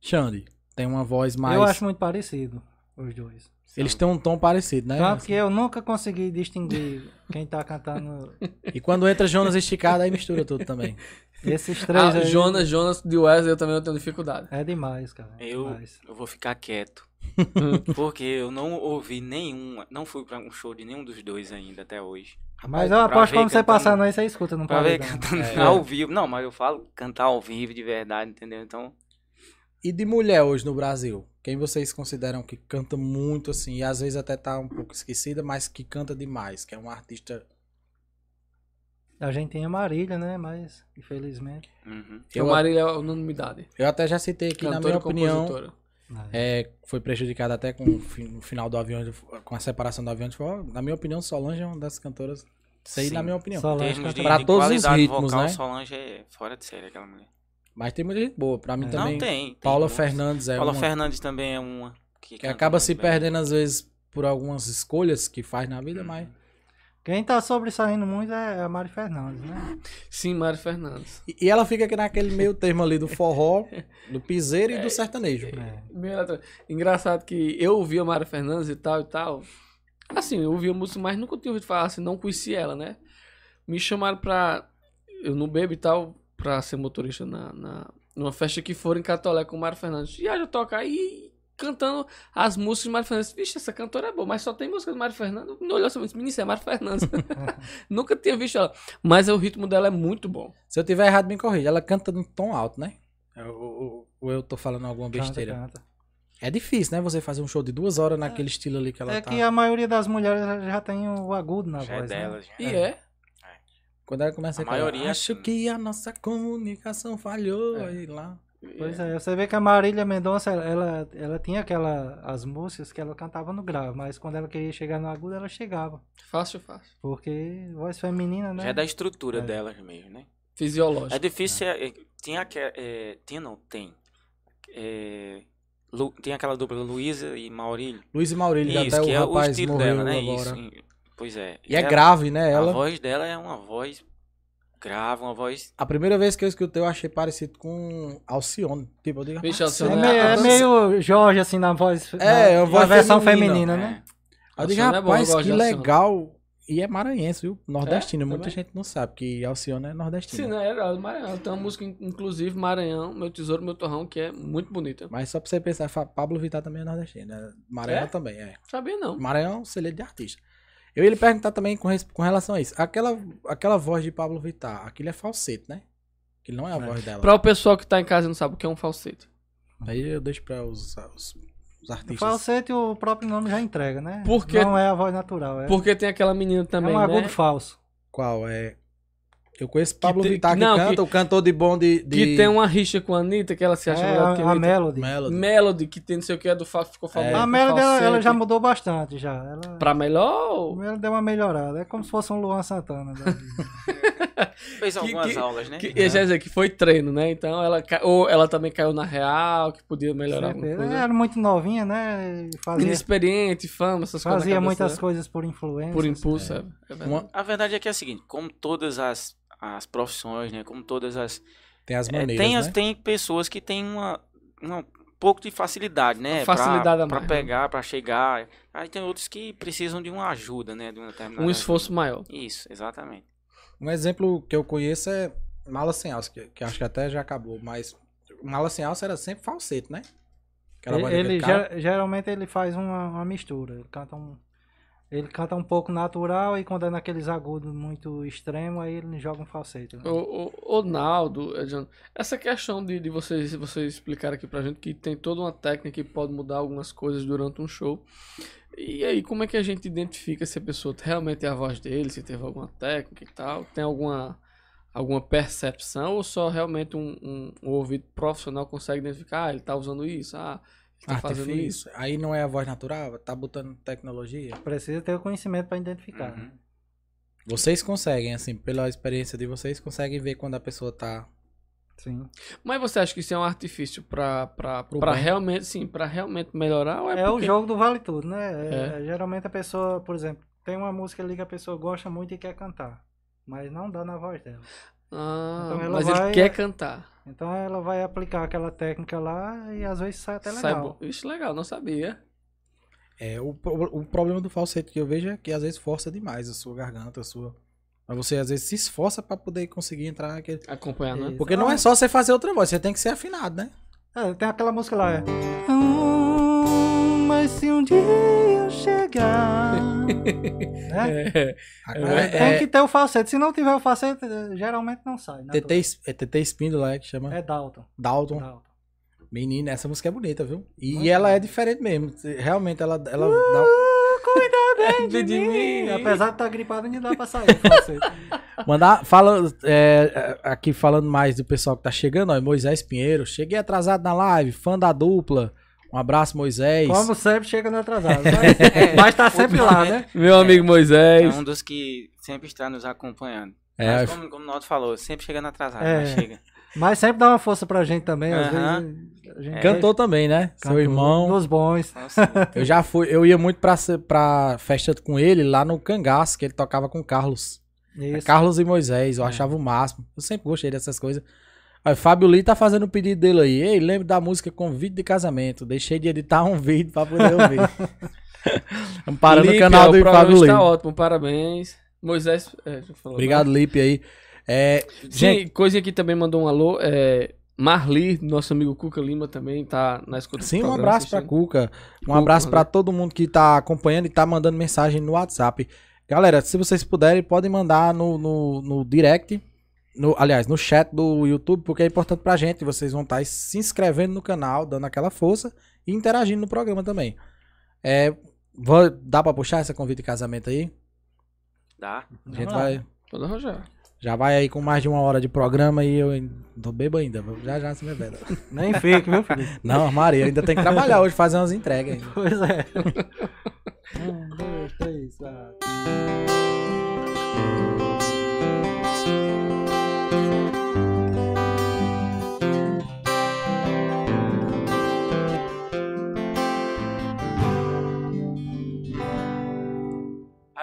S2: Xande tem uma voz mais.
S3: Eu acho muito parecido, os dois.
S2: Eles têm um tom parecido, né?
S3: Tanto que eu nunca consegui distinguir quem tá cantando
S2: E quando entra Jonas esticado, aí mistura tudo também.
S3: esses três
S1: Ah,
S3: aí.
S1: Jonas, Jonas de Wesley eu também não tenho dificuldade.
S3: É demais, cara. é
S4: Eu,
S3: demais.
S4: eu vou ficar quieto. porque eu não ouvi nenhum. Não fui pra um show de nenhum dos dois ainda até hoje.
S3: Mas eu aposto
S4: ver
S3: quando você passar nós, você escuta, não
S4: Pra ver
S3: pode.
S4: cantando
S2: É.
S4: ao vivo. Não, mas eu falo cantar ao vivo de verdade, entendeu? Então,
S2: E de mulher hoje no Brasil? Quem vocês consideram que canta muito assim, e às vezes até tá um pouco esquecida, mas que canta demais, que é um artista.
S3: A gente tem a Marília, né? Mas, infelizmente.
S4: uhum.
S1: Eu,
S2: Eu,
S1: Marília é unanimidade.
S2: eu até já citei aqui, na
S1: Cantora
S2: minha
S1: e
S2: opinião,
S1: compositora.
S2: é, foi prejudicada até com o final do avião, com a separação do avião. Foi, na minha opinião, Solange é uma das cantoras. Isso aí,
S4: Sim.
S2: na minha opinião.
S3: Solange
S4: termos de,
S2: Pra
S4: de
S2: todos os ritmos,
S4: vocal,
S2: né?
S4: Solange é fora de série aquela mulher.
S2: Mas tem muita gente boa. Pra mim
S3: É.
S2: também.
S4: Não tem. tem
S2: Paula. Fernandes é
S4: Paula
S2: uma.
S4: Fernandes também é uma. Que,
S2: Que acaba se
S4: bem.
S2: perdendo às vezes por algumas escolhas que faz na vida, mas.
S3: Quem tá sobressaindo muito é a Mari Fernandes, né?
S1: Sim, Mário Fernandes.
S2: E- E ela fica aqui naquele meio termo ali do forró, do piseiro e do sertanejo.
S3: É.
S1: Aleatório. Engraçado que eu ouvia Mário Fernandes e tal e tal. Assim, eu ouvia música, mas nunca tinha ouvido falar assim, não conhecia ela, né? Me chamaram pra. Eu não bebo e tal, pra ser motorista na, na, numa festa que for em Catolé com o Mário Fernandes. E aí eu toco aí cantando as músicas de Mário Fernandes. Vixe, essa cantora é boa, mas só tem música de Mário Fernandes. Não olhou assim, menino, isso é Mário Fernandes. nunca tinha visto ela. Mas o ritmo dela é muito bom.
S2: Se eu tiver errado, me corrija. Ela canta em tom alto, né? Ou- Ou eu tô falando alguma
S3: Canta,
S2: besteira?
S3: canta.
S2: É difícil, né? Você fazer um show de duas horas naquele estilo ali que ela
S3: É
S2: tá.
S3: que a maioria das mulheres já tem o agudo na
S4: Já é
S3: voz, né?
S4: dela. já.
S1: E é.
S2: Quando ela começa
S4: A
S2: aquela,
S4: maioria,
S2: Acho
S4: sim.
S2: que a nossa comunicação falhou.
S1: É.
S2: Aí lá.
S3: Pois é, você vê que a Marília Mendonça, ela, ela, tinha aquela, as músicas que ela cantava no grave, mas quando ela queria chegar no agudo, ela chegava.
S1: Fácil, fácil.
S3: Porque voz feminina, né?
S4: Já é da estrutura
S3: É.
S4: delas mesmo, né?
S1: Fisiológico.
S4: É difícil. é, é, tinha, aque- é, tinha, não, tem. É, Lu- tem aquela dupla Luísa e Maurílio.
S2: Luiz e Maurílio,
S4: Isso,
S2: até
S4: que
S2: o
S4: é o
S2: rapaz
S4: estilo dela, né?
S2: agora.
S4: Isso. e- Pois é.
S2: E é
S4: ela-
S2: grave, né?
S4: A
S2: Ela.
S4: voz dela é uma voz grave, uma voz.
S2: A primeira vez que eu escutei, eu achei parecido com Alcione. Tipo, eu digo,
S1: Vixe,
S2: "Ah,
S1: Alcione
S3: É meio, é meio Jorge, assim, na voz.
S2: É,
S3: na,
S2: é uma
S3: na
S2: voz
S3: versão
S2: feminina.
S3: feminina, né?
S2: Aí eu digo,
S1: é bom, eu
S2: rapaz,
S1: gosto
S2: que legal. E é maranhense, viu? Nordestino.
S1: É?
S2: Muita gente não sabe que Alcione é nordestino.
S1: Sim, né? Era do Maranhão. Tem uma música, inclusive, Maranhão, Meu Tesouro, Meu Torrão, que é muito bonita.
S2: Mas só pra você pensar, Pablo Vittar também é nordestino, né? Maranhão
S1: É?
S2: também, é.
S1: Sabia não.
S2: Maranhão é um celeiro de artista. Eu ia lhe perguntar também com, com relação a isso. Aquela, aquela voz de Pablo Vittar, aquilo é falsete, né? Aquilo não é a voz dela.
S1: Pra o pessoal que tá em casa e não sabe o que é um falsete.
S2: Aí eu deixo pra os, os, os
S3: O
S2: artistas.
S3: falsete, o próprio nome já entrega, né?
S1: Porque-
S3: Não é a voz natural, é,
S1: Porque tem aquela menina
S3: é
S1: também,
S3: um agudo
S1: né?
S3: falso.
S2: Qual é? Eu conheço Pablo
S1: te-
S2: Vittar que,
S1: não,
S2: canta,
S1: que-
S2: o cantor de bom de. de...
S1: Que tem uma rixa com a Anitta, que ela se
S3: É,
S1: acha melhor do que
S3: a, a
S1: Anitta.
S3: Melody.
S2: Melody.
S1: Melody, que tem não sei o que, é do fa... ficou famoso.
S2: É.
S3: A Melody, ela, ela já mudou bastante, já. Ela,
S1: Pra melhor
S3: a
S1: ou...
S3: Melody deu uma melhorada. É como se fosse um Luan Santana. né?
S4: Fez
S1: Que-
S4: algumas
S1: que-
S4: aulas, né?
S1: Que, eu já ia dizer que foi treino, né? Então ela... Ou ela também caiu na real, que podia melhorar alguma coisa.
S3: Ela era muito novinha, né? Fazia,
S1: Inexperiente, fama, essas coisas. na
S3: fazia muitas
S1: dela.
S3: coisas por influência.
S1: Por impulso, é. é verdade.
S2: Uma-
S4: A verdade é que é a seguinte, como todas as, as profissões, né? Como todas as.
S2: Tem as
S4: é,
S2: maneiras,
S4: tem, as,
S2: né?
S4: tem pessoas que têm uma, uma- um pouco de facilidade, né?
S1: Facilidade a
S4: pra,
S1: mais,
S4: pra
S1: né?
S4: pegar, pra chegar. Aí tem outros que precisam de uma ajuda, né? De uma determinada
S1: Um esforço maior.
S4: ajuda. Isso, exatamente.
S2: Um exemplo que eu conheço é Mala Sem Alça, que, que acho que até já acabou, mas Mala Sem Alça era sempre falsete, né?
S3: Ele, ele ger- geralmente ele faz uma, uma mistura. Ele canta um. Ele canta um pouco natural e quando é naqueles agudos muito extremos, aí ele joga um falsete. né?
S1: O, o, o Naldo, Edson, essa questão de, de vocês, vocês explicar aqui pra gente que tem toda uma técnica que pode mudar algumas coisas durante um show. E aí, como é que a gente identifica se a pessoa realmente é a voz dele, se teve alguma técnica e tal? Tem alguma, alguma percepção ou só realmente um, um, um ouvido profissional consegue identificar? Ah, ele tá usando isso, ah, tá fazendo isso.
S2: Artifício. Aí não é a voz natural, tá botando tecnologia.
S3: Precisa ter o conhecimento para identificar.
S4: Uhum.
S3: né?
S2: Vocês conseguem, assim, pela experiência de vocês, conseguem ver quando a pessoa tá.
S3: Sim.
S1: Mas você acha que isso é um artifício pra, pra,
S2: Pro
S1: pra
S2: bem.
S1: realmente, sim, pra realmente melhorar? Ou é,
S3: É, o
S1: porque-
S3: jogo do vale tudo, né? É, Geralmente a pessoa, por exemplo, tem uma música ali que a pessoa gosta muito e quer cantar. Mas não dá na voz dela.
S1: Ah,
S3: Então ela
S1: mas
S3: vai-
S1: ele quer cantar.
S3: Então ela vai aplicar aquela técnica lá e às vezes sai até
S1: Sai
S3: legal.
S1: bom. Ixi, legal, não sabia.
S2: É, o, pro- o problema do falsete que eu vejo é que às vezes força demais a sua garganta, a sua. Mas você às vezes se esforça pra poder conseguir entrar naquele.
S1: Acompanhar, né?
S3: Isso.
S2: Porque não é só você fazer outra voz, você tem que ser afinado, né?
S3: É, tem aquela música lá, é. Hum, mas se um dia eu chegar. Né?
S1: É,
S2: É,
S3: Tem que ter o falsete. Se não tiver o falsete, eh, geralmente não sai. Né?
S2: TT, é TT Espíndola, é que chama.
S3: É Dalton.
S2: Dalton.
S3: Dalton.
S2: Menina, essa música é bonita, viu? E
S3: Muito
S2: ela é
S3: bonita.
S2: diferente mesmo. Realmente ela, ela
S3: Uh!
S2: dá-
S3: Cuida bem de, mim. Apesar de estar gripado, ainda dá pra sair.
S2: Mandar, fala, é, é, aqui falando mais do pessoal que tá chegando, ó, Moisés Pinheiro. Cheguei atrasado na live, fã da dupla. Um abraço, Moisés.
S3: Como sempre, chega no atrasado. Mas, mas tá sempre lá, né?
S1: Meu amigo
S7: É
S1: Moisés.
S7: um dos que sempre está nos acompanhando.
S2: É,
S7: Mas como, como o Naldo falou, sempre chegando atrasado,
S3: É.
S7: mas chega.
S3: Mas sempre dá uma força pra gente também. Às
S7: Aham.
S3: vezes, a gente
S2: Cantou também, né? Seu irmão.
S3: Nos bons.
S7: Então,
S2: Eu já fui, eu ia muito pra, pra festa com ele lá no Cangaço, que ele tocava com Carlos. É
S3: Isso.
S2: Carlos e Moisés, eu achava o máximo. Eu sempre gostei dessas coisas. Aí, Fábio Lee tá fazendo o pedido dele aí. Ei, lembra da música Convite de Casamento. Deixei de editar um vídeo pra poder ouvir. Parando no
S1: Lipe,
S2: canal
S1: ó,
S2: do
S1: o
S2: Fábio Lee.
S1: está ótimo, parabéns. Moisés. É,
S2: Obrigado, Lipe aí. É,
S1: né?
S2: gente,
S1: Sim, coisinha aqui também mandou um alô. É, Marli, nosso amigo Cuca Lima também tá na escuta
S2: sim, um abraço pra
S1: assistindo.
S2: Cuca. Um
S1: Cuca,
S2: abraço pra
S1: né?
S2: todo mundo que tá acompanhando e tá mandando mensagem no WhatsApp. Galera, se vocês puderem, podem mandar no, no, no direct. No, aliás, no chat do YouTube, porque é importante pra gente. Vocês vão estar se inscrevendo no canal, dando aquela força e interagindo no programa também. É, vou- dá pra puxar essa convite de casamento aí?
S7: dá.
S2: A gente
S3: Vamos
S2: vai.
S1: Pode arranjar.
S2: Já vai aí com mais de uma hora de programa e eu tô bebo ainda. Já já se me bebe.
S3: Nem fique, viu, Felipe?
S2: Não, Maria, ainda tem que trabalhar hoje, fazer umas entregas ainda.
S3: Pois é. um, dois, três, quatro.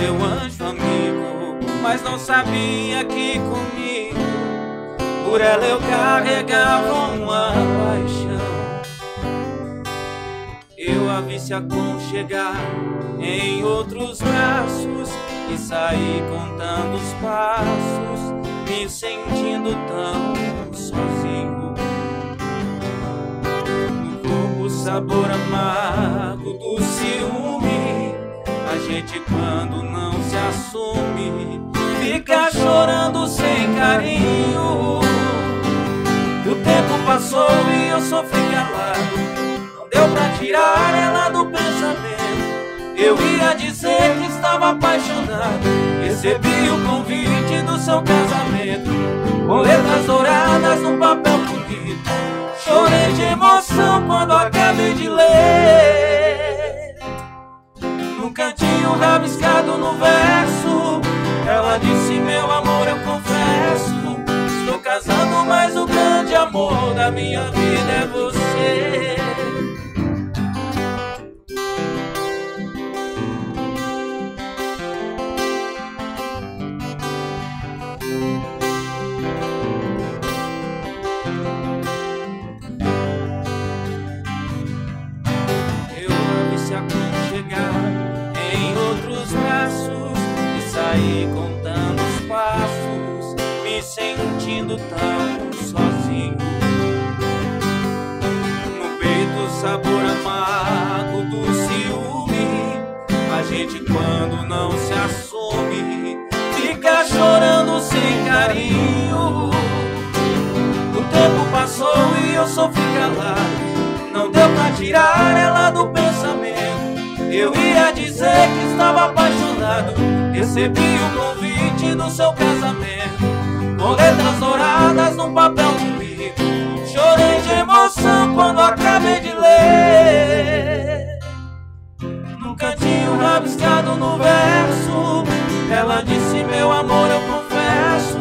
S4: seu anjo amigo, mas não sabia que comigo por ela eu carregava uma paixão. Eu a vi se aconchegar em outros braços e saí contando os passos, me sentindo tão sozinho. No corpo o sabor amargo do ciúme. Gente quando não se assume fica chorando sem carinho. O tempo passou e eu sofri calado. Não deu pra tirar ela do pensamento. Eu ia dizer que estava apaixonado. Recebi o convite do seu casamento. Com letras douradas num papel bonito. Chorei de emoção quando acabei de ler. Cantinho rabiscado no verso. Ela disse, meu amor, eu confesso Estou casando, mas o grande amor da minha vida é você tão sozinho. No peito o sabor amargo do ciúme, a gente quando não se assume fica chorando
S5: carinho. O tempo passou e eu sofri calado. Não deu pra tirar ela do pensamento. Eu ia dizer que estava apaixonado. Recebi o convite do seu casamento. Com letras douradas num papel comigo. Chorei de emoção quando acabei de ler. Num cantinho rabiscado no verso. Ela disse: Meu amor, eu confesso.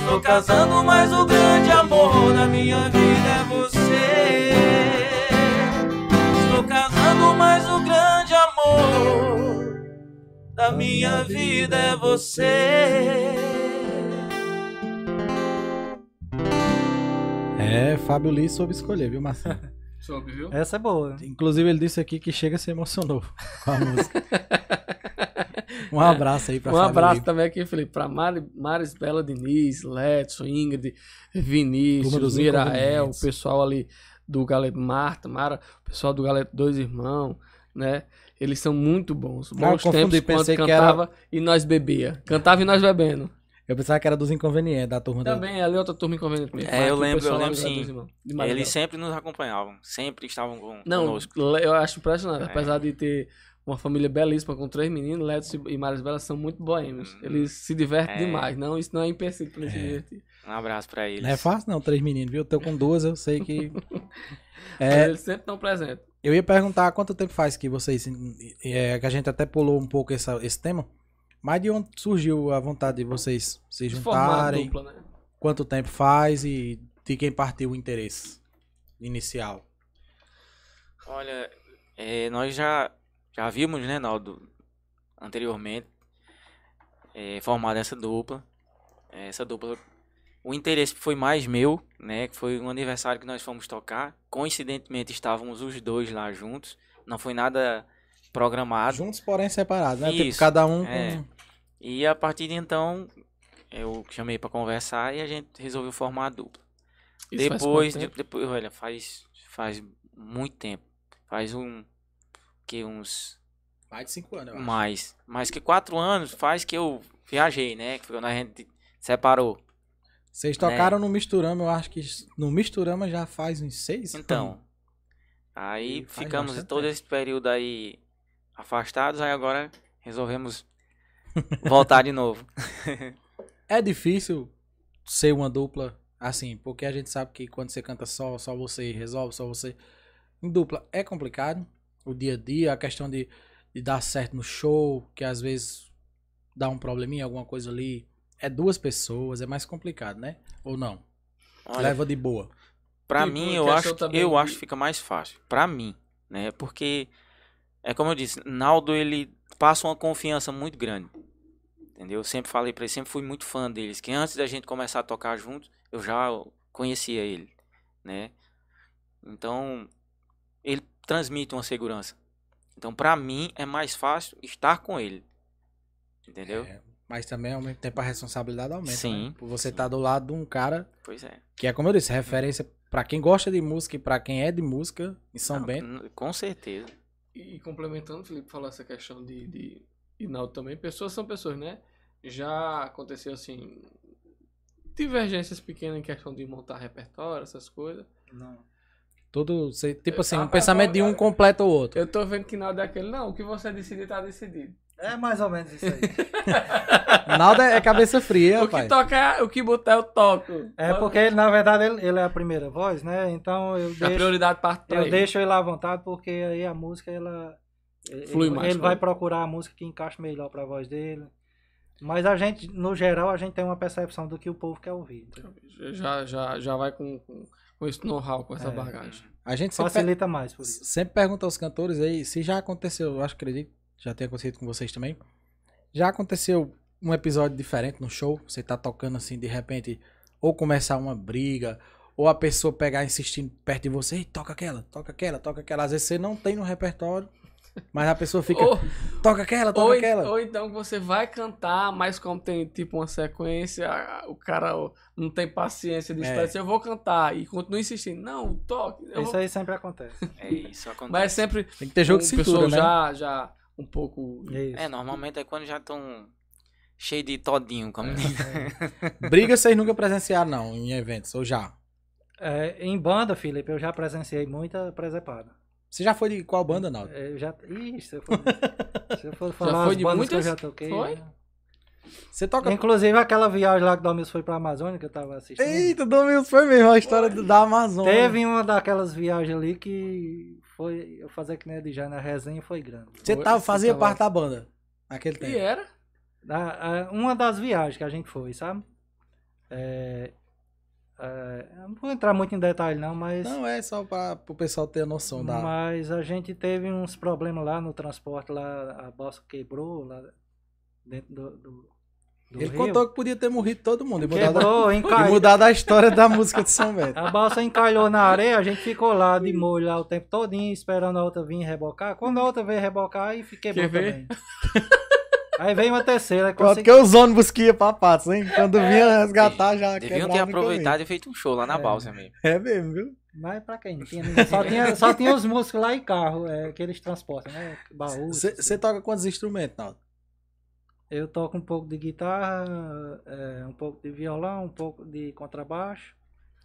S5: Estou casando, mas o grande amor da minha vida é você. Estou casando, mas o grande amor da minha vida é você.
S2: É, Fábio Lee soube escolher, viu, Marcinho?
S1: Soube, viu?
S3: Essa é boa.
S2: Inclusive, ele disse aqui que chega se emocionou com a música. Um abraço aí pra
S1: Um
S2: Fábio
S1: abraço
S2: Lee.
S1: também aqui, Felipe, pra Mari, Maris Bela Diniz, Letson, Ingrid, Vinícius, Mirael, o pessoal ali do Galeto Marta, Mara, o pessoal do Galeto Dois Irmãos, né? Eles são muito bons.
S2: Ah,
S1: Bons
S2: confundi,
S1: tempos quando
S2: pensei que era-
S1: cantava e nós bebia. Cantava e nós bebendo.
S2: Eu pensava que era dos inconvenientes, da turma da...
S1: Também, ali outra turma inconveniente mesmo.
S4: É, eu lembro, eu lembro sim. Eles sempre nos acompanhavam, sempre estavam com,
S1: Não,
S4: conosco.
S1: eu acho impressionante.
S4: É.
S1: Apesar de ter uma família belíssima com três meninos, Letos e Maris Bela são muito boêmios.
S4: Uhum.
S1: Eles se divertem
S4: É.
S1: demais. Não, isso não é empecilho pra eles se
S2: É.
S1: divertir.
S4: Um abraço pra eles.
S2: Não é fácil não, três meninos, viu? Eu tô com duas, eu sei que... É,
S1: Eles sempre estão presentes.
S2: eu ia perguntar quanto tempo faz que vocês... É, que a gente até pulou um pouco essa, esse tema, mas de onde surgiu a vontade de vocês se juntarem?
S1: dupla, né?
S2: Quanto tempo faz e de quem partiu o interesse inicial?
S4: Olha, é, nós já, já vimos, né, Naldo, anteriormente, é, formada essa dupla. É, Essa dupla, o interesse foi mais meu, né, que foi um aniversário que nós fomos tocar. Coincidentemente estávamos os dois lá juntos, não foi nada programado.
S2: Juntos, porém separados, né? Tipo,
S4: Isso,
S2: cada um
S4: é.
S2: com...
S4: E a partir de então, eu chamei pra conversar e a gente resolveu formar a dupla.
S1: Isso
S4: depois, de- depois, olha, faz, faz muito tempo. Faz um, que uns,
S2: Mais de cinco anos, eu acho.
S4: mais, mais que quatro anos faz que eu viajei, né? Que foi quando a gente separou.
S2: Vocês tocaram no Misturama, eu acho que no Misturama já faz uns seis
S4: Então, aí
S2: E
S4: ficamos todo
S2: tempo.
S4: esse período aí afastados, aí agora resolvemos voltar de novo.
S2: É difícil ser uma dupla assim, porque a gente sabe que quando você canta só, só você resolve, só você. Em dupla é complicado. O dia a dia, a questão de, de dar certo no show, que às vezes dá um probleminha, alguma coisa ali. É duas pessoas, é mais complicado, né? Ou não?
S4: Olha,
S2: Leva de boa.
S4: Pra
S1: Tipo,
S4: mim, eu acho, que-
S1: também
S4: eu acho que fica mais fácil. Pra mim, né? Porque, é como eu disse, Naldo, ele passa uma confiança muito grande. Entendeu? Eu sempre falei pra ele, sempre fui muito fã deles. Que antes da gente começar a tocar juntos, eu já conhecia ele, né? Então, ele transmite uma segurança. Então, pra mim, é mais fácil estar com ele. Entendeu?
S2: É, mas também ao mesmo tempo a responsabilidade aumenta.
S4: Sim,
S2: Né? Por você estar do lado de um cara
S4: Pois é.
S2: que é, como eu disse, referência pra quem gosta de música e pra quem é de música em São
S4: Não,
S2: Bento.
S4: Com certeza.
S1: E, e complementando, o Felipe falou essa questão de, de Inaldo também. Pessoas são pessoas, né? Já aconteceu assim. Divergências pequenas em questão de montar repertório, essas coisas.
S2: Tudo, você- tipo assim, um
S1: ah,
S2: pensamento de um completa o outro.
S1: Eu tô vendo que nada é aquele, não, o que você decidir tá decidido.
S3: É mais ou menos isso aí.
S2: Nada é cabeça fria,
S1: o que
S2: pai.
S1: tocar, o que botar, eu toco.
S3: É porque ele, na verdade, ele, ele é a primeira voz, né? Então eu
S1: A
S3: deixo,
S1: prioridade parte
S3: eu
S1: ele.
S3: deixo ele à vontade, porque aí a música, ela. Ele-
S1: Flui mais,
S3: Ele
S1: flui.
S3: vai procurar a música que encaixe melhor pra voz dele. Mas a gente, no geral, a gente tem uma percepção do que o povo quer ouvir. entendeu?
S1: Já, já, já vai com, com, com esse know-how, com essa
S3: É.
S1: bagagem.
S2: A gente sempre,
S3: Facilita mais por isso.
S2: sempre pergunta aos cantores aí, se já aconteceu, eu acho que acredito, já tem acontecido com vocês também. Já aconteceu um episódio diferente no show? Você tá tocando assim, de repente, ou começar uma briga, ou a pessoa pegar insistindo perto de você, "Ei, toca aquela, toca aquela, toca aquela. Às vezes você não tem no repertório, mas a pessoa fica,
S1: Ou,
S2: toca aquela, toca
S1: ou,
S2: aquela.
S1: ou então você vai cantar, mas como tem tipo uma sequência, a- o cara não tem paciência de
S2: É.
S1: Eu vou cantar e continua insistindo. Não, toque. eu
S3: Isso
S1: vou-
S3: aí sempre acontece.
S4: É isso acontece.
S1: Mas é sempre
S2: Tem que ter jogo
S1: um
S2: de
S1: pessoa
S2: cintura, né?
S1: já, já um pouco.
S3: Isso.
S4: É, normalmente é quando já estão cheio de todinho. Como...
S2: Briga vocês nunca presenciaram, não, em eventos, ou já?
S3: É, em banda, Felipe, eu já presenciei muita presepada.
S2: Você já foi de qual banda, Naldo?
S3: Eu já. Ih, se eu for, se eu for falar
S1: foi
S3: as
S1: de
S3: bandas que eu
S1: muitas?
S3: já toquei.
S1: Foi?
S3: né?
S2: Você toca.
S3: Inclusive aquela viagem lá que o Domingos foi pra Amazônia que eu tava assistindo.
S2: Eita, Domingos, foi mesmo a história do- da Amazônia.
S3: Teve uma daquelas viagens ali que foi. Eu fazer que nem a de já na resenha foi grande.
S2: Você
S1: Foi,
S2: tava,
S1: você
S2: fazia
S1: tava-
S2: parte da banda naquele
S1: E
S2: tempo.
S1: era?
S3: Da- a- uma das viagens que a gente foi, sabe? É, é, eu não vou entrar muito em detalhe não, mas.
S2: Não, é só para o pessoal ter a noção da.
S3: Mas a gente teve uns problemas lá no transporte, lá a balsa quebrou lá dentro do. do, do
S2: Ele
S3: rio.
S2: contou que podia ter morrido todo mundo e mudado,
S3: Quebrou,
S2: e
S3: encalhou.
S2: mudado a história da música de São Bento.
S3: A balsa encalhou na areia, a gente ficou lá de molho lá o tempo todinho, esperando a outra vir rebocar. Quando a outra veio rebocar, aí fiquei bom também. Aí veio uma terceira,
S2: Pronto,
S3: consegui...
S2: que os ônibus que iam pra Patos, hein? Quando vinha resgatar já
S4: Deviam ter aproveitado e feito um show lá na balsa mesmo.
S2: É mesmo, viu?
S3: Mas pra quem? Tinha ninguém. Só tinha, só tinha os músicos lá e carro, é, que eles transportam, né? Baú.
S2: Você toca quantos instrumentos, Naldo?
S3: Eu toco um pouco de guitarra, é, um pouco de violão, um pouco de contrabaixo.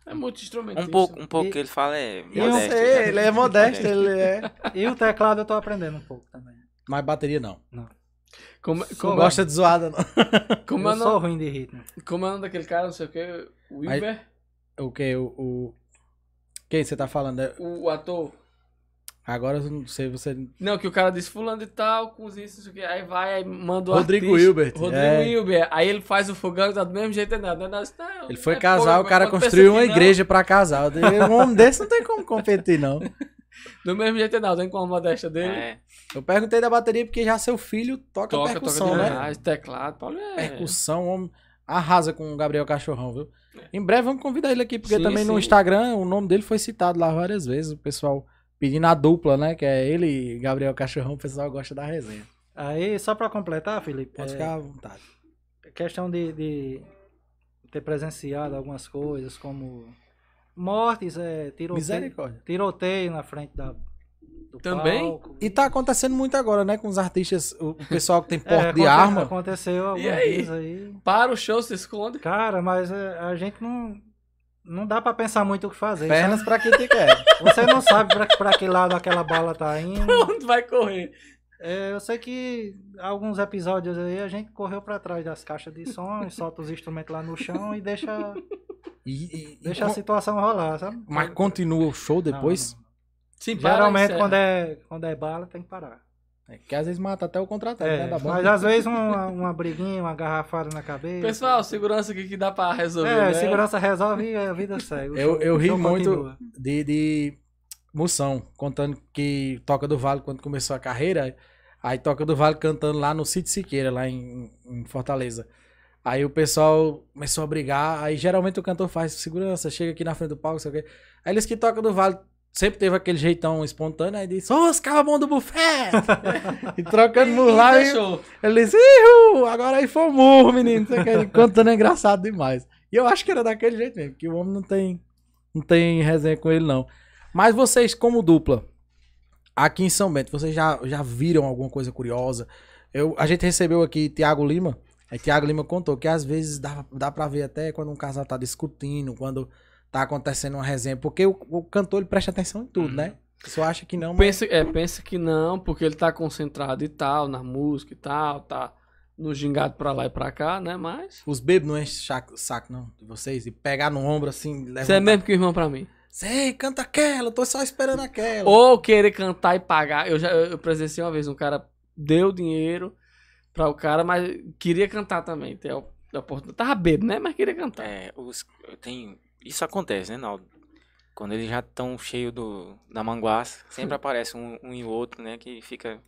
S1: É muito instrumento.
S4: Um pouco, um pouco
S3: E-
S4: que ele fala é
S3: eu
S4: modesto.
S2: sei,
S4: né?
S2: ele é modesto, ele é.
S3: E o teclado eu tô aprendendo um pouco também.
S2: Mas bateria não. Não
S1: como,
S2: gosta de zoada, não.
S1: como, é
S3: eu
S1: o
S3: sou ruim de ritmo.
S1: como é o nome daquele cara, não sei o que? O Wilber?
S2: O que? O, o... Quem você tá falando? É-
S1: O ator?
S2: Agora eu não sei, você.
S1: Não, que o cara disse fulano de tal, com isso, não sei o que. Aí vai, aí manda o
S2: Rodrigo
S1: artista,
S2: Hilbert,
S1: Rodrigo
S2: é.
S1: Hilbert. Aí ele faz o fogão e tá do mesmo jeito, não, não, não, não,
S2: Ele foi
S1: é
S2: casar, o cara construiu uma igreja pra casar. Um homem desse não tem como competir, não.
S1: Do mesmo jeito, não, tem com a modéstia dele.
S4: É,
S2: Eu perguntei da bateria porque já seu filho toca,
S1: Toca,
S2: percussão,
S1: toca
S2: né?
S1: teclado, Paulo é...
S2: Percussão, homem arrasa com o Gabriel Cachorrão, viu? Em breve vamos convidar ele aqui, porque
S1: Sim,
S2: também no
S1: sim.
S2: Instagram o nome dele foi citado lá várias vezes. O pessoal pedindo a dupla, né? Que é ele e Gabriel Cachorrão, o pessoal gosta da resenha.
S3: Aí, só pra completar, Felipe,
S2: Pode
S3: é,
S2: ficar à vontade.
S3: questão de, de ter presenciado algumas coisas, como mortes, é, tiroteio, tiroteio na frente da, do
S1: Também?
S3: palco.
S2: E tá acontecendo muito agora, né? Com os artistas, o pessoal que tem
S3: É,
S2: porte de
S3: aconte-
S2: arma.
S3: Aconteceu algumas
S1: aí?
S3: vezes aí.
S1: Para o show, se esconde.
S3: Cara, mas é, a gente não. Não dá pra pensar muito o que fazer.
S2: Pernas
S3: sabe?
S2: pra quem te quer.
S3: Você não sabe pra, pra que lado aquela bala tá indo.
S1: Onde vai correr?
S3: É, eu sei que alguns episódios aí a gente correu pra trás das caixas de som, solta os instrumentos lá no chão e deixa,
S2: E- e- e
S3: deixa a
S2: con-
S3: situação rolar, sabe?
S2: Mas continua o show depois?
S3: não, não.
S1: Sim, para,
S3: Geralmente
S1: encerra.
S3: quando é, quando é bala tem que parar.
S2: É, que às vezes mata até o contratante,
S3: É,
S2: né? Da banda.
S3: mas às vezes uma, uma briguinha, uma garrafada na cabeça.
S1: Pessoal, segurança aqui que dá pra resolver,
S3: É,
S1: né?
S3: segurança resolve e a vida segue.
S2: Eu,
S3: show-
S2: eu ri muito
S3: continua.
S2: de, de Moção, contando que Toca do Vale, quando começou a carreira, aí Toca do Vale cantando lá no Sítio Siqueira, lá em, em Fortaleza. Aí o pessoal começou a brigar, aí geralmente o cantor faz segurança, chega aqui na frente do palco, sei o quê. Aí eles que Toca do Vale sempre teve aquele jeitão espontâneo, aí disse, ô, os cababão do buffet! e trocando
S1: e
S2: lá, e ele disse, Ihu, agora aí foi murro, menino. Ele Contando é engraçado demais. E eu acho que era daquele jeito mesmo, que o homem não tem, não tem resenha com ele, não. Mas vocês, como dupla, aqui em São Bento, vocês já, já viram alguma coisa curiosa? Eu, a gente recebeu aqui Tiago Lima. Aí Tiago Lima contou que às vezes dá, dá pra ver até quando um casal tá discutindo, quando tá acontecendo uma resenha. Porque o, o cantor ele presta atenção em tudo, né? Só acha que não, mas.
S1: Pensa, é, pensa que não, porque ele tá concentrado e tal, na música e tal, tá no gingado pra lá e pra cá, né? Mas.
S2: Os bebês não enchem saco, saco, não, de vocês. E pegar no ombro assim, levantar.
S1: Você é mesmo que o irmão pra mim.
S2: Sei, canta aquela, eu tô só esperando aquela.
S1: Ou querer cantar e pagar. Eu já eu presenciei uma vez, um cara deu dinheiro pra o cara, mas queria cantar também. Tem a a oportunidade. Tava bêbado, né? Mas queria cantar.
S4: é, os, tenho, isso acontece, né, Naldo? Quando eles já estão cheios do, da manguaça, sempre aparece um, um e outro, né, que fica...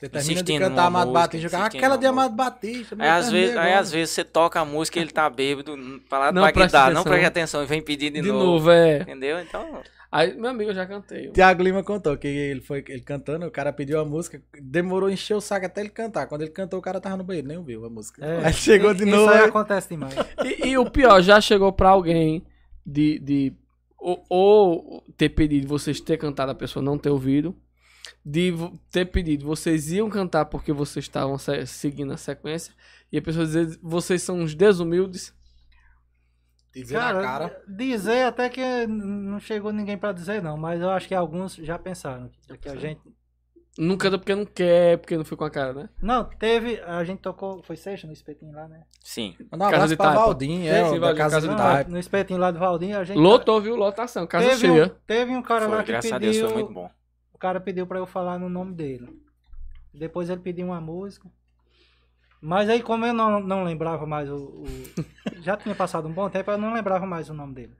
S2: Você termina de cantar Amado
S4: música,
S2: Batista, jogar aquela de Amado Batista.
S4: Aí às, vezes, aí às vezes você toca a música e ele tá bêbado, lá
S1: Não
S4: pra
S1: presta
S4: guidar, não
S1: atenção.
S4: presta atenção e vem pedir de,
S1: De
S4: novo.
S1: novo, é.
S4: Entendeu? Então,
S1: Aí, meu amigo, eu já cantei.
S2: Tiago Lima contou que ele foi ele cantando, o cara pediu a música, demorou a encher o saco até ele cantar. Quando ele cantou, o cara tava no banheiro, nem ouviu a música.
S3: É,
S2: Aí chegou de
S3: isso
S2: novo.
S3: aí
S2: aí-
S3: acontece demais.
S1: E, e o pior, já chegou pra alguém de. de ou, ou ter pedido vocês ter cantado a pessoa não ter ouvido. De ter pedido, vocês iam cantar porque vocês estavam se- seguindo a sequência, e a pessoa dizer, vocês são uns desumildes.
S2: Dizer na cara.
S3: dizer até que não chegou ninguém pra dizer não, mas eu acho que alguns já pensaram que a gente
S1: Não canta porque não quer, porque não foi com a cara, né?
S3: Não, teve, a gente tocou, foi sexta no espetinho lá, né?
S4: Sim.
S2: Mandar um
S1: Casa
S2: abraço
S1: de
S2: pra
S1: Taipa.
S2: Valdinho, é,
S1: Sim, Valdinho,
S2: Casa
S1: Casa
S2: de Taipa.
S3: No espetinho lá do Valdinho, a gente
S1: Lotou, viu? Lotação, casa
S3: teve
S1: cheia.
S3: um, teve um cara lá
S4: Foi,
S3: que
S4: graças
S3: pediu,
S4: a Deus foi muito bom.
S3: O cara pediu pra eu falar no nome dele. Depois ele pediu uma música. Mas aí como eu não, não lembrava mais o, o- já tinha passado um bom tempo, eu não lembrava mais o nome dele.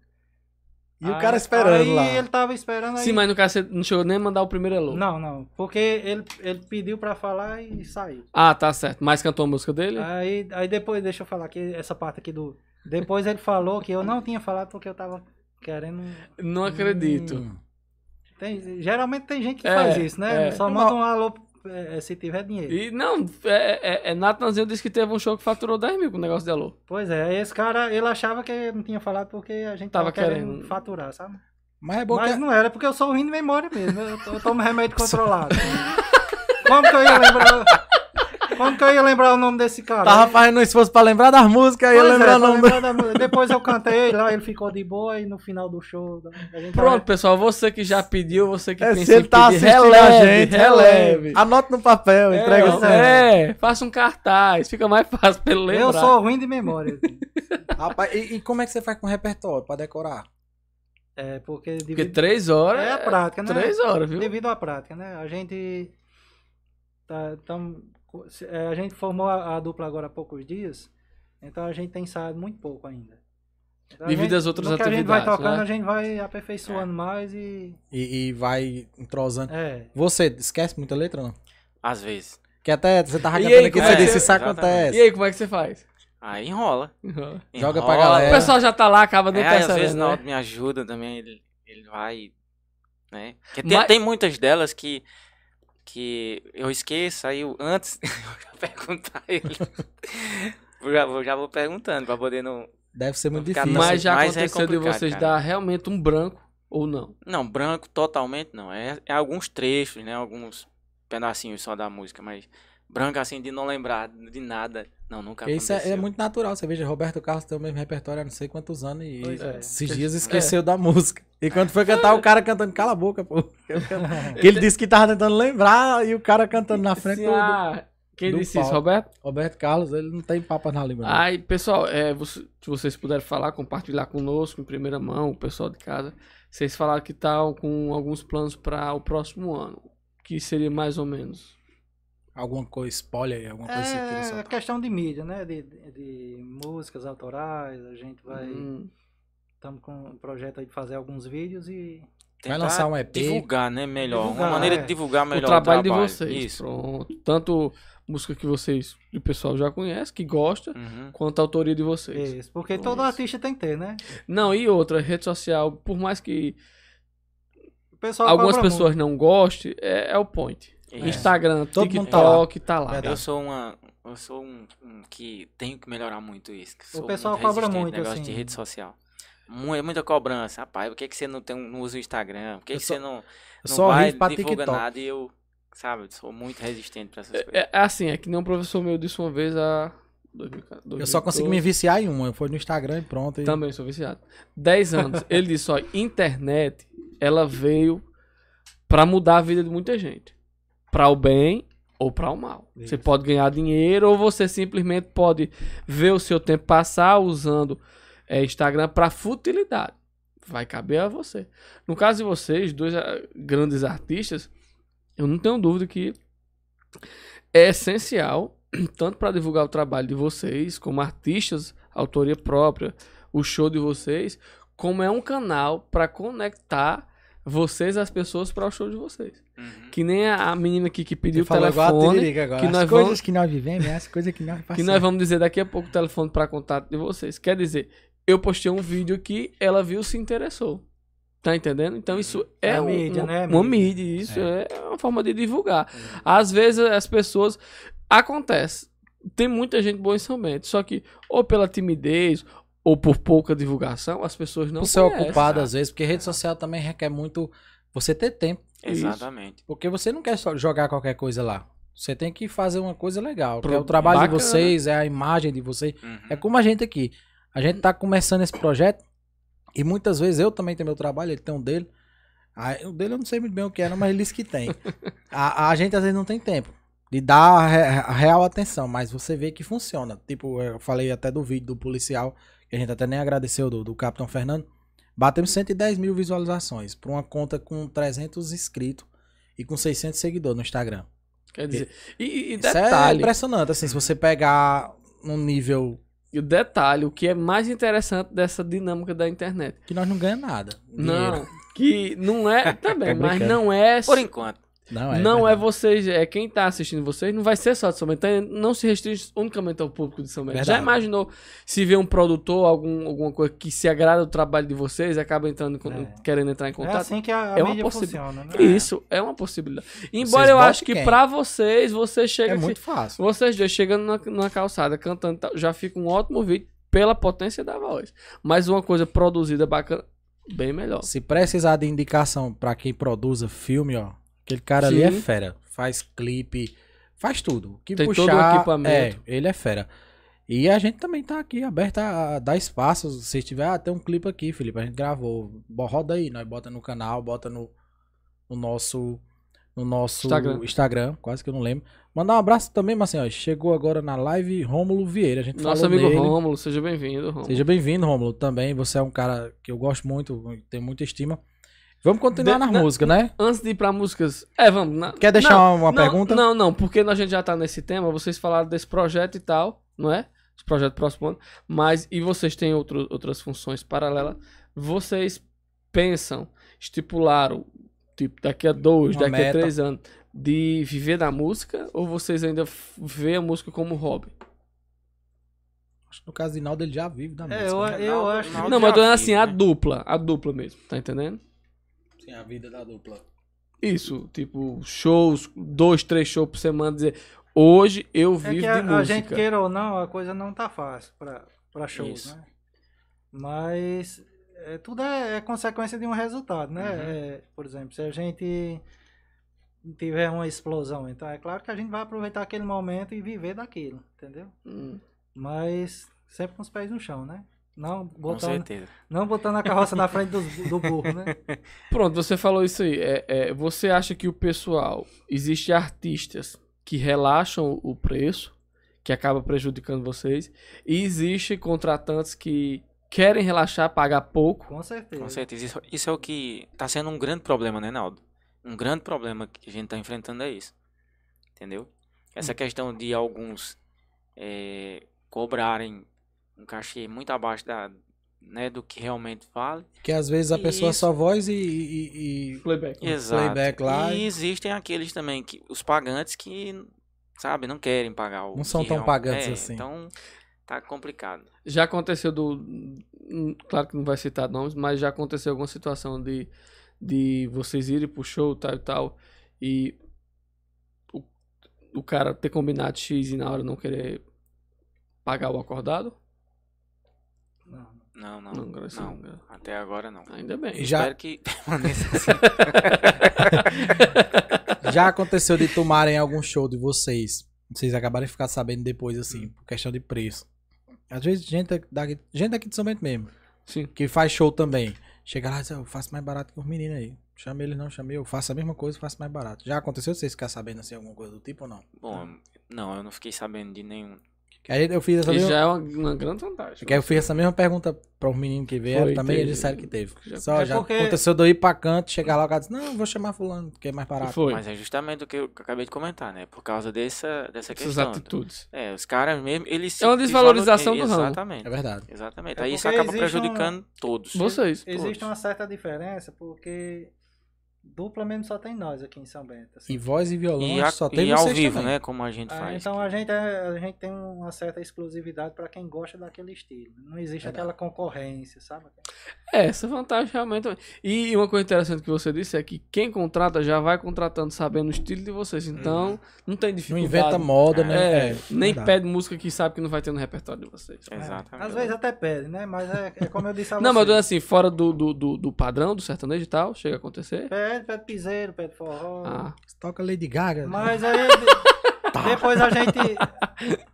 S2: E o
S3: Aí-
S2: cara esperando
S3: aí
S2: lá.
S3: ele tava esperando aí.
S1: Sim, mas no caso você não chegou nem a mandar o primeiro alô.
S3: Não, não, porque ele, ele pediu pra falar e saiu.
S1: Ah, tá certo. Mas cantou a música dele?
S3: Aí, aí depois, deixa eu falar aqui, essa parte aqui do. Depois ele falou que eu não tinha falado porque eu tava querendo.
S1: Não acredito.
S2: Hum.
S3: Tem, geralmente tem gente que
S1: É,
S3: faz isso, né?
S1: é.
S3: Só manda um alô é, se tiver dinheiro.
S1: E não, é, é, é Natanzinho disse que teve um show que faturou 10 mil com o negócio de alô.
S3: Pois é, esse cara, ele achava que não tinha falado porque a gente
S1: Tava
S3: tava, querendo,
S1: querendo.
S3: faturar, sabe?
S2: Mas é bom
S3: Mas
S2: que...
S3: não era, porque eu sou ruim de memória mesmo. Eu, eu tomo remédio controlado. Como que eu ia lembrar. Como que eu ia lembrar o nome desse cara?
S2: Tava fazendo um esforço pra lembrar das músicas, ia
S3: Pois é,
S2: lembrar o
S3: pra
S2: nome
S3: lembrar da música. Depois eu cantei lá, ele ficou de boa e no final do show.
S1: Pronto, pessoal, você que já pediu, você que
S2: É,
S1: pensa
S2: se ele
S1: em
S2: tá
S1: pedir,
S2: assistindo
S1: releve,
S2: a gente, releve. Anota no papel, entrega
S1: é,
S2: o
S1: é, faça um cartaz, fica mais fácil pra ele lembrar.
S3: Eu sou ruim de memória.
S2: Rapaz, e, e como é que você faz com o repertório pra decorar?
S3: É, porque
S1: Porque
S3: devido,
S1: três horas
S3: é a prática, né?
S1: Três horas, viu?
S3: devido à prática, né? A gente tá, tam- é, a gente formou a, a dupla agora há poucos dias, então a gente tem ensaiado muito pouco ainda. Então, a
S1: Devido
S3: gente-
S1: às outras
S3: que a gente vai
S1: atividades,
S3: tocando,
S1: né?
S3: a gente vai aperfeiçoando mais e
S2: E, e vai entrosando.
S3: é.
S2: Você esquece muita letra ou não?
S4: Às vezes.
S2: Que até você tava
S1: E
S2: cantando
S1: aí,
S2: aqui, você
S1: é que
S2: disse, isso
S4: Exatamente.
S2: acontece.
S1: E aí, como é que você faz?
S4: Aí enrola.
S2: Joga pra
S4: Enrola.
S2: galera.
S1: O pessoal já tá lá, acaba
S4: É, às vezes
S1: percebendo,
S4: na
S1: né?
S4: hora me ajuda também, ele, ele vai, né? Porque tem,
S1: Mas-
S4: tem muitas delas que, que eu esqueço, aí eu, antes eu perguntar a ele. Eu já, vou- já vou perguntando pra poder não...
S2: Deve ser muito difícil.
S1: Mas já
S4: Mas é
S1: aconteceu de
S4: complicado,
S1: vocês
S4: cara.
S1: dar realmente um branco ou não?
S4: Não, branco totalmente não, é, é alguns trechos, né? Alguns pedacinhos só da música, mas branco assim de não lembrar de nada, não, nunca
S2: isso é, é muito natural. Você veja, Roberto Carlos tem o mesmo repertório há não sei quantos anos e
S3: Pois é.
S2: esses dias esqueceu da música. E quando foi cantar, o cara cantando, cala a boca, pô. Que ele disse que tava tentando lembrar e o cara cantando na frente do,
S1: ah, quem
S2: do
S1: disse isso. Roberto?
S2: Roberto Carlos, ele não tem papas na língua.
S1: Aí, pessoal, é, você- se vocês puderem falar, compartilhar conosco em primeira mão, o pessoal de casa. Vocês falaram que estão com alguns planos para o próximo ano. Que seria mais ou menos.
S2: Alguma coisa, spoiler aí, alguma coisa que você queira
S3: É questão de mídia, né? De, de, de músicas autorais, a gente vai.
S1: Hum,
S3: Estamos com um projeto aí de fazer alguns vídeos e.
S2: Vai lançar um EP.
S4: Divulgar, né? Melhor.
S3: Divulgar,
S4: Uma maneira
S3: é.
S4: de divulgar melhor
S1: o trabalho, de
S4: trabalho.
S1: vocês.
S4: Isso.
S1: Pronto. Tanto música que vocês, que o pessoal já conhece, que gosta,
S4: Uhum.
S1: quanto a autoria de vocês.
S3: Isso, porque todo artista tem que ter, né?
S1: Não, e outra, rede social, por mais que
S3: O pessoal
S1: algumas pessoas não gostem, é, é o point.
S4: Isso.
S1: Instagram,
S2: Todo mundo tá lá.
S1: TikTok, tá lá.
S2: Verdade.
S4: Eu sou uma. Eu sou um, um que tenho que melhorar muito isso. que sou
S3: pessoal
S4: muito
S3: cobra muito,
S4: negócio
S3: assim.
S4: de rede social. Mu- É muita cobrança. Rapaz, por que, que você não, tem, não usa o Instagram? Por que, que
S2: só-
S4: você não,
S2: Eu
S4: não
S2: só
S4: vai divulga
S2: TikTok.
S4: nada? E eu, sabe, sou muito resistente pra essas coisas.
S1: É, é assim, é que nem um professor meu disse uma vez a. 2000,
S2: Eu só consegui me viciar em uma. Foi no Instagram e pronto. e-
S1: Também sou viciado. 10 anos. Ele disse: ó, internet, ela veio pra mudar a vida de muita gente. Pra o bem ou pra o mal. Você
S2: Isso.
S1: pode ganhar dinheiro ou você simplesmente pode ver o seu tempo passar usando é, Instagram pra futilidade. Vai caber a você. No caso de vocês, dois ah, grandes artistas, eu não tenho dúvida que é essencial, tanto para divulgar o trabalho de vocês, como artistas, autoria própria, o show de vocês, como é um canal para conectar vocês às pessoas para o show de vocês.
S4: Uhum.
S1: Que nem a, a menina aqui que pediu
S2: Você
S1: o telefone, que
S2: as
S1: nós
S2: coisas
S1: vamos-
S2: que nós vivemos, as coisas que nós
S1: que
S2: passamos.
S1: nós vamos dizer daqui a pouco o telefone para contato de vocês. Quer dizer, eu postei um vídeo aqui, ela viu, se interessou. Tá entendendo? Então isso é,
S3: É
S1: um-
S3: mídia,
S1: uma,
S3: né?
S1: uma
S3: Mídia.
S1: isso é. uma forma de divulgar. Às vezes as pessoas acontece, tem muita gente boa em São Bento, só que ou pela timidez ou por pouca divulgação, as pessoas não
S2: Por ser
S1: conhecem.
S2: ocupado às vezes, porque rede social também requer muito você ter tempo.
S4: Exatamente.
S2: Porque você não quer só jogar qualquer coisa lá. Você tem que fazer uma coisa legal. que
S1: Pro-
S2: é o trabalho
S1: bacana.
S2: de vocês, é a imagem de vocês.
S4: Uhum.
S2: É como a gente aqui. A gente tá começando esse projeto e muitas vezes eu também tenho meu trabalho, ele tem um dele. Ah, o dele eu não sei muito bem o que era, mas ele disse que tem. a, a gente às vezes não tem tempo de dar a, re- a real atenção, mas você vê que funciona. Tipo, eu falei até do vídeo do policial, que a gente até nem agradeceu, do, do Capitão Fernando. Batemos 110 mil visualizações para uma conta com 300 inscritos e com 600 seguidores no Instagram.
S1: Quer dizer, e, e
S2: Isso é
S1: detalhe,
S2: impressionante, assim, se você pegar num nível
S1: e o detalhe, o que é mais interessante dessa dinâmica da internet.
S2: que nós não ganhamos nada.
S1: Não, que não é também,
S2: Tô
S1: mas
S2: brincando.
S1: não é
S4: Por enquanto.
S2: Não é,
S1: não é
S2: verdade.
S1: vocês, é quem tá assistindo vocês, não vai ser só de São Bento, então não se restringe unicamente ao público de São Bento. Já imaginou se vê um produtor, algum, alguma coisa que se agrada do trabalho de vocês e acaba entrando,
S3: É.
S1: querendo entrar em
S3: É
S1: contato?
S3: assim que a, a
S1: É uma
S3: funciona, né?
S1: Isso, é uma possibilidade. Embora eu
S2: botam
S1: acho que pra vocês, você chega
S2: É
S1: assim,
S2: muito fácil.
S1: vocês dois chegando na, numa calçada, cantando, já fica um ótimo vídeo pela potência da voz. Mas uma coisa produzida bacana, bem melhor.
S2: Se precisar de indicação pra quem produza filme, ó, aquele cara ali é
S1: Sim.
S2: fera. Faz clipe, faz tudo. O Que
S1: Tem todo
S2: puxar,
S1: o equipamento.
S2: É, ele é fera. E a gente também tá aqui aberto a a dar espaço. Se tiver, ah, tem um clipe aqui, Felipe, a gente gravou. Roda aí, nós bota no canal, bota no, no nosso no nosso
S1: Instagram.
S2: Instagram. quase que eu não lembro. Mandar um abraço também, mas assim, ó, chegou agora na live Rômulo Vieira. A gente
S1: Nosso amigo. Rômulo, seja bem-vindo.
S2: Seja bem-vindo, Rômulo, também. Você é um cara que eu gosto muito, tenho muita estima. Vamos continuar
S1: De-
S2: na
S1: na-
S2: música, né?
S1: Antes de ir pra músicas. É, vamos. na-
S2: Quer deixar
S1: não,
S2: uma
S1: não,
S2: pergunta?
S1: Não, não, porque a gente já tá nesse tema. Vocês falaram desse projeto e tal, não é? Esse projeto próximo ano. Mas, e vocês têm outro, outras funções paralelas. Vocês pensam, estipularam, tipo, daqui a dois,
S2: Uma
S1: daqui a
S2: meta.
S1: três anos, de viver da música? Ou vocês ainda vê a música como hobby?
S2: Acho que no caso de Naldo ele já vive da
S3: É,
S2: música.
S3: eu,
S2: né?
S3: eu
S4: Naldo-
S3: acho.
S1: Não, mas eu tô dizendo
S4: já
S1: assim,
S4: vive,
S1: a
S4: né?
S1: dupla. A dupla mesmo, tá entendendo?
S2: Sim, a vida da dupla.
S1: Isso, tipo, shows, dois, três shows por semana, dizer, hoje eu
S3: É
S1: vivo
S3: que a,
S1: de
S3: a
S1: música.
S3: gente queira ou não, a coisa não tá fácil pra, pra shows,
S4: Isso.
S3: né? Mas é, tudo é, é consequência de um resultado, né?
S4: Uhum.
S3: É, por exemplo, se a gente tiver uma explosão, então é claro que a gente vai aproveitar aquele momento e viver daquilo, entendeu?
S1: Hum.
S3: Mas sempre com os pés no chão, né? Não
S4: Com
S3: botando,
S4: certeza.
S3: não botando a carroça na frente do, do burro, né?
S1: Pronto, você falou isso aí. É, é, você acha que o pessoal, existe artistas que relaxam o preço, que acaba prejudicando vocês, e existe contratantes que querem relaxar, pagar pouco.
S3: Com certeza.
S4: Com certeza. Isso, isso é o que tá sendo um grande problema, né, Naldo? Um grande problema que a gente tá enfrentando é isso. Entendeu? Essa questão de alguns é, cobrarem um cachê muito abaixo da, né, do que realmente vale.
S2: Que às vezes a pessoa
S4: Isso.
S2: só voz e, e- e-
S1: Playback.
S4: Exato.
S2: playback lá
S4: E existem aqueles também, que os pagantes que, sabe, não querem pagar o
S2: Não são tão
S4: real-
S2: pagantes
S4: é,
S2: assim.
S4: Então, tá complicado.
S1: Já aconteceu do. hum, Claro que não vai citar nomes, mas já aconteceu alguma situação de, de vocês irem pro show tal e tal, e o, o cara ter combinado X e na hora não querer pagar o acordado?
S3: Não.
S4: Não, não.
S1: Não,
S4: Não,
S1: graças a Deus.
S4: Até agora não.
S1: Ainda bem.
S2: Já-
S4: Espero que permaneça assim.
S2: Já aconteceu de tomarem algum show de vocês. Vocês acabarem de ficar sabendo depois, assim, por questão de preço. Às vezes, gente daqui, gente daqui de São Bento mesmo,
S1: Sim.
S2: que faz show também. Chega lá e diz, eu faço mais barato que os meninos aí. Chama eles não, chamei eu. Faço a mesma coisa, faço mais barato. Já aconteceu vocês ficar sabendo, assim, alguma coisa do tipo ou não?
S4: Bom, não, eu não fiquei sabendo de nenhum.
S2: Que aí eu fiz essa
S1: E
S2: mesma...
S1: já é uma, uma grande vantagem.
S2: Que aí eu fiz essa mesma pergunta para os meninos que vieram
S1: Foi,
S2: também,
S1: teve.
S2: eles disseram que teve.
S1: Já-
S2: Só
S3: É
S2: já
S3: porque-
S2: aconteceu de eu ir pra canto, chegar lá, o cara disse, não, vou chamar fulano, que é mais barato.
S1: Foi.
S4: Mas é justamente o que eu acabei de comentar, né? Por causa dessa, dessa
S1: Essas
S4: questão.
S1: atitudes.
S4: É, os caras mesmo, eles
S1: É uma desvalorização do ramo.
S4: Exatamente.
S2: É verdade.
S4: Exatamente.
S3: É
S4: Aí isso acaba prejudicando todos.
S1: Vocês.
S3: Existe
S4: Todos.
S3: uma certa diferença, porque dupla mesmo só tem nós aqui em São Bento. assim.
S2: E voz e violão
S4: E, a-
S2: só tem
S4: e ao vivo,
S2: também.
S4: né? Como a gente
S3: Ah,
S4: faz.
S3: então a gente, é- a gente tem uma certa exclusividade para quem gosta daquele estilo. Não existe
S2: Verdade.
S3: aquela concorrência, sabe?
S1: É, essa vantagem realmente. E uma coisa interessante que você disse é que quem contrata já vai contratando sabendo o estilo de vocês. Então, não tem
S2: Não
S1: dificuldade.
S2: inventa moda, né?
S1: É, nem
S2: verdade.
S1: pede música que sabe que não vai ter no repertório de vocês.
S3: É,
S4: Exatamente.
S3: Às vezes até pede, né? Mas é, é como eu disse a
S1: Não, mas eu
S3: você.
S1: tô dizendo assim, fora do, do, do, do padrão do sertanejo e tal, chega a acontecer.
S3: É, pede, pede piseiro, pede forró.
S1: Ah,
S2: Toca Lady Gaga.
S3: Mas aí depois a gente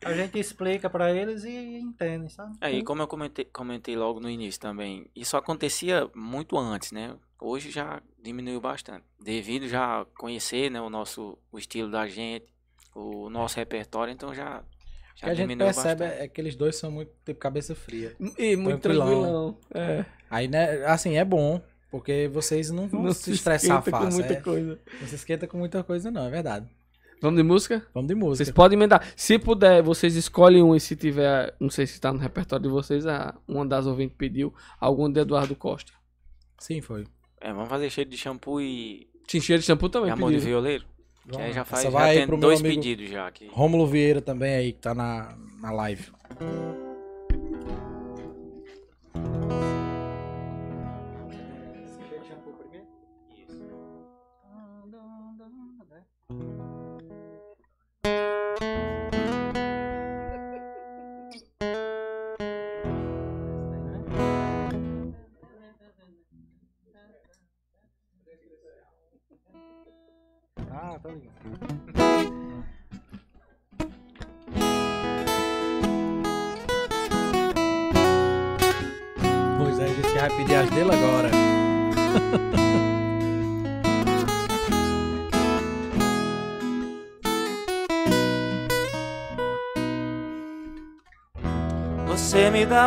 S3: a gente explica pra eles e entendem, sabe?
S8: É, e como eu comentei, comentei logo no início também, isso acontecia muito antes, né? Hoje já diminuiu bastante. Devido já a conhecer né, o nosso o estilo da gente, o nosso repertório, então já,
S2: O que a gente
S8: diminuiu
S2: percebe
S8: bastante.
S2: é que eles dois são muito tipo cabeça fria.
S1: e muito
S2: Tranquilão.
S1: tranquilão. É.
S2: Aí, né, assim, é bom, porque vocês não vão
S1: Não
S2: se estressar
S1: esquenta
S2: fácil.
S1: com muita
S2: é.
S1: coisa.
S2: Não se esquenta com muita coisa, não, é verdade.
S1: Vamos de música?
S2: Vamos de música.
S1: Vocês podem emendar. Se puder, vocês escolhem um e se tiver, não sei se tá no repertório de vocês, a, uma das ouvintes pediu algum de Eduardo Costa.
S2: Sim, foi.
S8: É, vamos fazer cheiro de shampoo e,
S1: Tincheiro de shampoo
S8: e
S1: também
S8: amor de violeiro? Que aí já faz,
S2: Essa
S8: já tem dois pedidos já aqui.
S2: Rômulo Vieira também aí, que tá na, na live.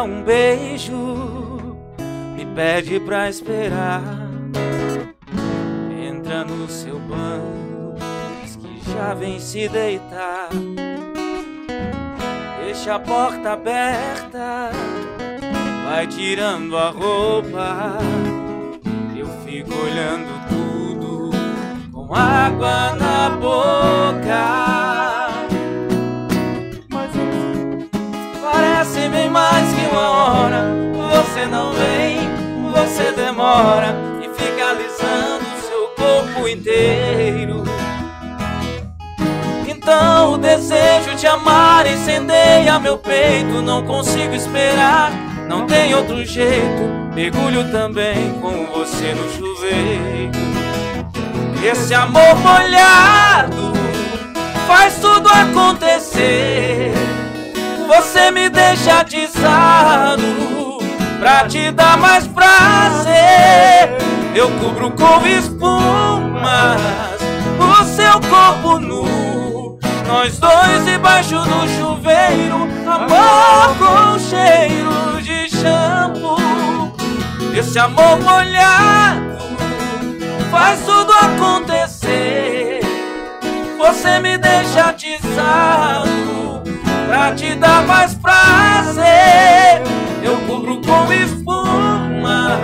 S4: Um beijo, me pede pra esperar. Entra no seu banho, diz que já vem se deitar. Deixa a porta aberta, vai tirando a roupa. Eu fico olhando tudo com água na boca. Uma hora. Você não vem, você demora e fica alisando seu corpo inteiro. Então o desejo de amar incendeia meu peito. Não consigo esperar, não tem outro jeito. Mergulho também com você no chuveiro. Esse amor molhado faz tudo acontecer. Você me deixa atiçado pra te dar mais prazer. Eu cubro com espumas o seu corpo nu. Nós dois debaixo do chuveiro, amor com cheiro de shampoo. Esse amor molhado faz tudo acontecer. Você me deixa atiçado pra te dar mais prazer. Eu cubro com espumas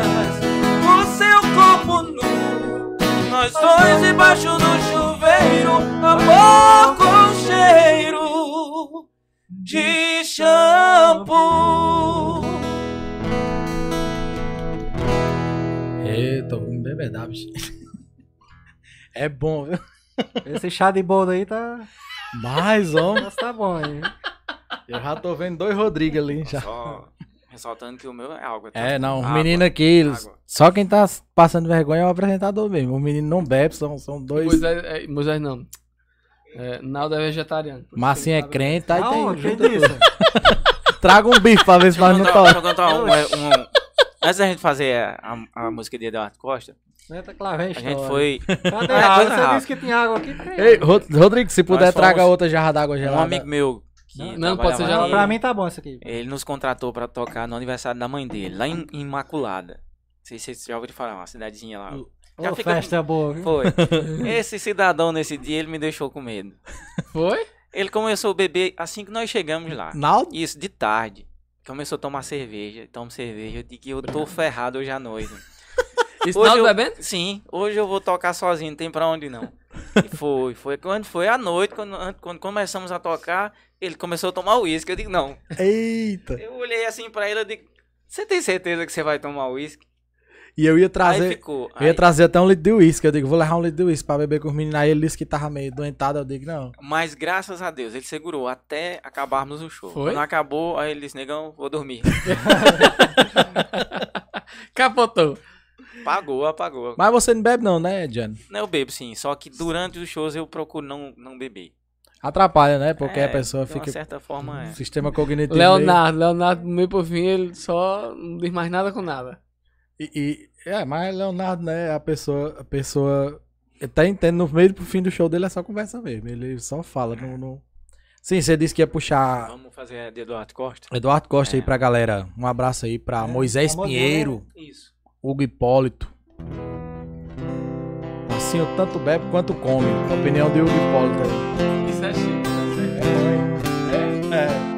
S4: o seu corpo nu. Nós dois debaixo do chuveiro, amor com cheiro de shampoo.
S2: Eita, vamos bebedar, bicho. É bom, viu?
S3: Esse chá de boldo aí tá,
S2: Mais, homem.
S3: mas tá bom aí.
S2: Eu já tô vendo dois Rodrigues ali já.
S8: Só ressaltando que o meu é água. tá?
S2: É, não, o menino aqui,
S8: água.
S2: só quem tá passando vergonha é o apresentador mesmo. O menino não bebe, são, são dois.
S1: Moisés, é, Moisés não. É, Naldo é vegetariano.
S2: Massinha é
S1: tá
S2: crente, aí
S3: Não,
S2: tem. Traga um bife pra ver se nós não toca.
S8: um, um- Antes da gente fazer a, a música de Eduardo Costa,
S3: Eita, que lá vem
S8: a
S3: história.
S8: gente foi.
S3: Cadê
S8: É,
S3: a água? Você disse que tinha água aqui? Tem.
S2: Ei, Rod- Rodrigo, se puder, traga outra jarra d'água
S8: Um
S2: gelada.
S8: amigo meu que
S1: Não, não, pode ser
S3: Pra mim tá bom isso aqui.
S8: Ele nos contratou pra tocar no aniversário da mãe dele, lá em Imaculada. Não sei se vocês já ouviram falar, uma cidadezinha lá. Já
S3: Ô,
S8: fica-
S3: festa boa, viu?
S8: Foi. Esse cidadão nesse dia, ele me deixou com medo.
S1: Foi?
S8: Ele começou a beber assim que nós chegamos lá.
S2: Naldo?
S8: Isso, de tarde. Começou a tomar cerveja, toma cerveja. Eu digo que eu tô ferrado hoje à noite.
S1: Isso
S8: Hoje
S1: Naldo
S8: eu-
S1: bebendo?
S8: Sim, hoje eu vou tocar sozinho, não tem pra onde não. E foi, foi. Quando foi à noite, quando, an- quando começamos a tocar, ele começou a tomar uísque. Eu digo, não.
S2: Eita!
S8: Eu olhei assim pra ele, eu digo, você tem certeza que você vai tomar uísque?
S2: E eu ia
S8: Aí
S2: trazer.
S8: ficou.
S2: Eu ia
S8: aí-
S2: trazer até um litro de uísque. Eu digo, vou levar um litro de uísque pra beber com os meninos. Aí ele disse que tava meio doentado. Eu digo, não.
S8: Mas graças a Deus, ele segurou até acabarmos o show.
S1: Foi?
S8: Quando acabou, aí ele disse, negão, vou dormir.
S1: Capotou.
S9: Apagou, apagou.
S2: Mas você não bebe não, né, Jano?
S9: Não, eu bebo sim, só que durante os shows eu procuro não, não beber.
S2: Atrapalha, né? Porque
S9: É,
S2: a pessoa
S9: de
S2: fica...
S9: uma certa forma é.
S2: Sistema cognitivo...
S1: Leonardo, Leonardo, no meio por fim, ele só não diz mais nada com nada.
S2: E, e- é, mas Leonardo, né, a pessoa, a pessoa tá entendendo no meio pro fim do show dele é só conversa mesmo. Ele só fala, não, não... Sim, você disse que ia puxar
S9: Vamos fazer a de Eduardo Costa?
S2: Eduardo Costa aí
S9: É.
S2: pra galera. Um abraço aí pra Moisés
S3: famoso,
S2: Pinheiro,
S9: Isso.
S2: Hugo Hipólito. Assim eu tanto bebe quanto come. A opinião de Hugo Hipólito aí.
S1: Isso é chique, tá certo.
S2: É.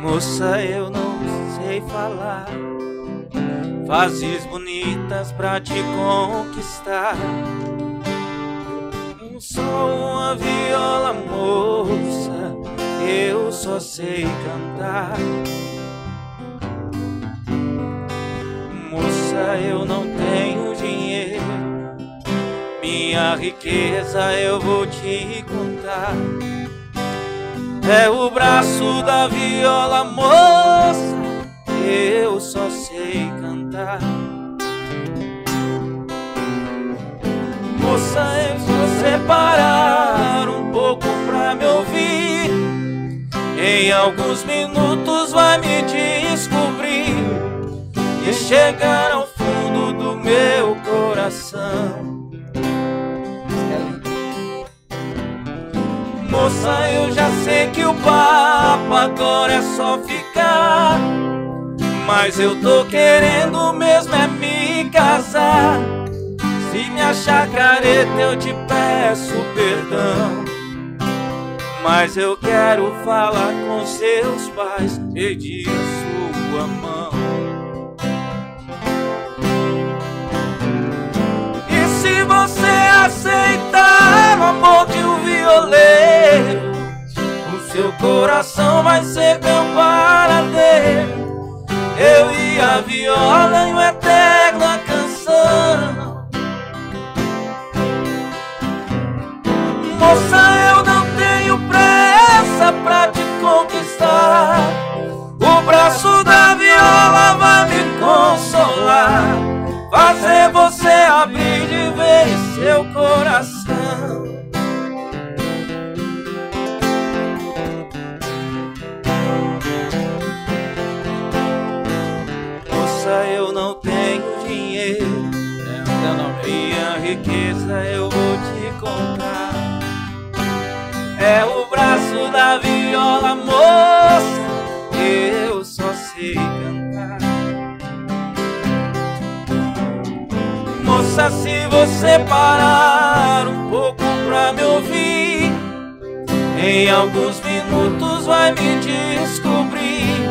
S4: Moça, eu não sei falar Fases bonitas pra te conquistar Um sol, uma viola, moça Eu só sei cantar Moça, eu não tenho dinheiro Minha riqueza eu vou te contar é o braço da viola, moça. Eu só sei cantar. Moça, eu se você parar um pouco pra me ouvir, em alguns minutos vai me descobrir e chegar ao fundo do meu coração. Moça, eu já sei que o papo agora é só ficar. Mas eu tô querendo mesmo é me casar. Se me achar careta, eu te peço perdão. Mas eu quero falar com seus pais, pedir sua mão. E se você aceitar o amor de um violeiro, o seu coração vai ser meu paradeiro. Eu e a viola em uma eterna canção. Moça, pra te conquistar. O braço da viola vai me consolar. Fazer você abrir de vez seu coração. Moça, eu não tenho dinheiro. Minha riqueza eu É o braço da viola, moça. Eu só sei cantar. Moça, se você parar um pouco pra me ouvir, em alguns minutos vai me descobrir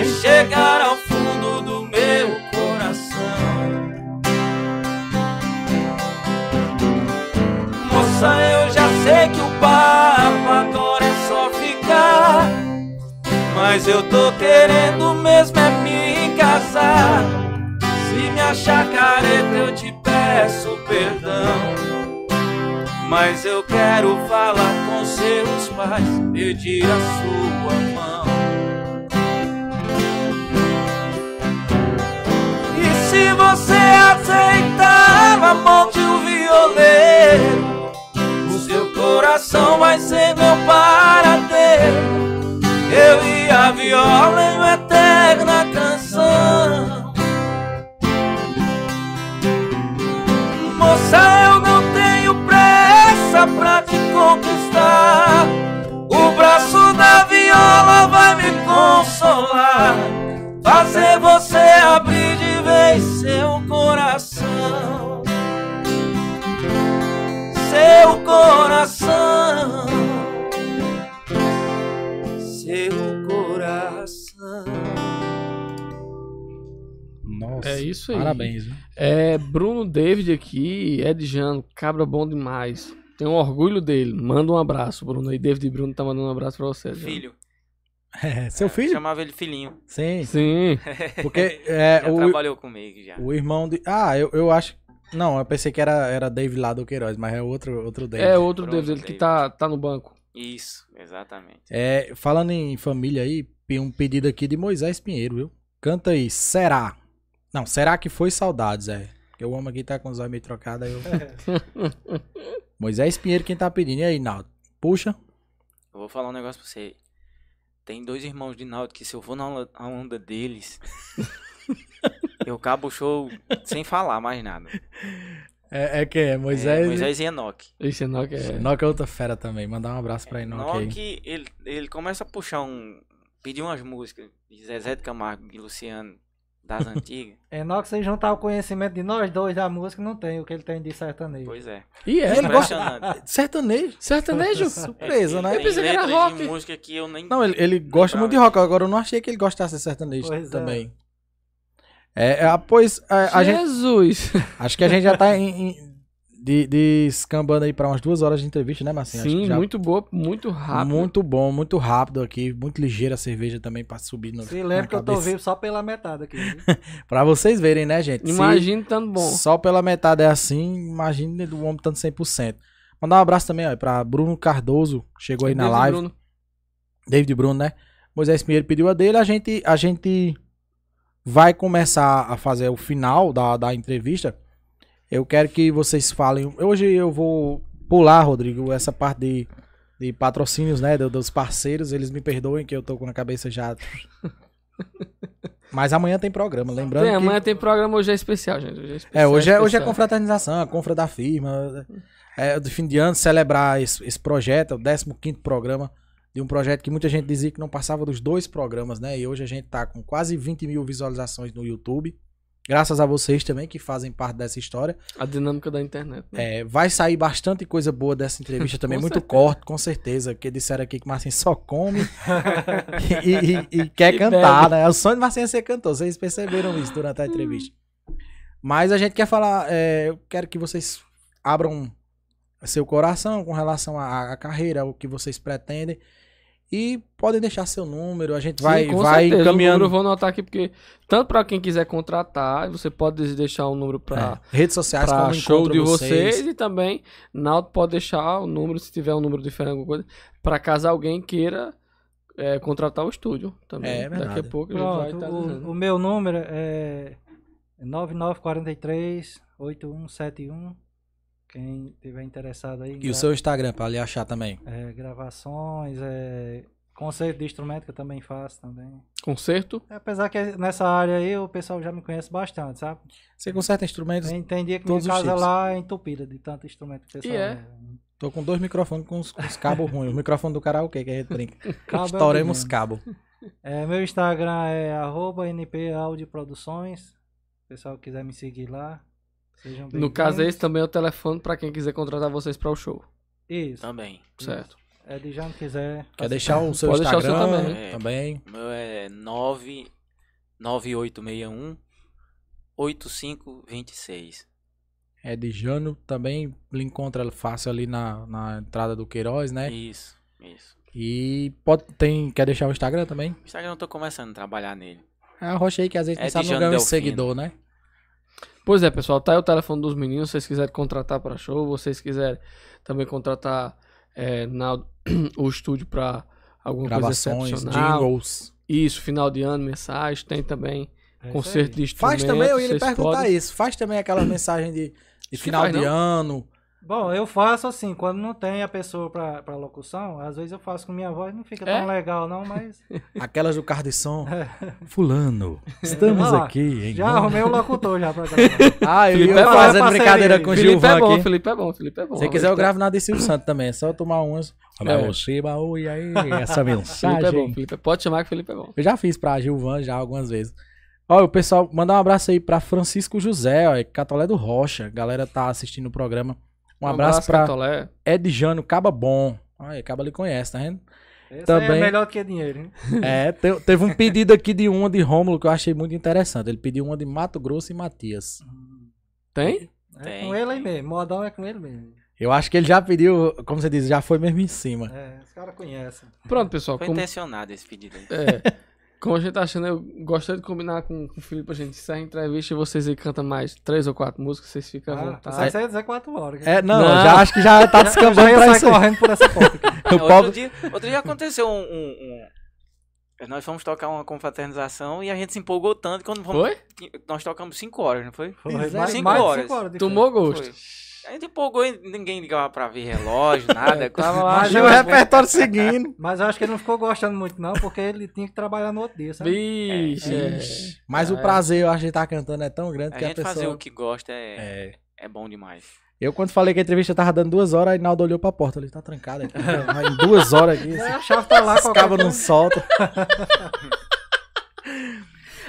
S4: e chegar ao fundo do meu coração. Moça, sei que o papo agora é só ficar. Mas eu tô querendo mesmo é me casar. Se me achar careta, eu te peço perdão. Mas eu quero falar com seus pais, pedir a sua mão. E se você aceitar o amor de um violeiro, coração vai ser meu paradeiro. Eu e a viola em uma eterna canção. Moça, eu não tenho pressa pra te conquistar. O braço da viola vai me consolar. Fazer você abrir de vez seu coração. Seu coração. Seu coração.
S2: Nossa.
S1: É isso aí.
S2: Parabéns. viu?
S1: É Bruno David aqui, Ed Jano, cabra bom demais. Tenho orgulho dele. Manda um abraço, Bruno. E David e Bruno tá mandando um abraço pra você.
S9: Filho.
S2: É, seu
S9: É,
S2: filho?
S9: Chamava ele filhinho.
S2: Sim.
S1: Sim.
S2: Porque é,
S9: Já
S2: o,
S9: trabalhou comigo já.
S2: o irmão de. Ah, eu, eu acho. Não, eu pensei que era, era David lá do Queiroz, mas é outro, outro David.
S1: É outro
S9: Bruno
S1: David ele que tá, tá no banco.
S4: Isso, exatamente.
S2: É, falando em família aí, tem um pedido aqui de Moisés Pinheiro, viu? Canta aí, será? Não, será que foi saudades, é. Porque o homem aqui tá com os olhos meio trocados, aí eu... Moisés Pinheiro quem tá pedindo. E aí, Naldo? Puxa.
S4: Eu vou falar um negócio pra você. Tem dois irmãos de Naldo que se eu for na onda deles, eu cabo o show sem falar mais nada.
S2: É, é quem? É
S4: É,
S2: Moisés?
S4: Moisés e Enoque.
S1: Esse Enoch é.
S2: Enoch é outra fera também. Mandar um abraço pra Enoch aí.
S4: Enoque, ele, ele começa a puxar um. pedir umas músicas de Zezé de Camargo e Luciano das antigas.
S3: Enoch, se juntar o conhecimento de nós dois da música, não tem o que ele tem de sertanejo.
S4: Pois é.
S1: E é,
S2: Ele
S1: né?
S2: gosta-
S4: Impressionante.
S2: Sertanejo.
S1: Sertanejo?
S2: Surpresa, né?
S4: Tem
S1: pensei que era rock.
S4: música que eu nem.
S2: Não, ele, ele gosta muito de rock. Agora eu não achei que ele gostasse de sertanejo
S3: Pois é.
S2: também. É, é, pois é, a gente,
S1: Jesus!
S2: acho que a gente já tá em, em- de, de escambando aí pra umas duas horas de entrevista, né, Marcinho? Acho que
S1: Sim,
S2: já-
S1: muito boa, muito rápido.
S2: Muito bom, muito rápido aqui. Muito ligeira a cerveja também pra subir no.
S3: Se
S2: na
S3: lembra que eu tô
S2: cabeça.
S3: vivo só pela metade aqui.
S2: Pra vocês verem, né, gente?
S1: Imagina tanto bom.
S2: Só pela metade é assim, imagine o homem tanto 100%. Mandar um abraço também ó, pra Bruno Cardoso, que chegou aí na
S1: David
S2: live.
S1: Bruno.
S2: David Bruno, né? Moisés Pinheiro pediu a dele, a gente, a gente vai começar a fazer o final da, da entrevista. Eu quero que vocês falem. Hoje eu vou pular, Rodrigo, essa parte de, de patrocínios, né? do- Dos parceiros. Eles me perdoem que eu tô com a cabeça já. Mas amanhã tem programa, lembrando.
S1: Tem,
S2: que...
S1: amanhã tem programa, hoje é especial, gente. Hoje é, especial,
S2: É, hoje é, hoje é confraternização, a confra da firma. É, do fim de ano, celebrar esse, esse projeto, é o 15 programa de um projeto que muita gente dizia que não passava dos dois programas, né? E hoje a gente tá com quase 20 mil visualizações no YouTube. Graças a vocês também que fazem parte dessa história.
S1: A dinâmica da internet. né?
S2: É, vai sair bastante coisa boa dessa entrevista também, muito
S1: certeza.
S2: corte, com certeza. Que disseram aqui que Marcinho só come e, e- e quer
S1: E
S2: cantar, né? O sonho de Marcinho é ser cantor, vocês perceberam isso durante a entrevista. Mas a gente quer falar, é, eu quero que vocês abram seu coração com relação à, à carreira, o que vocês pretendem. E podem deixar seu número, a gente vai,
S1: Sim, com
S2: vai
S1: certeza. O número
S2: encaminhando
S1: eu vou anotar aqui, porque tanto pra quem quiser contratar, você pode deixar um número pra,
S2: é, redes sociais como
S1: show de
S2: vocês.
S1: vocês. e também Naldo pode deixar o número, se tiver um número diferente, alguma coisa, pra caso alguém queira é, contratar o estúdio também.
S2: É, é
S1: Daqui a
S2: verdade.
S1: pouco a gente vai
S3: Pronto,
S1: estar
S3: o,
S1: dizendo.
S3: o meu número é 9943 8171. Quem tiver interessado aí.
S2: E o seu Instagram, pra lhe achar também.
S3: é, gravações, é, concerto de instrumento que eu também faço também.
S1: Concerto?
S3: Apesar que nessa área aí o pessoal já me conhece bastante, sabe?
S2: Você conserta instrumentos?
S3: Eu entendi que
S2: Todos
S3: minha casa lá é entupida de tanto instrumento que o pessoal
S1: E é?
S3: leva.
S2: Tô com dois microfones com os, os cabos ruins. O microfone do karaokê que a gente brinca.
S3: Cabo é
S2: Estouremos
S3: o
S2: cabo.
S3: É, meu Instagram é arroba NP Audio Produções. Se o pessoal quiser me seguir lá. Sejam
S1: No caso, esse também é o telefone pra quem quiser contratar vocês para o show.
S3: Isso.
S4: Também.
S1: Certo.
S3: É de já não quiser.
S2: Quer deixar o seu
S1: Pode deixar o seu
S2: Instagram
S1: também.
S2: também.
S4: O meu é 9 9861 8526.
S2: É de Jano. Também lhe encontra fácil ali na, na entrada do Queiroz, né?
S4: Isso, isso.
S2: E pode, tem, quer deixar o Instagram também?
S4: O Instagram eu tô começando a trabalhar nele.
S2: É a rocha aí que às vezes
S4: É
S2: sabe não
S4: Jano
S2: ganha um seguidor, né?
S1: Pois é, pessoal, tá aí o telefone dos meninos. Se vocês quiserem contratar para show, vocês quiserem também contratar é, na- o estúdio para alguma
S2: Gravações,
S1: coisa excepcional.
S2: jingles.
S1: Isso, final de ano, mensagem, tem também
S3: É
S1: concerto de instrumentos.
S2: Faz também, eu ia lhe perguntar
S1: podem-
S2: isso. Faz também aquela mensagem de, de final
S1: faz,
S2: de
S1: não?
S2: ano.
S3: Bom, eu faço assim, quando não tem a pessoa pra, pra locução, às vezes eu faço com minha voz, não fica
S1: É?
S3: tão legal não, mas
S2: Aquelas do carro de som. Fulano, estamos
S3: Ah,
S2: aqui. Em
S3: já arrumei o locutor já pra gravar.
S2: Ah, eu
S1: Felipe
S2: ia
S1: é
S2: fazendo
S3: é
S2: brincadeira com o
S1: Felipe
S2: Gilvan
S1: é bom,
S2: aqui.
S1: Felipe é bom, Felipe é bom.
S2: Se quiser, eu gravo na de Silvio Santos também. É só tomar umas.
S1: É.
S2: É. Você, baú, e aí, essa
S1: Felipe é bom,
S2: mensagem.
S1: Felipe. Pode chamar que Felipe é bom.
S2: Eu já fiz pra Gilvan já algumas vezes. Ó, o pessoal, mandar um abraço aí pra Francisco José, ó, é Catolé do Rocha. A galera tá assistindo o programa. Um, abraço, pra
S1: Catolé.
S2: Edjano Caba Bom. Olha, Caba lhe conhece, tá vendo?
S3: Esse aí
S2: Também.
S3: é melhor do que dinheiro, hein?
S2: É, te- teve um pedido aqui de uma de Rômulo que eu achei muito interessante. Ele pediu uma de Mato Grosso e Matias.
S1: Tem?
S3: É
S4: Tem,
S3: com ele aí mesmo, modão é com ele mesmo.
S2: Eu acho que ele já pediu, como você diz, já foi mesmo em cima.
S3: É, os caras conhecem.
S1: Pronto, pessoal.
S4: Foi
S1: como-
S4: intencionado esse pedido aí.
S1: É. Como a gente tá achando, eu gostaria de combinar com, com o Felipe pra gente encerrar a entrevista e vocês aí cantam mais três ou quatro músicas, vocês ficam à
S3: Ah,
S1: vontade.
S3: você ia dizer quatro horas.
S2: É, não,
S1: Não.
S2: já acho que já tá descambando pra isso.
S3: correndo por essa porta.
S2: O
S4: outro, dia, outro dia aconteceu um, um- um- Nós fomos tocar uma confraternização e a gente se empolgou tanto que quando fomos.
S1: Foi?
S4: Nós tocamos 5 horas, não foi?
S3: Foi mais,
S4: Cinco
S3: mais
S4: horas.
S3: cinco horas
S1: Tomou gosto.
S4: Foi. A gente empolgou e ninguém ligava pra ver relógio, nada.
S1: Tava lá,
S3: Mas eu-
S2: o repertório seguindo.
S3: Mas eu acho que ele não ficou gostando muito, não, porque ele tinha que trabalhar no outro dia, sabe?
S1: Vixe. é.
S2: Ixi. Mas
S1: É.
S2: o prazer, eu acho, de estar cantando é tão grande
S4: A
S2: que a
S4: gente
S2: pessoa...
S4: fazer o que gosta é,
S2: É.
S4: é bom demais.
S2: Eu, quando falei que a entrevista tava dando duas horas, aí Naldo olhou pra porta. Ele tá trancado aqui. Em duas horas aqui.
S3: É, a chave tá lá,
S2: Esse
S3: qualquer
S2: cabo não
S3: coisa.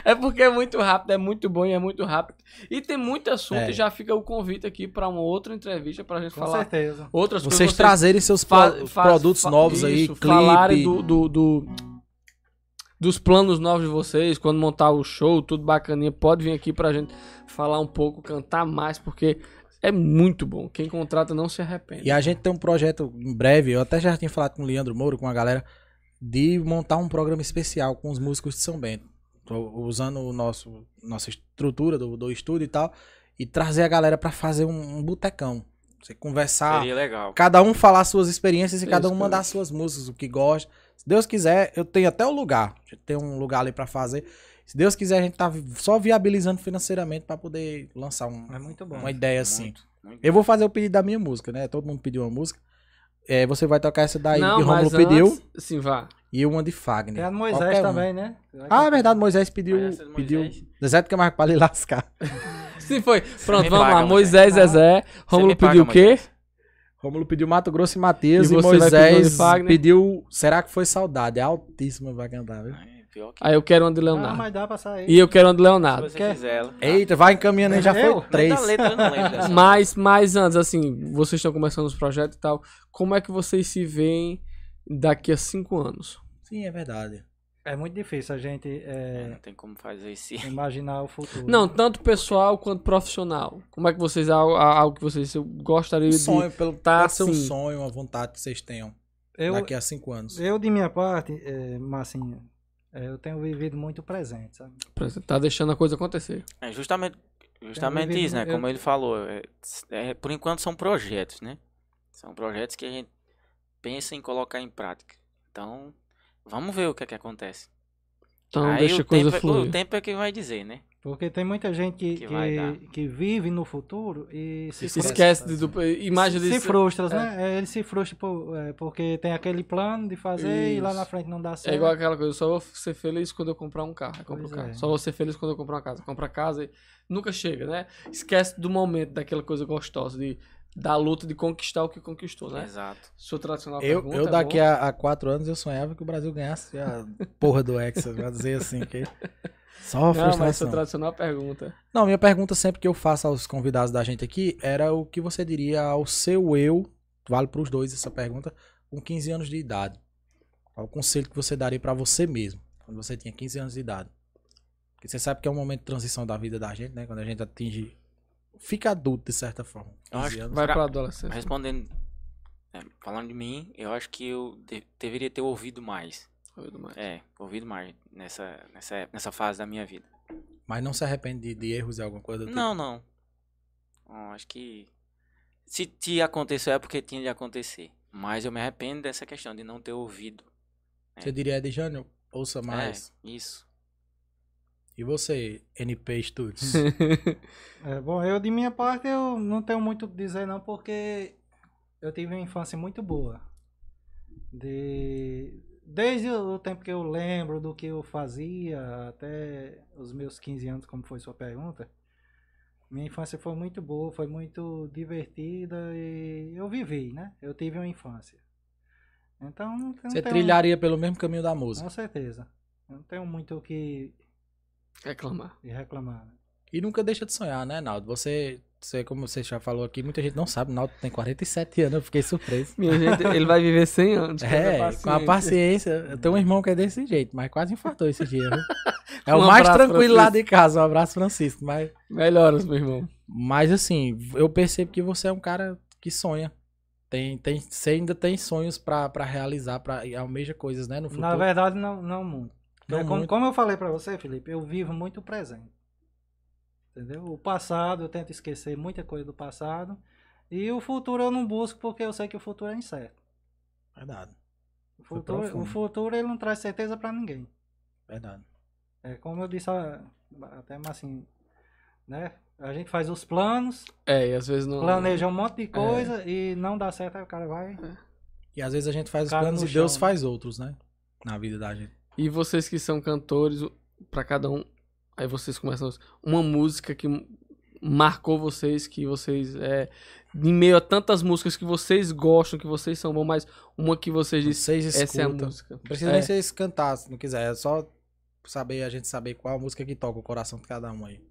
S1: É porque é muito rápido, é muito bom e é muito rápido. E tem muito assunto
S2: É.
S1: e já fica o convite aqui pra uma outra entrevista pra gente
S3: Com
S1: falar
S3: certeza.
S1: outras
S2: Vocês
S1: coisas.
S2: trazerem seus pro- produtos novos aí,
S1: isso,
S2: clipe.
S1: falarem do, do, do- dos planos novos de vocês, quando montar o show, tudo bacaninha, pode vir aqui pra gente falar um pouco, cantar mais, porque é muito bom. Quem contrata não se arrepende.
S2: E a gente tem um projeto em breve, eu até já tinha falado com o Leandro Moura, com a galera, de montar um programa especial com os músicos de São Bento. Usando o nosso, nossa estrutura do, do estúdio e tal, e trazer a galera pra fazer um, um botecão. Você conversar,
S4: Seria legal.
S2: cada um falar suas experiências e
S1: Isso,
S2: cada um mandar suas músicas, o que gosta. Se Deus quiser, eu tenho até o lugar. Tem um lugar ali pra fazer. Se Deus quiser, a gente tá só viabilizando financeiramente pra poder lançar um-
S3: É muito bom.
S2: uma ideia assim.
S4: Muito, muito
S2: Eu vou fazer o pedido da minha música, né? Todo mundo pediu uma música. É, você vai tocar essa daí
S1: não,
S2: que o Romulo
S1: mas
S2: pediu
S1: antes, sim, vá.
S2: E uma de
S3: Tem
S2: Fagner.
S3: a do Moisés também, né?
S2: Ah, é verdade, Moisés pediu.
S4: Do
S2: pediu
S4: Moisés?
S2: Zezé de Camargo pra lhe lascar.
S1: Sim, foi. Pronto, vamos
S4: paga,
S1: lá. Moisés,
S3: Moisés.
S1: Zezé. Romulo
S4: me paga,
S1: pediu o quê?
S4: Moisés.
S2: Romulo pediu Mato Grosso e Matias
S1: E
S2: e,
S1: você de
S2: Moisés
S1: Fagner?
S2: pediu Será que foi saudade? É altíssima vai cantar, viu?
S4: É, que
S1: Aí eu quero uma de
S3: Ah,
S1: Leonardo.
S3: mas dá pra sair.
S1: E eu quero uma de
S4: se
S1: Leonardo.
S4: você
S3: quer?
S4: fizer ela.
S2: Eita, vai encaminhando aí, já
S3: Eu?
S2: foi três.
S4: Letra dessa.
S1: Mas, mas antes, assim, vocês estão começando os projetos e tal. Como é que vocês se veem daqui a cinco anos?
S2: Sim, é verdade.
S3: É muito difícil a gente
S4: É,
S3: é,
S4: não tem como fazer isso.
S3: imaginar o futuro.
S1: Não, tanto pessoal quanto profissional. Como é que vocês, algo, algo que vocês gostariam
S2: Um
S1: de...
S2: sonho, pelo,
S1: tá
S2: pode ser um
S1: assim.
S2: sonho, uma vontade que vocês tenham
S3: eu,
S2: daqui a cinco anos.
S3: eu, de minha parte, é, Marcinho, é, eu tenho vivido muito presente, sabe?
S1: Tá deixando a coisa acontecer.
S4: É justamente, justamente
S3: vivido-
S4: isso, né?
S3: eu-
S4: Como ele falou. é- é, por enquanto são projetos, né? São projetos que a gente pensa em colocar em prática. Então, vamos ver o que é que acontece.
S1: Então
S4: Aí
S1: deixa
S4: o
S1: a coisa
S4: tempo, é-
S1: fluir.
S4: o tempo é que vai dizer, né?
S3: Porque tem muita gente que,
S4: Que
S3: que, que vive no futuro e se,
S1: Se
S3: frustra.
S1: esquece de, do, imagem
S3: se
S1: disso.
S3: frustra, né? É, Ele se frustra por- é, porque tem aquele plano de fazer e lá
S1: Isso.
S3: na frente não dá certo.
S1: É igual aquela coisa, só vou ser feliz quando eu comprar um carro. Compro um carro.
S3: é.
S1: Só vou ser feliz quando eu comprar uma casa. Compra a casa e nunca chega, né? Esquece do momento, daquela coisa gostosa, de, da luta de conquistar o que conquistou, né?
S4: Exato.
S1: Sua tradicional
S2: Eu,
S1: pergunta.
S2: eu
S1: é
S2: daqui
S1: bom.
S2: a, a quatro anos eu sonhava que o Brasil ganhasse a porra do Hexa, pra dizer assim, que só
S1: Não, mas sua
S2: frustração.
S1: tradicional pergunta.
S2: Não, minha pergunta sempre que eu faço aos convidados da gente aqui era o que você diria ao seu eu, vale pros dois essa pergunta, com 15 anos de idade. Qual o conselho que você daria pra você mesmo, quando você tinha 15 anos de idade? Porque você sabe que é um momento de transição da vida da gente, né? Quando a gente atinge. Fica adulto, de certa forma.
S4: Eu
S2: 15
S4: acho que
S2: anos.
S1: Vai
S4: Pra-
S1: pra adolescência.
S4: Respondendo, é, falando de mim, eu acho que eu de- deveria ter ouvido mais.
S1: Ouvido mais.
S4: É, ouvido mais nessa, nessa, nessa fase da minha vida.
S2: Mas não se arrepende de, de erros e alguma coisa do tipo?
S4: Não, não. Não, acho que. Se, se aconteceu é porque tinha de acontecer. Mas eu me arrependo dessa questão de não ter ouvido.
S2: Você diria, Ed Jânio, ouça mais.
S4: É, isso.
S2: E você, NP Studios?
S3: É, bom, eu de minha parte eu não tenho muito o que dizer não, porque eu tive uma infância muito boa. De, desde o tempo que eu lembro do que eu fazia até os meus 15 anos, como foi sua pergunta, minha infância foi muito boa, foi muito divertida e eu vivi, né? Eu tive uma infância. Então não,
S2: Você
S3: tenho-
S2: trilharia pelo mesmo caminho da música.
S3: Com certeza. Eu não tenho muito o que
S1: Reclamar.
S3: reclamar. né?
S2: E nunca deixa de sonhar, né, Naldo? Você, você, como você já falou aqui, muita gente não sabe, Naldo tem 47 anos, eu fiquei surpreso.
S1: Minha gente, ele vai viver 100 anos.
S2: É,
S1: tenha
S2: com a paciência. Eu tenho um irmão que é desse jeito, mas quase infartou esse dia, viu? É o
S1: Um
S2: mais
S1: abraço,
S2: tranquilo lá
S1: Francisco.
S2: de casa. Um abraço, Francisco. Mas,
S1: Melhoras, meu irmão.
S2: mas assim, eu percebo que você é um cara que sonha. Tem, tem, você ainda tem sonhos pra, pra realizar, pra, e almeja coisas, né, no futuro.
S3: Na verdade, não, não muito.
S2: Não
S3: É, como,
S2: muito.
S3: como eu falei pra você, Felipe, eu vivo muito o presente. Entendeu? O passado, eu tento esquecer muita coisa do passado. E o futuro eu não busco porque eu sei que o futuro é incerto.
S2: Verdade,
S3: O futuro, o futuro ele não traz certeza pra ninguém.
S2: verdade.
S3: É como eu disse até mas assim, né? A gente faz os planos,
S1: É, e às vezes não.
S3: planeja um monte de coisa e não dá certo, aí o cara vai.
S2: E às vezes a gente faz os planos
S3: no
S2: e Deus
S3: chão.
S2: faz outros, né? Na vida da gente.
S1: E vocês que são cantores, pra cada um, aí vocês começam uma música que marcou vocês, que vocês é em meio a tantas músicas que vocês gostam, que vocês são bons, mas uma que vocês dizem,
S2: Vocês
S1: essa é a música.
S2: Não precisa
S1: É.
S2: nem vocês cantar, se não quiser. É só saber, a gente saber qual música que toca o coração de cada um aí.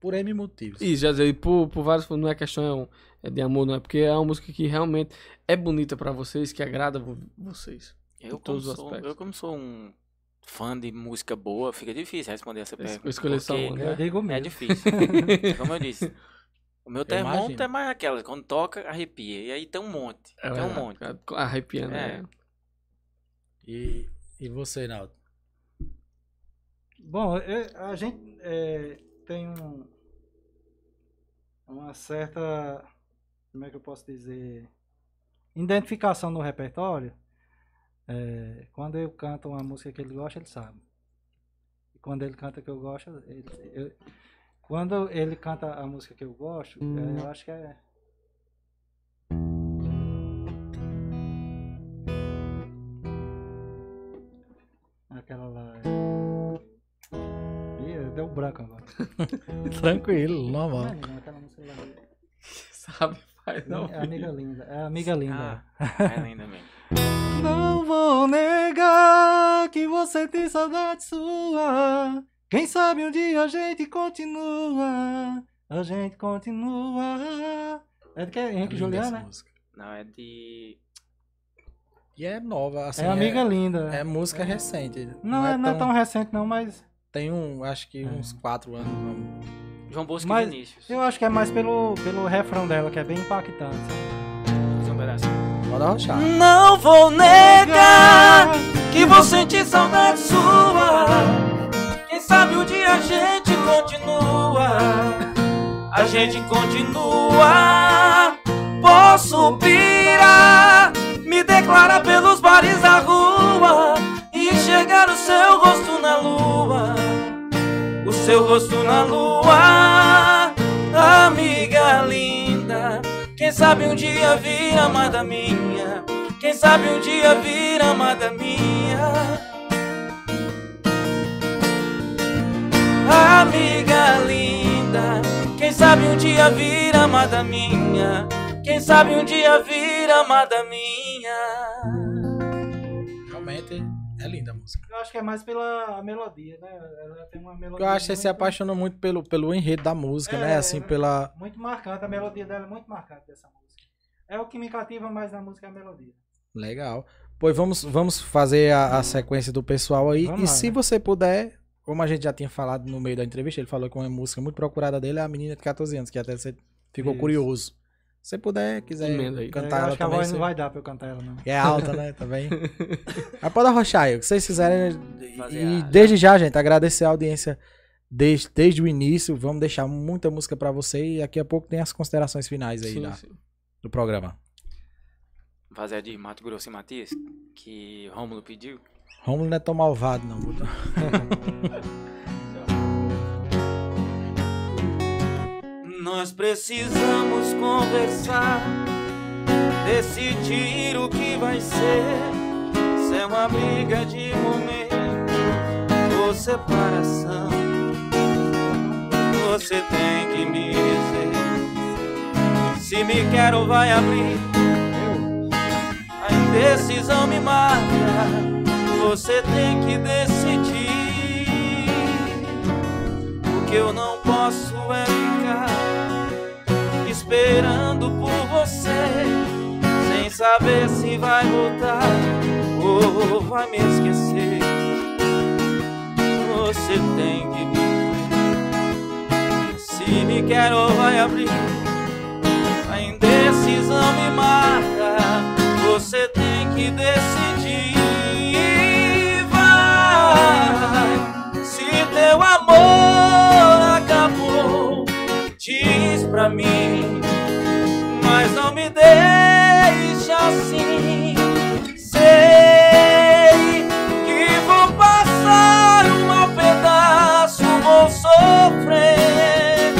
S2: Por M motivos.
S1: Isso, já dizer, por, por vários, não é questão é de amor, não é porque é uma música que realmente é bonita pra vocês, que agrada vo- vocês.
S10: Eu,
S1: Em todos
S10: como
S1: os
S10: sou, eu como sou um fã de música boa, fica difícil responder essa
S1: Es-
S10: pergunta.
S1: escolher só
S10: porque
S1: uma,
S3: Eu
S1: né?
S10: É difícil. Como eu disse. O meu termômetro é mais aquela, quando toca, arrepia. E aí tem um monte.
S1: É,
S10: tem um monte.
S1: Arrepiando,
S10: É.
S1: é.
S2: E, e você, Naldo?
S3: Bom, eu- a gente é, tem um, uma certa, como é que eu posso dizer, identificação no repertório. É, quando eu canto uma música que ele gosta, ele sabe. E quando ele canta que eu gosto, ele, eu- quando ele canta a música que eu gosto, é, eu acho que é aquela lá. é- Ih, deu branco agora.
S2: Tranquilo,
S3: Não é,
S2: normal.
S3: amiga, aquela música lá.
S1: Sabe, faz não.
S3: É amiga linda. É amiga linda.
S10: Ah, é linda mesmo.
S3: Não vou negar que você tem saudade sua. Quem sabe um dia a gente continua. A gente continua. É de que? Henrique
S2: Linda
S3: Juliano, né?
S2: música.
S10: Não, é de.
S2: E é nova, assim.
S3: É amiga linda.
S2: É música recente.
S3: Não, é, não é tão recente não, mas
S2: Tem um, acho que
S3: É.
S2: uns quatro anos. vamos-
S10: João Bosco
S3: Mas-
S10: e Vinícius.
S3: eu acho que é mais pelo, pelo refrão dela, que é bem impactante. sabe?
S2: Pode arrochar.
S4: Não vou negar que vou sentir saudade sua. Quem sabe um dia a gente continua. A gente continua. Posso pirar, me declarar pelos bares da rua e enxergar o seu rosto na lua. O seu rosto na lua, amiga linda. Quem sabe um dia vir amada minha. Quem sabe um dia vir amada minha. Amiga linda, quem sabe um dia vir amada minha. Quem sabe um dia vir amada minha.
S2: Música.
S3: Eu acho que é mais pela melodia, né? Ela tem uma melodia.
S2: Eu acho que você se
S3: muito-
S2: apaixonou muito pelo, pelo enredo da música,
S3: É,
S2: né? Assim,
S3: é.
S2: pela.
S3: Muito marcante, a melodia dela é muito marcante dessa música. É o que me cativa mais na música é a melodia.
S2: Legal. Pois vamos, vamos fazer a, a sequência do pessoal aí.
S3: Vamos
S2: e
S3: lá,
S2: se
S3: né?
S2: você puder, como a gente já tinha falado no meio da entrevista, ele falou que uma música muito procurada dele é a menina de 14 anos, que até você ficou
S3: Isso.
S2: curioso. Se você puder, quiser
S1: Emenda aí.
S3: eu
S2: cantar
S3: acho
S2: ela
S3: que a
S2: também.
S3: voz
S2: você-
S3: não vai dar pra eu cantar ela, não.
S2: É alta, né? Também. Mas pode arrochar aí, o que vocês quiserem.
S10: Fazer
S2: E
S10: a-
S2: desde já, gente, agradecer a audiência desde, desde o início. Vamos deixar muita música pra você e daqui a pouco tem as considerações finais aí
S1: Sim,
S2: da-
S1: sim.
S2: do programa.
S10: Fazer de Mato Grosso e Matias, que Rômulo pediu.
S2: Romulo não é tão malvado, não.
S4: precisamos conversar, decidir o que vai ser. Se é uma briga de momento ou separação, você tem que me dizer se me quer ou vai abrir. A indecisão me mata, você tem que decidir. O que eu não posso é ficar esperando por você, sem saber se vai voltar ou vai me esquecer. Você tem que me se me quer ou vai abrir. A indecisão me mata. Você tem que decidir. Vai se teu amor pra mim, mas não me deixa assim. Sei que vou passar um mau pedaço, vou sofrer,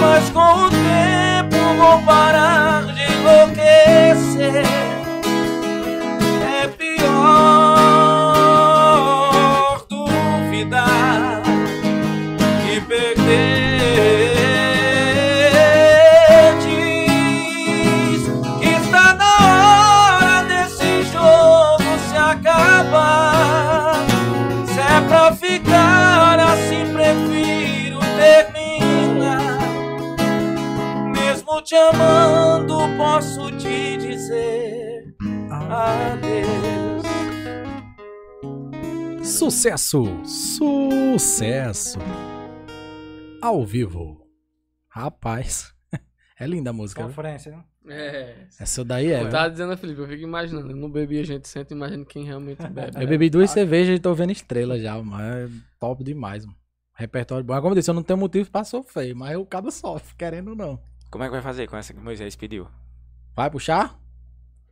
S4: mas com o tempo vou parar de enlouquecer. Te amando, posso te dizer adeus.
S2: Sucesso! Sucesso! Ao vivo. Rapaz, é linda a música.
S3: Conferência, né?
S1: É.
S2: Essa daí é.
S1: eu tava dizendo a Felipe, eu fico imaginando. Eu não bebi, a gente senta e imagina quem realmente bebe.
S2: Eu bebi duas cervejas e tô vendo estrela já, mas é top demais, mano. Repertório bom. Como eu disse, eu não tenho motivo pra sofrer, mas o cabo sofre, querendo ou não.
S11: Como é que vai fazer com essa que Moisés pediu?
S2: Vai puxar?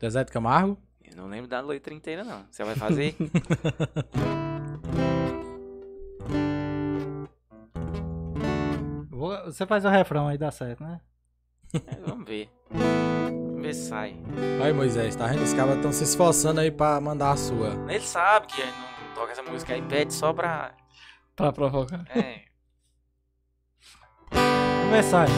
S2: Zezé de Camargo?
S11: Eu não lembro da letra inteira, não. Você vai fazer?
S3: Você faz o refrão aí, dá certo, né?
S11: É, vamos ver. Vamos ver se sai.
S2: Aí, Moisés, tá vendo? Os cabas estão se esforçando aí pra mandar a sua.
S11: Ele sabe que não toca essa música aí, pede só pra.
S1: Pra provocar.
S11: É.
S3: Vamos ver se sai.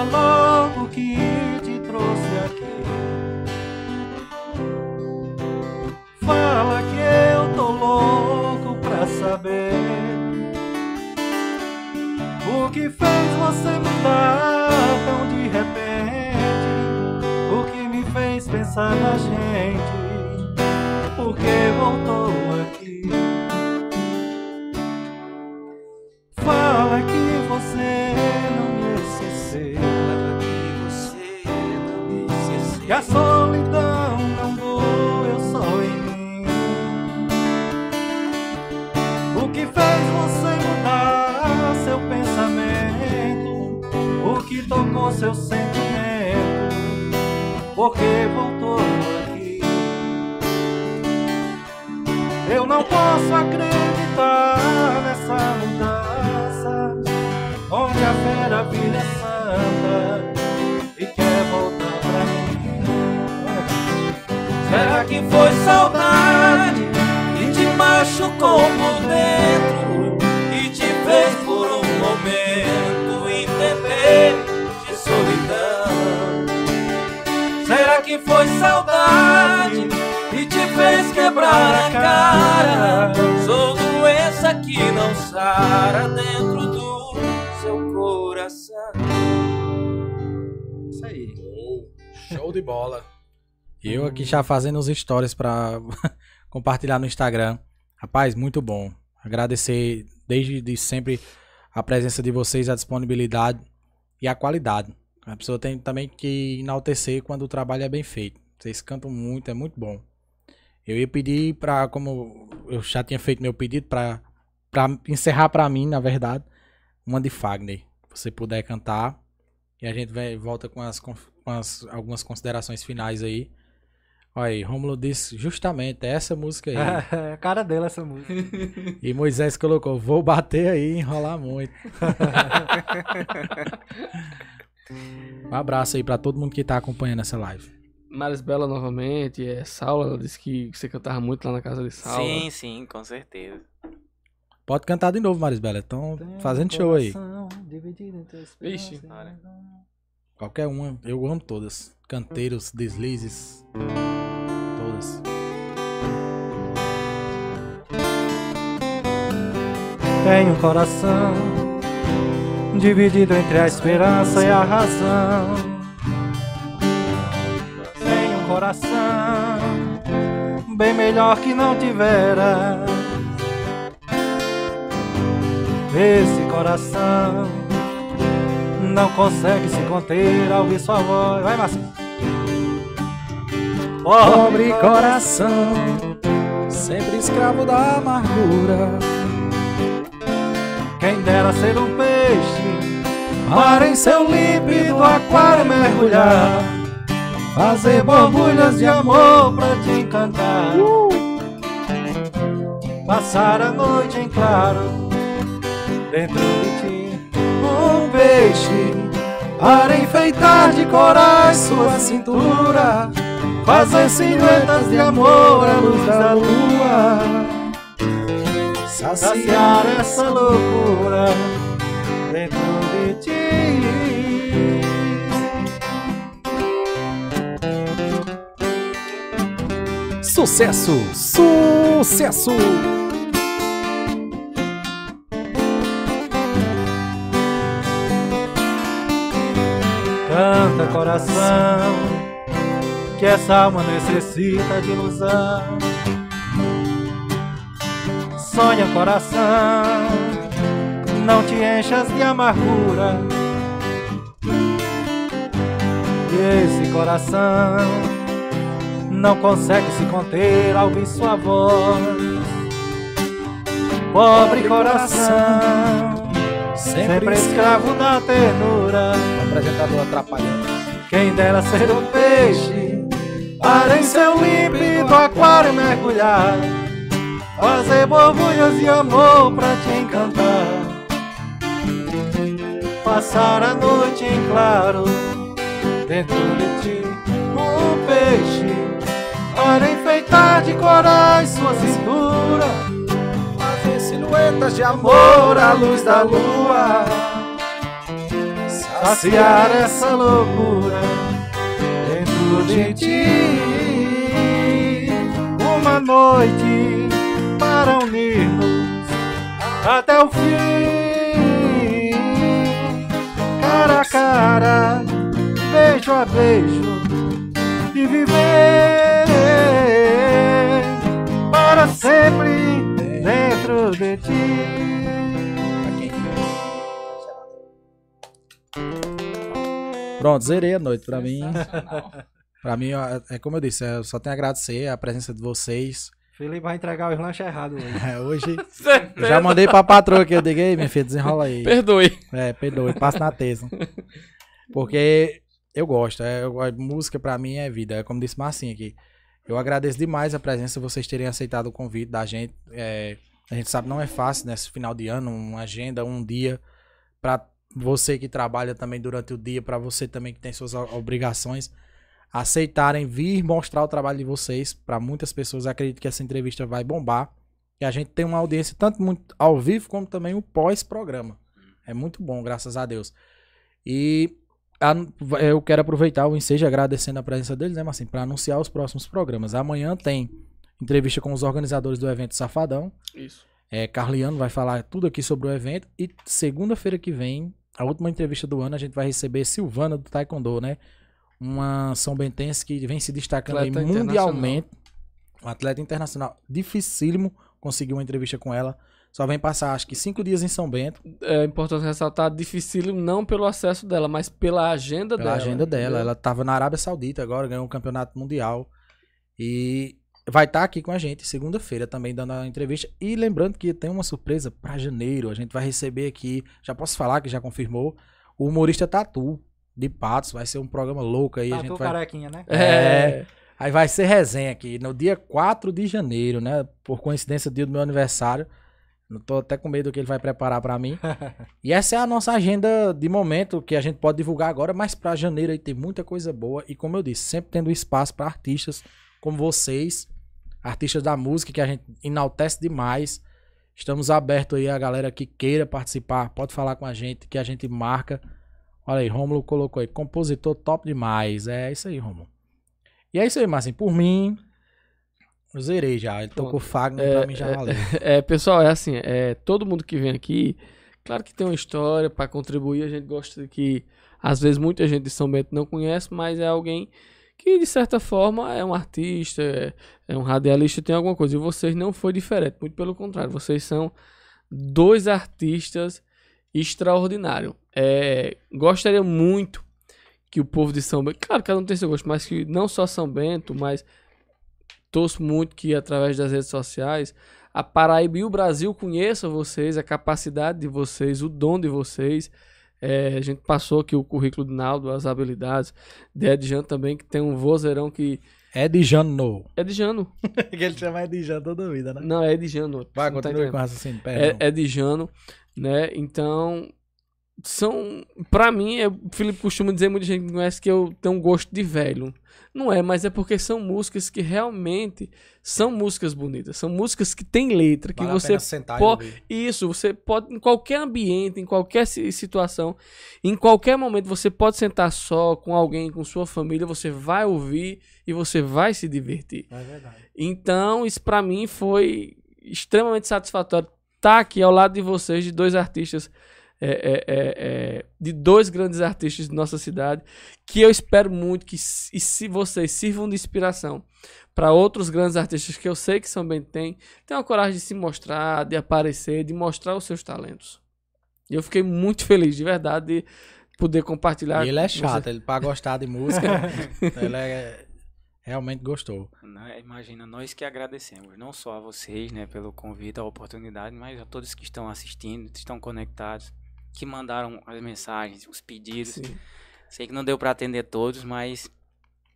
S3: Diga logo que te trouxe aqui. Fala que eu tô louco pra saber o que fez você mudar tão de repente. O que me fez pensar na gente porque voltou aqui. Fala que você esqueceu,
S4: que você não me esqueceu.
S3: que a solidão não doeu só em mim. O que fez você mudar seu pensamento, o que tocou seu sentimento, porque voltou aqui. Eu não posso acreditar nessa mudança, onde a fera vida santa e quer voltar pra mim.
S4: Será que foi saudade que te machucou por dentro e te fez por um momento entender de solidão? Será que foi saudade que te fez quebrar a cara? Sou doença que não sara dentro seu coração.
S3: Isso aí.
S2: Show de bola. E eu aqui já fazendo os stories pra compartilhar no Instagram. Rapaz, muito bom. Agradecer desde de sempre a presença de vocês, a disponibilidade e a qualidade. A pessoa tem também que enaltecer quando o trabalho é bem feito. Vocês cantam muito, é muito bom. Eu ia pedir pra, como eu já tinha feito meu pedido, pra, pra encerrar pra mim, na verdade, uma de Fagner. Se você puder cantar. E a gente vai, volta com, as, com as- algumas considerações finais aí. Olha aí, Romulo disse justamente essa música aí.
S3: É a cara dele essa música.
S2: E Moisés colocou, vou bater aí e enrolar muito. um abraço aí pra todo mundo que tá acompanhando essa live.
S1: Maris Bela novamente, é Saula, ela disse que você cantava muito lá na casa de Saula.
S11: Sim, sim, com certeza.
S2: Pode cantar de novo, Marisbela. Estão fazendo show aí.
S1: Vixe.
S2: Qualquer uma, eu amo todas. Canteiros, deslizes. Todas.
S3: Tenho um coração dividido entre a esperança e a razão. Tenho um coração bem melhor que não tivera. Esse coração não consegue se conter ao ouvir sua voz. Vai, Márcio.
S2: Pobre coração, sempre escravo da amargura.
S3: Quem dera ser um peixe, mar em seu límpido aquário mergulhar, fazer borbulhas de amor pra te encantar. Passar a noite em claro, dentro de ti, um peixe, para enfeitar de corais sua cintura, fazer silhuetas de amor à luz da lua saciar essa loucura dentro de ti.
S2: Sucesso! Sucesso!
S3: Canta coração, que essa alma necessita de ilusão. Sonha coração, não te enchas de amargura. E esse coração não consegue se conter ao ouvir sua voz. Pobre coração, sempre escravo da ternura.
S2: O apresentador atrapalhando.
S3: Quem dera ser um peixe, para em seu límpido aquário mergulhar, fazer borbulhas de amor pra te encantar, passar a noite em claro, dentro de ti, um peixe, para enfeitar de corais sua cintura,
S2: Fazer silhuetas de amor à luz da lua.
S3: Saciar essa loucura dentro de ti. Uma noite para unir-nos até o fim, cara a cara, beijo a beijo, e viver para sempre dentro de ti.
S2: Pronto, zerei a noite. Pra mim, pra mim, é como eu disse, eu só tenho a agradecer a presença de vocês.
S3: Felipe vai entregar os lanches errados hoje.
S2: É, hoje, eu já mandei pra patroa que eu digo, ei, minha filha, desenrola aí.
S1: Perdoe.
S2: É, perdoe, passa na tesa. Porque eu gosto, é, eu música pra mim é vida, é como disse Marcinho aqui. Eu agradeço demais a presença, vocês terem aceitado o convite da gente. é, a gente sabe não é fácil nesse final de ano, uma agenda, um dia pra você que trabalha também durante o dia, pra você também que tem suas obrigações, aceitarem vir mostrar o trabalho de vocês pra muitas pessoas. Acredito que essa entrevista vai bombar. E a gente tem uma audiência tanto muito ao vivo como também o pós-programa. É muito bom, graças a Deus. E a- eu quero aproveitar o ensejo agradecendo a presença deles, né, Marcinho, para anunciar os próximos programas. Amanhã tem entrevista com os organizadores do evento Safadão.
S1: Isso.
S2: É, Carliano vai falar tudo aqui sobre o evento. E segunda-feira que vem, a última entrevista do ano, a gente vai receber Silvana do Taekwondo, né? Uma São Bentense que vem se destacando mundialmente. Um atleta internacional. Dificílimo conseguir uma entrevista com ela. Só vem passar, acho que cinco dias em São Bento.
S1: É importante ressaltar, difícil não pelo acesso dela, mas pela agenda
S2: Pela
S1: dela.
S2: agenda dela. Ela tava na Arábia Saudita agora, ganhou um campeonato mundial. E vai estar aqui com a gente segunda-feira também dando a entrevista. E lembrando que tem uma surpresa para janeiro. A gente vai receber aqui, já posso falar que já confirmou, o humorista Tatu de Patos. Vai ser um programa louco aí. a
S3: Tatu
S2: gente vai...
S3: carequinha, né?
S2: É. Aí vai ser resenha aqui no dia 4 de janeiro, né? Por coincidência, dia do meu aniversário. Não tô até com medo do que ele vai preparar pra mim. e essa é a nossa agenda de momento que a gente pode divulgar agora, mas pra janeiro aí tem muita coisa boa e como eu disse, sempre tendo espaço pra artistas como vocês, artistas da música que a gente enaltece demais. Estamos abertos aí a galera que queira participar, pode falar com a gente que a gente marca. Olha aí, Rômulo colocou aí, compositor top demais. É isso aí, Rômulo. E é isso aí, Marcinho. Por mim, eu zerei já. Ele tocou Fagner,
S1: É,
S2: pra mim já valeu.
S1: É, pessoal, é assim, é, todo mundo que vem aqui, claro que tem uma história para contribuir, a gente gosta de que, às vezes, muita gente de São Bento não conhece, mas é alguém que, de certa forma, é um artista, é, é um radialista, tem alguma coisa, e vocês não foi diferente, muito pelo contrário, vocês são dois artistas extraordinários. É, gostaria muito que o povo de São Bento, claro, cada um tem seu gosto, mas que não só São Bento, mas torço muito que através das redes sociais a Paraíba e o Brasil conheçam vocês, a capacidade de vocês, o dom de vocês. É, a gente passou aqui o currículo do Naldo, as habilidades. De Edjan também, que tem um vozeirão que.
S2: Edjano.
S1: Edjano.
S2: que ele chama Edjano toda vida, né?
S1: Não, é Edjano.
S2: Vai,
S1: tá
S2: com o raciocínio, perdão.
S1: é, é de Jano, né? Então, são. Pra mim, eu, o Felipe costuma dizer, muita gente me conhece que eu tenho um gosto de velho. Não é, mas é porque são músicas que realmente são músicas bonitas. São músicas que têm letra, que
S2: Vale
S1: você
S2: e
S1: pode. Isso, você pode, em qualquer ambiente, em qualquer si- situação, em qualquer momento, você pode sentar só com alguém, com sua família, você vai ouvir e você vai se divertir.
S3: É verdade.
S1: Então, isso pra mim foi extremamente satisfatório estar aqui ao lado de vocês, de dois artistas, é, é, é, é, de dois grandes artistas de nossa cidade, que eu espero muito que se, e se vocês sirvam de inspiração para outros grandes artistas que eu sei que São Bento tem, tenham a coragem de se mostrar, de aparecer, de mostrar os seus talentos. E eu fiquei muito feliz, de verdade, de poder compartilhar.
S2: E ele é chato,
S1: vocês.
S2: ele pra gostar de música, ele é, realmente gostou.
S4: É, Imagina, nós que agradecemos, não só a vocês, né, pelo convite, a oportunidade, mas a todos que estão assistindo, que estão conectados, que mandaram as mensagens, os pedidos.
S1: Sim.
S4: Sei que não deu para atender todos, mas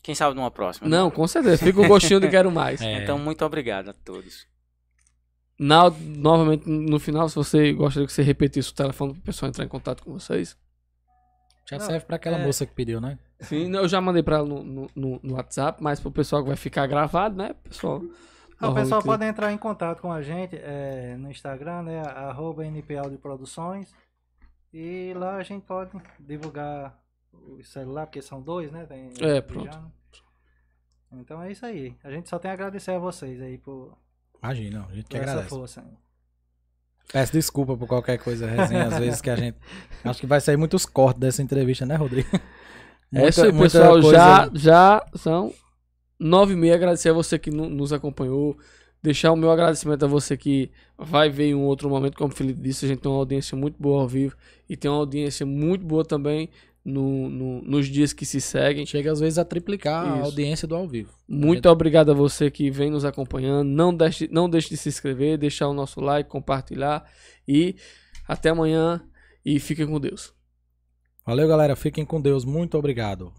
S4: quem sabe numa próxima. né?
S1: Não, com certeza. Fica o gostinho de quero mais.
S2: É.
S4: Então, muito obrigado a todos.
S1: Naldo, novamente, no final, se você gostaria que você repetisse o telefone para o pessoal entrar em contato com vocês.
S2: Já
S3: Não,
S2: serve pra aquela
S3: é-
S2: moça que pediu, né?
S1: Sim, eu já mandei para ela no, no, no- no WhatsApp, mas pro pessoal que vai ficar gravado, né, pessoal?
S3: Ah, o pessoal pode entrar em contato com a gente é, no Instagram, né? Arroba NP Audio Produções. E lá a gente pode divulgar o celular, porque são dois, né? Tem
S1: É, pronto.
S3: Então é isso aí. A gente só tem a agradecer a vocês aí por,
S2: Imagina, a gente que agradece.
S3: força.
S2: Peço desculpa por qualquer coisa, resenha, às vezes que a gente... Acho que vai sair muitos cortes dessa entrevista, né, Rodrigo?
S1: É isso aí, pessoal. Já, já são nove e meia. Agradecer a você que no- nos acompanhou. Deixar o meu agradecimento a você que vai ver em um outro momento. Como o Felipe disse, a gente tem uma audiência muito boa ao vivo. E tem uma audiência muito boa também no, no- nos dias que se seguem.
S2: Chega às vezes a triplicar a
S1: Isso.
S2: audiência do ao vivo.
S1: Muito obrigado a você que vem nos acompanhando. Não deixe, não deixe de se inscrever, deixar o nosso like, compartilhar. E até amanhã. E fiquem com Deus.
S2: Valeu, galera. Fiquem com Deus. Muito obrigado.